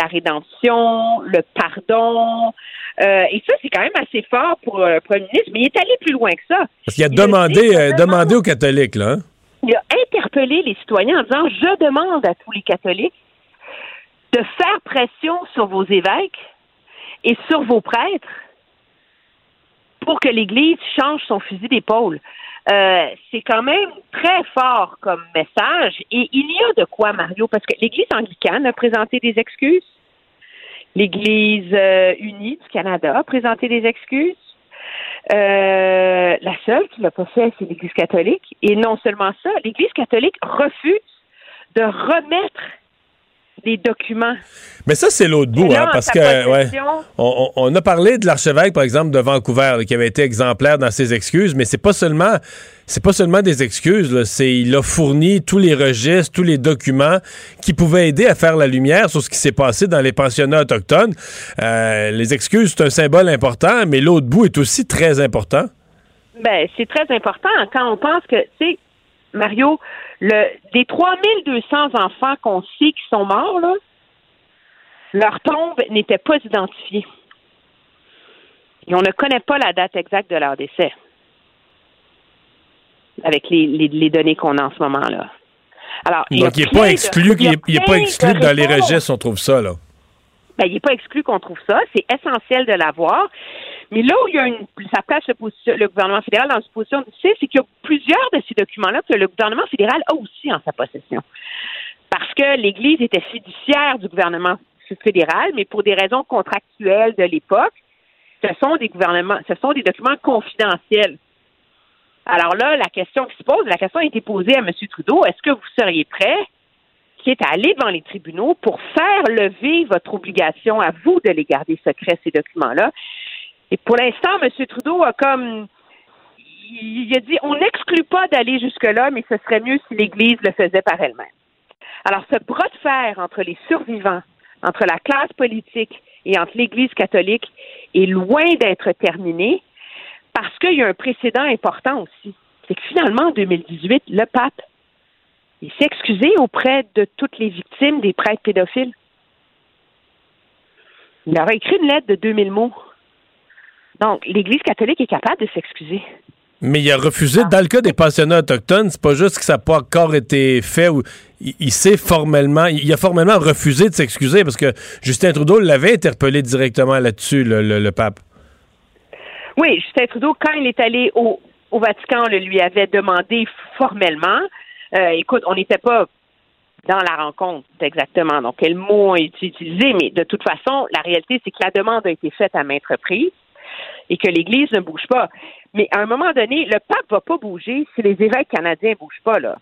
[SPEAKER 19] la rédemption, le pardon. Euh, et ça, c'est quand même assez fort pour euh, le premier ministre, mais il est allé plus loin que ça.
[SPEAKER 3] Parce qu'il a demandé, euh, demandé aux catholiques, là. Hein?
[SPEAKER 19] Il a interpellé les citoyens en disant Je demande à tous les catholiques de faire pression sur vos évêques et sur vos prêtres pour que l'Église change son fusil d'épaule. Euh, c'est quand même très fort comme message et il y a de quoi, Mario, parce que l'Église anglicane a présenté des excuses. L'Église euh, unie du Canada a présenté des excuses. Euh, la seule qui l'a pas fait, c'est l'Église catholique. Et non seulement ça, l'Église catholique refuse de remettre des documents.
[SPEAKER 3] Mais ça, c'est l'autre bout, hein, parce que ouais, on, on, a parlé de l'archevêque, par exemple, de Vancouver, là, qui avait été exemplaire dans ses excuses, mais c'est pas seulement c'est pas seulement des excuses, c'est il a fourni tous les registres, tous les documents qui pouvaient aider à faire la lumière sur ce qui s'est passé dans les pensionnats autochtones. Euh, les excuses, c'est un symbole important, mais l'autre bout est aussi très important.
[SPEAKER 19] Ben, c'est très important quand on pense que, tu sais, Mario, le, des 3200 enfants qu'on sait qui sont morts, là, leur tombe n'était pas identifiée. Et on ne connaît pas la date exacte de leur décès avec les, les, données qu'on a en ce moment-là.
[SPEAKER 3] Alors, Donc, il n'est pas exclu, il est, pas exclu dans les registres, on trouve ça, là.
[SPEAKER 19] Ben, il n'est pas exclu qu'on trouve ça. C'est essentiel de l'avoir. Mais là où il y a une, ça place le, gouvernement fédéral dans une position difficile, c'est qu'il y a plusieurs de ces documents-là que le gouvernement fédéral a aussi en sa possession. Parce que l'Église était fiduciaire du gouvernement fédéral, mais pour des raisons contractuelles de l'époque, ce sont des gouvernements, ce sont des documents confidentiels. Alors là, la question qui se pose, la question a été posée à M. Trudeau, est-ce que vous seriez prêt, qui est à aller devant les tribunaux pour faire lever votre obligation à vous de les garder secrets, ces documents-là? Et pour l'instant, M. Trudeau a comme il a dit on n'exclut pas d'aller jusque-là, mais ce serait mieux si l'Église le faisait par elle-même. Alors, ce bras de fer entre les survivants, entre la classe politique et entre l'Église catholique est loin d'être terminé parce qu'il y a un précédent important aussi. C'est que finalement, en 2018, le pape, s'est excusé auprès de toutes les victimes des prêtres pédophiles. Il leur a écrit une lettre de 2000 mots. Donc, l'Église catholique est capable de s'excuser.
[SPEAKER 3] Mais il a refusé, dans le cas des pensionnats autochtones, c'est pas juste que ça n'a pas encore été fait ou il, s'est formellement, il a formellement refusé de s'excuser parce que Justin Trudeau l'avait interpellé directement là-dessus, le, pape.
[SPEAKER 19] Oui, Justin Trudeau, quand il est allé au, Vatican, le lui avait demandé formellement. Euh, écoute, on n'était pas dans la rencontre exactement. Donc, quel mot a été utilisé, mais de toute façon, la réalité, c'est que la demande a été faite à maintes reprises et que l'Église ne bouge pas. Mais à un moment donné, le pape va pas bouger si les évêques canadiens ne bougent pas, là.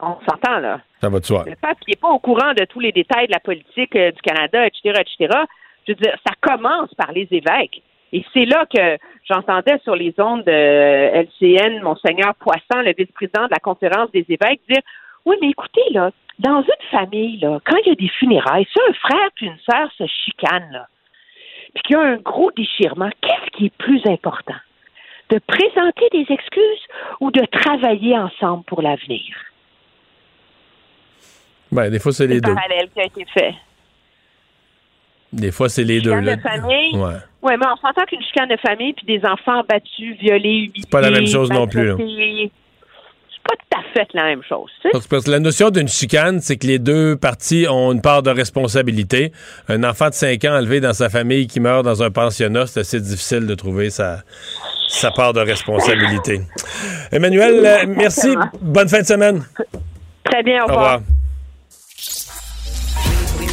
[SPEAKER 19] On s'entend, là.
[SPEAKER 3] Ça va de soi.
[SPEAKER 19] Le pape n'est pas au courant de tous les détails de la politique euh, du Canada, etc., etc. Je veux dire, ça commence par les évêques. Et c'est là que j'entendais sur les ondes de LCN, Monseigneur Poisson, le vice-président de la conférence des évêques, dire Oui, mais écoutez, là, dans une famille, là, quand il y a des funérailles, si un frère et une sœur se chicanent, là, puis qu'il y a un gros déchirement, qu'est-ce qui est plus important? De présenter des excuses ou de travailler ensemble pour l'avenir?
[SPEAKER 3] Ben, des fois, c'est les deux.
[SPEAKER 19] parallèle qui a été fait.
[SPEAKER 3] Des fois, c'est les deux.
[SPEAKER 19] Chicane de famille? Ouais. ouais. mais on s'entend qu'une chicane de famille puis des enfants battus, violés, humiliés.
[SPEAKER 3] C'est pas la même chose non plus.
[SPEAKER 19] C'est pas tout à fait la même chose.
[SPEAKER 3] Parce que la notion d'une chicane, c'est que les deux parties ont une part de responsabilité. Un enfant de 5 ans élevé dans sa famille qui meurt dans un pensionnat, c'est assez difficile de trouver sa, sa part de responsabilité. Emmanuel, euh, merci. Bonne fin de semaine.
[SPEAKER 19] Très bien, au revoir.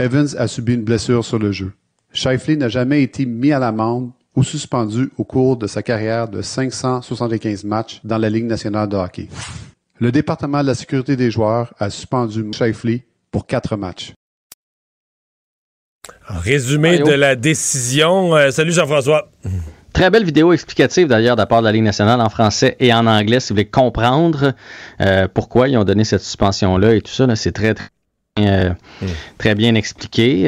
[SPEAKER 20] Evans a subi une blessure sur le jeu. Shifley n'a jamais été mis à l'amende ou suspendu au cours de sa carrière de 575 matchs dans la Ligue nationale de hockey. Le département de la sécurité des joueurs a suspendu Shifley pour quatre matchs.
[SPEAKER 3] Résumé de la décision. Euh, salut Jean-François.
[SPEAKER 21] Très belle vidéo explicative d'ailleurs de la part de la Ligue nationale en français et en anglais si vous voulez comprendre euh, pourquoi ils ont donné cette suspension-là et tout ça. C'est très, très, euh, hmm. très bien expliqué.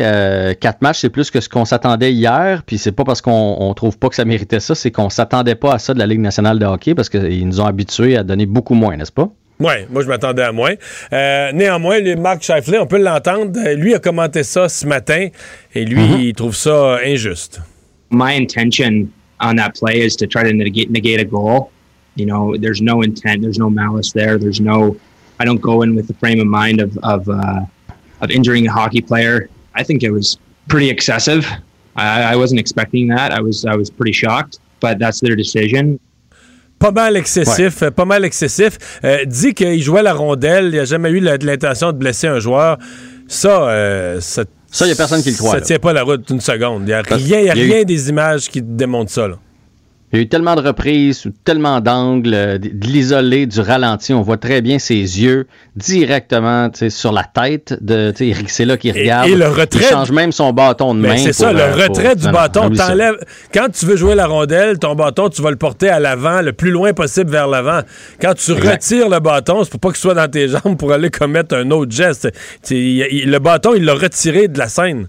[SPEAKER 21] quatre matchs, c'est plus que ce qu'on s'attendait hier. Puis c'est pas parce qu'on trouve pas que ça méritait ça, c'est qu'on s'attendait pas à ça de la Ligue nationale de hockey parce qu'ils nous ont habitués à donner beaucoup moins, n'est-ce pas?
[SPEAKER 3] Oui, moi je m'attendais à moins. Euh, néanmoins, Marc Scheifler, on peut l'entendre, lui a commenté ça ce matin et lui, mm -hmm. il trouve ça injuste.
[SPEAKER 22] My intention on that play is to try to negate, negate a goal. You know, there's no intent, there's no malice there, there's no. I don't go in with the frame of mind of of uh, of injuring a hockey player. I think it was pretty excessive. I, I wasn't expecting that. I was I was pretty shocked, but that's their decision.
[SPEAKER 3] pas mal excessif, ouais. pas mal excessif. Euh, dit qu'il jouait la rondelle, il n'a jamais eu l'intention de blesser un joueur. Ça, euh, ça,
[SPEAKER 21] ça, il n'y a personne qui le croit.
[SPEAKER 3] Ça ne tient pas la route une seconde. Il n'y a rien, y a rien eu... des images qui démontrent ça. Là.
[SPEAKER 21] Il y a eu tellement de reprises, tellement d'angles, euh, de l'isoler, du ralenti. On voit très bien ses yeux directement sur la tête de Eric là qui regarde.
[SPEAKER 3] Et, et, le retrait.
[SPEAKER 21] Il change même son bâton de main.
[SPEAKER 3] C'est ça, le retrait du bâton. Quand tu veux jouer la rondelle, ton bâton, tu vas le porter à l'avant, le plus loin possible vers l'avant. Quand tu exact. retires le bâton, c'est pour pas qu'il soit dans tes jambes pour aller commettre un autre geste. Il, le bâton, il l'a retiré de la scène.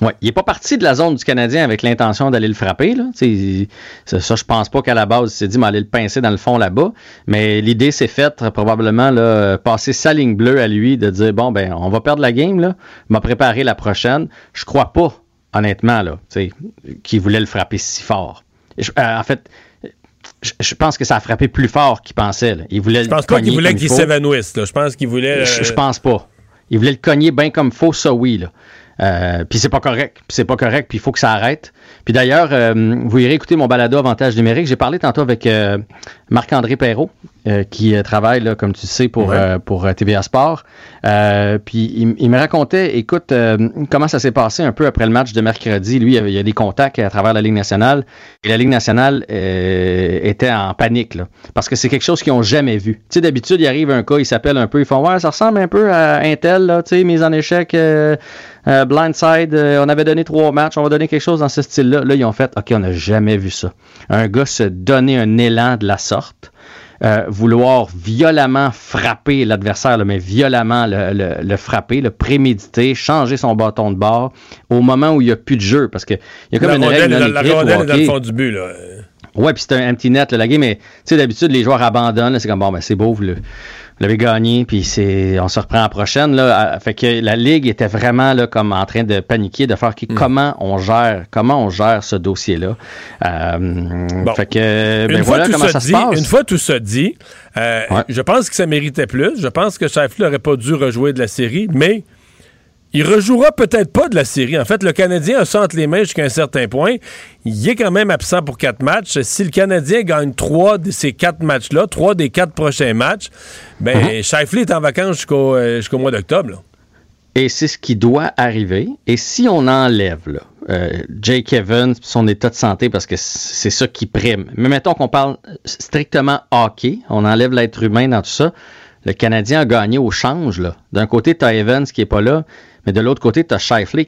[SPEAKER 21] Oui, il n'est pas parti de la zone du Canadien avec l'intention d'aller le frapper. Là. Ça, ça, je pense pas qu'à la base, il s'est dit, mais aller le pincer dans le fond là-bas. Mais l'idée s'est faite probablement là, passer sa ligne bleue à lui, de dire, bon, ben, on va perdre la game, là, m'a préparé la prochaine. Je crois pas, honnêtement, là, qu'il voulait le frapper si fort. Je, euh, en fait, je, je, pense que ça a frappé plus fort qu'il pensait. Là. Il voulait
[SPEAKER 3] je pense pas qu'il voulait qu'il s'évanouisse. Je pense qu'il voulait. Euh...
[SPEAKER 21] Je, je pense pas. Il voulait le cogner bien comme faux, ça oui. Là. Euh, puis c'est pas correct. Puis c'est pas correct, puis il faut que ça arrête. Puis d'ailleurs, euh, vous irez écouter mon balado Avantage numérique. J'ai parlé tantôt avec euh, Marc-André Perrault, euh, qui travaille, là, comme tu sais, pour, ouais. pour TVA Sport. puis il, il, me racontait, écoute, comment ça s'est passé un peu après le match de mercredi. Lui, il, avait, il a des contacts à travers la Ligue nationale. Et la Ligue nationale était en panique, là, parce que c'est quelque chose qu'ils n'ont jamais vu. Tu sais, d'habitude, il arrive un cas, il s'appelle un peu, ils font, ouais, ça ressemble un peu à Intel, là, tu sais, mise en échec. Euh, blindside, euh, on avait donné trois matchs, on va donner quelque chose dans ce style-là. Là, ils ont fait, OK, on n'a jamais vu ça. Un gars se donner un élan de la sorte, euh, vouloir violemment frapper l'adversaire, mais violemment le, le, le, frapper, le préméditer, changer son bâton de bord au moment où il n'y a plus de jeu. Parce que il y a comme
[SPEAKER 3] la
[SPEAKER 21] une
[SPEAKER 3] règle
[SPEAKER 21] règle
[SPEAKER 3] La rondelle est dans le fond du but, là.
[SPEAKER 21] Ouais, puis c'est un empty net, là, la game. Mais tu sais, d'habitude, les joueurs abandonnent. C'est comme bon, ben c'est beau, vous l'avez gagné, puis c'est, on se reprend la prochaine. Là. Fait que la ligue était vraiment là comme en train de paniquer, de faire mm. comment on gère, comment on gère ce dossier-là. Euh, bon. Fait que ben voilà comment ça,
[SPEAKER 3] dit,
[SPEAKER 21] se passe.
[SPEAKER 3] Une fois tout ça dit, euh, ouais. je pense que ça méritait plus. Je pense que Sheffield n'aurait pas dû rejouer de la série, mais il rejouera peut-être pas de la série. En fait, le Canadien a ça entre les mains jusqu'à un certain point. Il est quand même absent pour quatre matchs. Si le Canadien gagne trois de ces quatre matchs-là, trois des quatre prochains matchs, ben, mm -hmm. Shifley est en vacances jusqu'au euh, jusqu mois d'octobre.
[SPEAKER 21] Et c'est ce qui doit arriver. Et si on enlève là, euh, Jake Evans, son état de santé, parce que c'est ça qui prime. Mais mettons qu'on parle strictement hockey, on enlève l'être humain dans tout ça. Le Canadien a gagné au change. D'un côté, tu as Evans qui est pas là. Mais de l'autre côté, tu as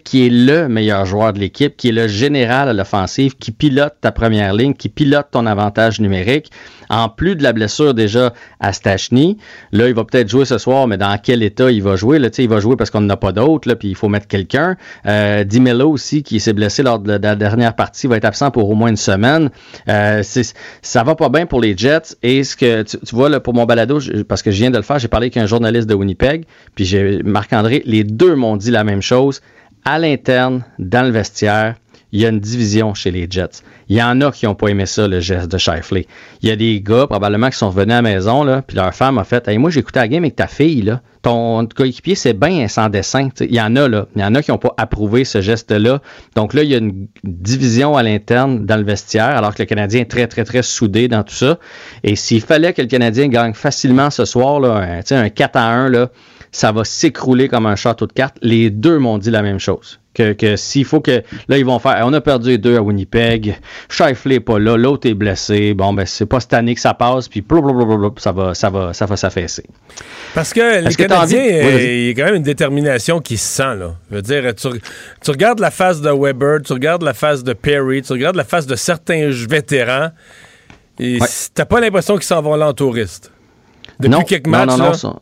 [SPEAKER 21] qui est le meilleur joueur de l'équipe, qui est le général à l'offensive, qui pilote ta première ligne, qui pilote ton avantage numérique. En plus de la blessure déjà à Stachny, là, il va peut-être jouer ce soir, mais dans quel état il va jouer? Là, il va jouer parce qu'on n'en a pas d'autres, puis il faut mettre quelqu'un. Euh, Dimelo aussi, qui s'est blessé lors de la dernière partie, va être absent pour au moins une semaine. Euh, ça va pas bien pour les Jets. Et ce que tu, vois, là, pour mon balado, parce que je viens de le faire, j'ai parlé avec un journaliste de Winnipeg, puis j'ai Marc-André, les deux m'ont dit la même chose. À l'interne, dans le vestiaire, il y a une division chez les Jets. Il y en a qui n'ont pas aimé ça, le geste de Shifley. Il y a des gars, probablement, qui sont revenus à la maison, puis leur femme a fait hey, Moi, j'ai écouté la game avec ta fille, là. Ton coéquipier, c'est bien sans dessin. Il y en a, là. Il y en a qui n'ont pas approuvé ce geste-là. Donc là, il y a une division à l'interne dans le vestiaire, alors que le Canadien est très, très, très soudé dans tout ça. Et s'il fallait que le Canadien gagne facilement ce soir, là, un, un 4 à 1, là, ça va s'écrouler comme un château de cartes. Les deux m'ont dit la même chose. Que, que s'il faut que. Là, ils vont faire. On a perdu les deux à Winnipeg. Shifley n'est pas là. L'autre est blessé. Bon, ben, c'est pas cette année que ça passe. Puis, ça va, ça va, ça va s'affaisser.
[SPEAKER 3] Parce que les Canadiens, euh, il y a quand même une détermination qui se sent, là. Je veux dire, tu, tu, regardes la face de Weber, tu regardes la face de Perry, tu regardes la face de certains vétérans. Et t'as pas l'impression qu'ils s'en vont là en touriste. Depuis quelques matchs, non, non, non,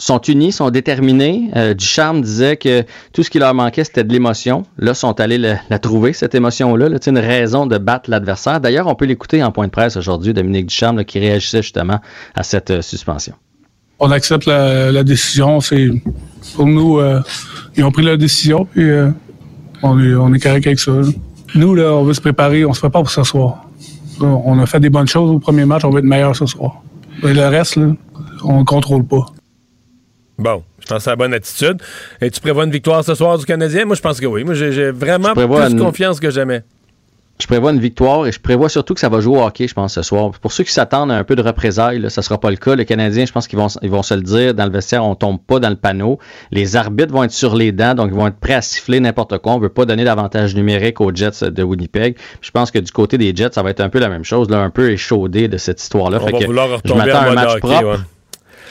[SPEAKER 21] sont unis, sont déterminés. Euh, Ducharme disait que tout ce qui leur manquait, c'était de l'émotion. Là, sont allés la trouver, cette émotion-là. Là, une raison de battre l'adversaire. D'ailleurs, on peut l'écouter en point de presse aujourd'hui, Dominique Ducharme, qui réagissait justement à cette euh, suspension.
[SPEAKER 23] On accepte la, décision. C'est Pour nous, euh, ils ont pris leur décision, puis on, est, on est correct avec ça. Nous, là, on veut se préparer, on se prépare pour ce soir. On a fait des bonnes choses au premier match, on veut être meilleur ce soir. Et le reste, là, on ne contrôle pas.
[SPEAKER 3] Bon, je pense que c'est la bonne attitude. Et tu prévois une victoire ce soir du Canadien? Moi, je pense que oui. Moi, j'ai vraiment plus confiance que jamais.
[SPEAKER 21] Je prévois une victoire et je prévois surtout que ça va jouer au hockey, je pense, ce soir. Pour ceux qui s'attendent à un peu de représailles, là, ça sera pas le cas. Les Canadiens, je pense qu'ils vont, ils vont se le dire. Dans le vestiaire, on tombe pas dans le panneau. Les arbitres vont être sur les dents, donc ils vont être prêts à siffler n'importe quoi. On veut pas donner d'avantage numérique aux Jets de Winnipeg. je pense que du côté des Jets, ça va être un peu la même chose, là, un peu échaudé de cette histoire-là.
[SPEAKER 3] On va vouloir retomber un match propre.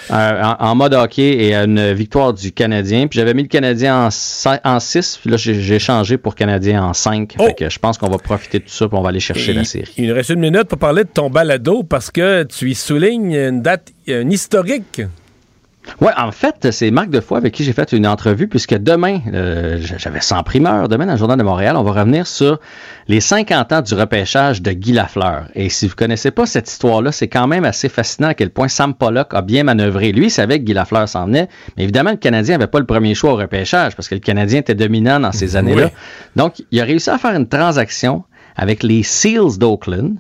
[SPEAKER 21] En, mode hockey et une victoire du Canadien. Puis j'avais mis le Canadien en, 6, puis là j'ai changé pour Canadien en 5. Fait que je pense qu'on va profiter de tout ça, puis on va aller chercher la série.
[SPEAKER 3] Il nous reste une minute pour parler de ton balado parce que tu y soulignes une date, une historique.
[SPEAKER 21] Oui, en fait, c'est Marc Defoy avec qui j'ai fait une entrevue, puisque demain, euh, j'avais 100 primeurs, demain dans le Journal de Montréal, on va revenir sur les 50 ans du repêchage de Guy Lafleur. Et si vous connaissez pas cette histoire-là, c'est quand même assez fascinant à quel point Sam Pollock a bien manœuvré. Lui, il savait que Guy Lafleur s'en venait, mais évidemment, le Canadien n'avait pas le premier choix au repêchage, parce que le Canadien était dominant dans ces années-là. Donc, il a réussi à faire une transaction avec les Seals d'Oakland,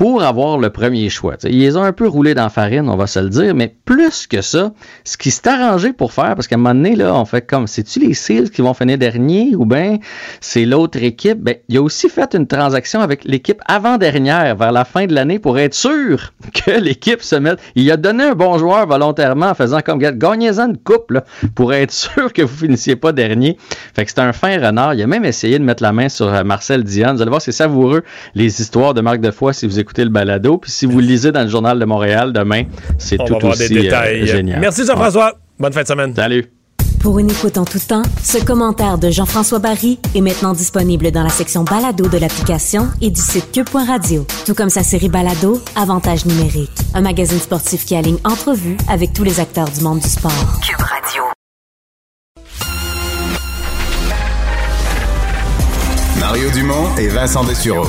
[SPEAKER 21] pour avoir le premier choix. ils les ont un peu roulés dans la farine, on va se le dire, mais plus que ça, ce qui s'est arrangé pour faire, parce qu'à un moment donné, là, on fait comme, c'est-tu les Seals qui vont finir dernier ou bien c'est l'autre équipe? Ben, il a aussi fait une transaction avec l'équipe avant-dernière vers la fin de l'année pour être sûr que l'équipe se mette. Il a donné un bon joueur volontairement en faisant comme, gagnez-en une coupe, pour être sûr que vous finissiez pas dernier. Fait que c'est un fin renard. Il a même essayé de mettre la main sur euh, Marcel Diane. Vous allez voir, c'est savoureux, les histoires de Marc Defoy, si vous écoutez le balado. Puis si vous le lisez dans le Journal de Montréal demain, c'est tout aussi euh, génial.
[SPEAKER 3] Merci Jean-François. Bonne fin de semaine.
[SPEAKER 21] Salut.
[SPEAKER 13] Pour une écoute en tout temps, ce commentaire de Jean-François Barry est maintenant disponible dans la section balado de l'application et du site cube.radio. Tout comme sa série balado, Avantage numérique, un magazine sportif qui aligne entrevues avec tous les acteurs du monde du sport. Cube Radio.
[SPEAKER 24] Mario Dumont et Vincent Dessureau.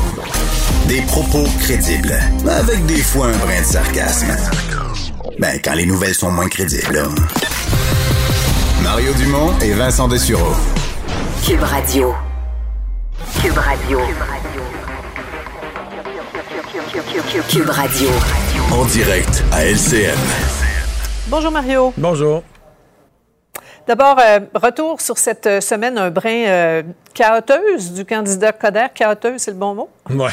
[SPEAKER 24] Des propos crédibles, avec des fois un brin de sarcasme. Ben, quand les nouvelles sont moins crédibles, Mario Dumont et Vincent Dessureau.
[SPEAKER 13] Cube Radio. Cube Radio. Cube Radio.
[SPEAKER 24] En direct à LCM.
[SPEAKER 25] Bonjour Mario.
[SPEAKER 3] Bonjour.
[SPEAKER 25] D'abord, euh, retour sur cette euh, semaine un brin euh, chaoteuse du candidat Coder. Chaoteuse, c'est le bon mot?
[SPEAKER 3] Ouais.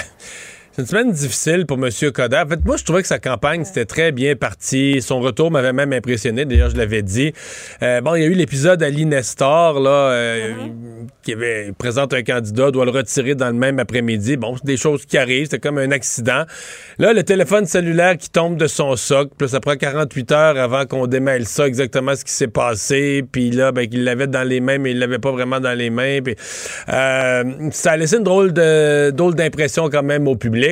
[SPEAKER 3] C'est une semaine difficile pour M. Coder. En fait, moi, je trouvais que sa campagne, c'était très bien parti. Son retour m'avait même impressionné. D'ailleurs, je l'avais dit. Euh, bon, il y a eu l'épisode Ali Nestor, là, euh, mm-hmm. qui avait, présente un candidat, doit le retirer dans le même après-midi. Bon, c'est des choses qui arrivent. C'est comme un accident. Là, le téléphone cellulaire qui tombe de son socle. Puis ça prend 48 heures avant qu'on démêle ça, exactement ce qui s'est passé. Puis là, ben, qu'il l'avait dans les mains, mais il l'avait pas vraiment dans les mains. Puis, euh, ça a laissé une drôle de, drôle d'impression quand même au public.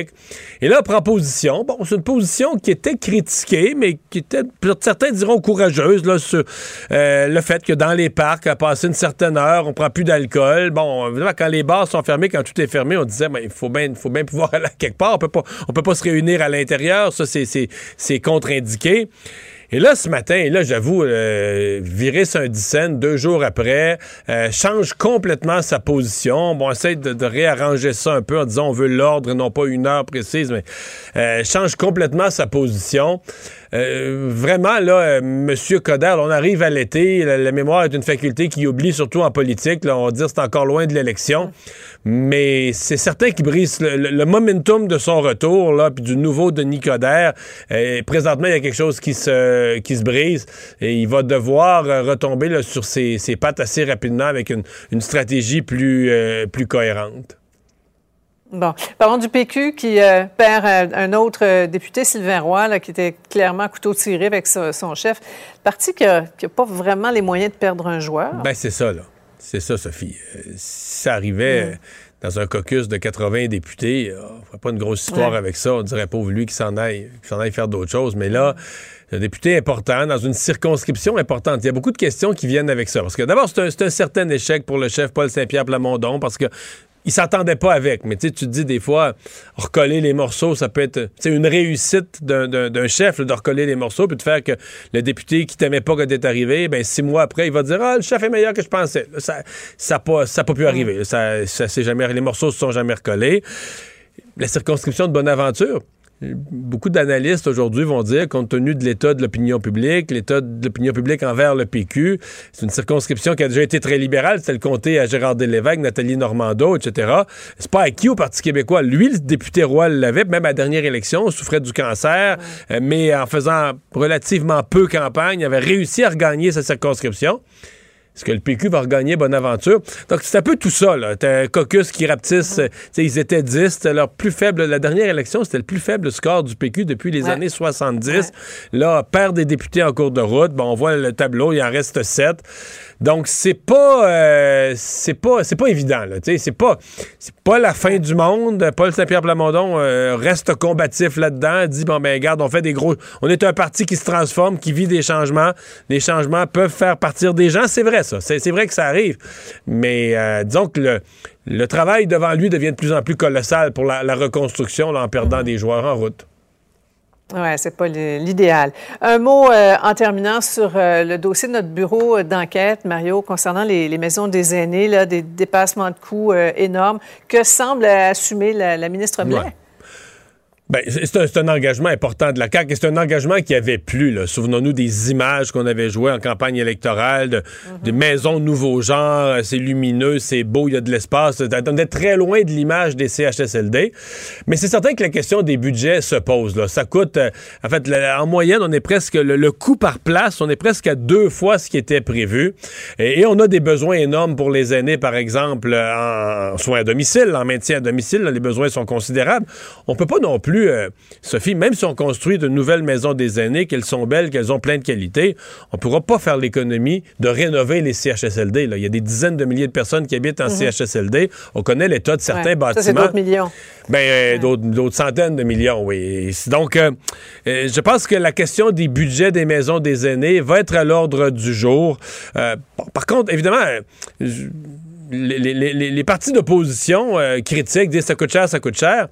[SPEAKER 3] Et là, prend position. Bon, c'est une position qui était critiquée, mais qui était, certains diront courageuse, là, sur euh, le fait que dans les parcs, à passer une certaine heure, on prend plus d'alcool. Bon, évidemment, quand les bars sont fermés, quand tout est fermé, on disait, ben, il faut bien, faut pouvoir aller quelque part. On peut pas, on peut pas se réunir à l'intérieur. Ça, c'est contre-indiqué. Et là, ce matin, là, j'avoue, euh, virer deux jours après, euh, change complètement sa position. Bon, on essaie de, réarranger ça un peu en disant on veut l'ordre et non pas une heure précise, mais euh, change complètement sa position. Euh, vraiment, là, euh, Monsieur Coder, on arrive à l'été, la, mémoire est une faculté qui oublie, surtout en politique. Là, on va dire c'est encore loin de l'élection. Mais c'est certain qu'il brise le, momentum de son retour, là, puis du nouveau Denis Coderre. Et présentement, il y a quelque chose qui se, qui se brise et il va devoir retomber là, sur ses, ses, pattes assez rapidement avec une, une stratégie plus, plus cohérente.
[SPEAKER 25] Bon, parlons du PQ qui euh, perd euh, un autre euh, député, Sylvain Roy, qui était clairement couteau tiré avec son chef. Parti qui n'a pas vraiment les moyens de perdre un joueur.
[SPEAKER 3] Ben c'est ça, là. C'est ça, Sophie. ça arrivait mm. dans un caucus de 80 députés, on ne ferait pas une grosse histoire avec ça. On dirait pauvre lui qui s'en aille, s'en aille faire d'autres choses. Mais là, un député important dans une circonscription importante. Il y a beaucoup de questions qui viennent avec ça. Parce que d'abord, c'est un, un, certain échec pour le chef Paul Saint-Pierre Plamondon parce que il s'entendait pas avec. Mais tu te dis des fois, recoller les morceaux, ça peut être une réussite d'un chef de recoller les morceaux, puis de faire que le député qui t'aimait pas quand t'es arrivé, ben six mois après, il va dire Ah, le chef est meilleur que je pensais. ça n'a ça pas, pas pu arriver. Ça, ça jamais, les morceaux se sont jamais recollés. La circonscription de Bonaventure, Beaucoup d'analystes aujourd'hui vont dire, compte tenu de l'état de l'opinion publique, l'état de l'opinion publique envers le PQ, c'est une circonscription qui a déjà été très libérale. C'était le comté à Gérard Delévesque, Nathalie Normando, etc. C'est pas acquis au Parti québécois. Lui, le député Roy l'avait, même à la dernière élection, souffrait du cancer, euh, mais en faisant relativement peu campagne, il avait réussi à regagner sa circonscription. Est-ce que le PQ va regagner Bonaventure? Donc, c'est un peu tout ça, là. T'as un caucus qui rapetisse. Euh, ils étaient 10. C'était leur plus faible. La dernière élection, c'était le plus faible score du PQ depuis les années 70. Là, perd des députés en cours de route. Bon, on voit le tableau, il en reste 7. Donc c'est pas euh, c'est pas c'est pas évident là, c'est pas c'est pas la fin du monde. Paul Saint-Pierre Plamondon euh, reste combatif là-dedans, dit bon ben regarde, on fait des gros on est un parti qui se transforme, qui vit des changements. Les changements peuvent faire partir des gens, c'est vrai ça. C'est vrai que ça arrive. Mais euh, disons que le le travail devant lui devient de plus en plus colossal pour la, reconstruction en perdant des joueurs en route.
[SPEAKER 25] Oui, c'est pas l'idéal. Un mot euh, en terminant sur euh, le dossier de notre bureau d'enquête, Mario, concernant les, maisons des aînés, là, des dépassements de coûts euh, énormes. Que semble assumer la, ministre Blais?
[SPEAKER 3] Ben, c'est un, engagement important de la CAQ et c'est un engagement qui avait plu. Souvenons-nous des images qu'on avait jouées en campagne électorale, de, mhm. des maisons nouveaux genres, euh, c'est lumineux, c'est beau, il y a de l'espace. On est très loin de l'image des CHSLD. Mais c'est certain que la question des budgets se pose. Là. Ça coûte, euh, en fait, en moyenne, on est presque, le, coût par place, on est presque à deux fois ce qui était prévu. Et, on a des besoins énormes pour les aînés, par exemple, en soins à domicile, en maintien à domicile. les besoins sont considérables. On peut pas non plus euh, Sophie, même si on construit de nouvelles maisons des aînés, qu'elles sont belles, qu'elles ont plein de qualités, on ne pourra pas faire l'économie de rénover les CHSLD. Là. Il y a des dizaines de milliers de personnes qui habitent en mhm. CHSLD. On connaît l'état de certains bâtiments. Ça, c'est
[SPEAKER 25] d'autres millions.
[SPEAKER 3] Ben, euh, d'autres, centaines de millions, oui. Donc, euh, je pense que la question des budgets des maisons des aînés va être à l'ordre du jour. par contre, évidemment, les, les, partis d'opposition critiquent, disent ça coûte cher, ça coûte cher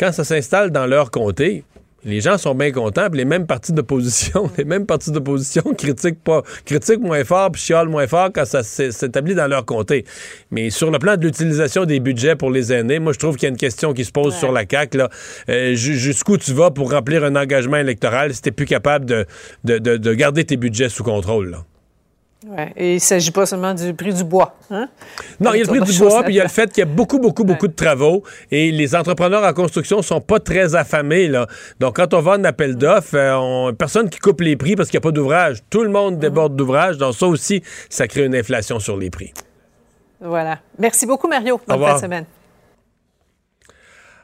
[SPEAKER 3] quand ça s'installe dans leur comté, les gens sont bien contents, les mêmes partis d'opposition, les mêmes partis d'opposition critiquent pas, critiquent moins fort, puis chialent moins fort quand ça s'établit dans leur comté. Mais sur le plan de l'utilisation des budgets pour les aînés, moi je trouve qu'il y a une question qui se pose sur la CAQ. Là. Euh, jusqu'où tu vas pour remplir un engagement électoral si t'es plus capable de, de, de, garder tes budgets sous contrôle? Là?
[SPEAKER 25] Ouais. Et il ne s'agit pas seulement du prix du bois. Hein?
[SPEAKER 3] Non, il y a le prix du bois, puis il y a le fait qu'il y a beaucoup, beaucoup, beaucoup de travaux et les entrepreneurs en construction sont pas très affamés. Là. Donc, quand on va en appel d'offres, euh, personne qui coupe les prix parce qu'il n'y a pas d'ouvrage. Tout le monde déborde d'ouvrage. Donc, ça aussi, ça crée une inflation sur les prix.
[SPEAKER 25] Voilà. Merci beaucoup, Mario. Bonne fin de semaine.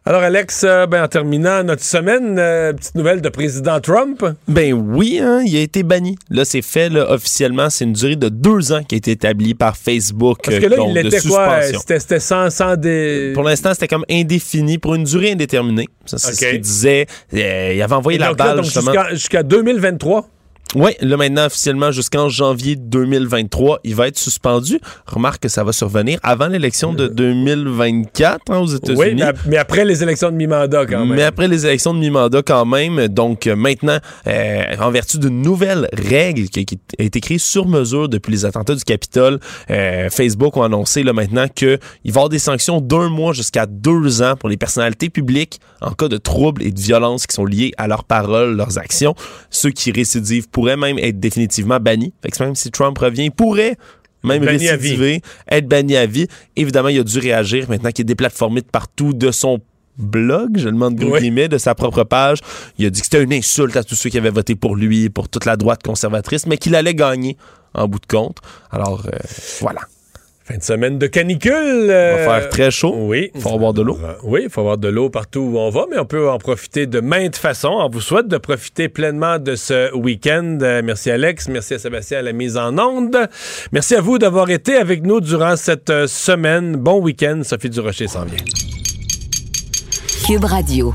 [SPEAKER 3] Alors, Alex, euh, ben, en terminant notre semaine, euh, petite nouvelle de président Trump.
[SPEAKER 26] Ben oui, hein, il a été banni. Là, c'est fait là, officiellement. C'est une durée de deux ans qui a été établie par Facebook.
[SPEAKER 3] Parce que là, il était quoi? C'était sans, sans des...
[SPEAKER 26] Pour l'instant, c'était comme indéfini pour une durée indéterminée. Ça, c'est ce qu'il disait. Euh, il avait envoyé la balle,
[SPEAKER 3] justement. Jusqu'à 2023?
[SPEAKER 4] Oui, là maintenant officiellement jusqu'en janvier 2023, il va être suspendu. Remarque que ça va survenir avant l'élection de 2024 hein, aux États-Unis.
[SPEAKER 3] Oui, mais après les élections de mi-mandat quand même.
[SPEAKER 4] Mais après les élections de mi-mandat quand même. Donc euh, maintenant, euh, en vertu d'une nouvelle règle qui, qui, a été créée sur mesure depuis les attentats du Capitole, euh, Facebook ont annoncé là maintenant qu'il va y avoir des sanctions d'un mois jusqu'à deux ans pour les personnalités publiques en cas de troubles et de violences qui sont liés à leurs paroles, leurs actions. Ceux qui récidivent pourraient même être définitivement bannis. Fait que même si Trump revient, il pourrait même
[SPEAKER 3] Banni
[SPEAKER 4] récidiver, être banni à vie. Évidemment, il a dû réagir maintenant qu'il est déplatformé de partout de son blog, je le demande gros
[SPEAKER 3] Oui.
[SPEAKER 4] guillemets, de sa propre page. Il a dit que c'était une insulte à tous ceux qui avaient voté pour lui, pour toute la droite conservatrice, mais qu'il allait gagner en bout de compte. Alors, euh, voilà.
[SPEAKER 3] Fin de semaine de canicule.
[SPEAKER 4] Il
[SPEAKER 3] euh,
[SPEAKER 4] va faire très chaud.
[SPEAKER 3] Oui.
[SPEAKER 4] Il faut avoir de l'eau.
[SPEAKER 3] Oui, il faut avoir de l'eau partout où on va, mais on peut en profiter de maintes façons. On vous souhaite de profiter pleinement de ce week-end. Euh, merci Alex, merci à Sébastien à la mise en onde. Merci à vous d'avoir été avec nous durant cette euh, semaine. Bon week-end. Sophie Durocher s'en vient.
[SPEAKER 13] Cube Radio.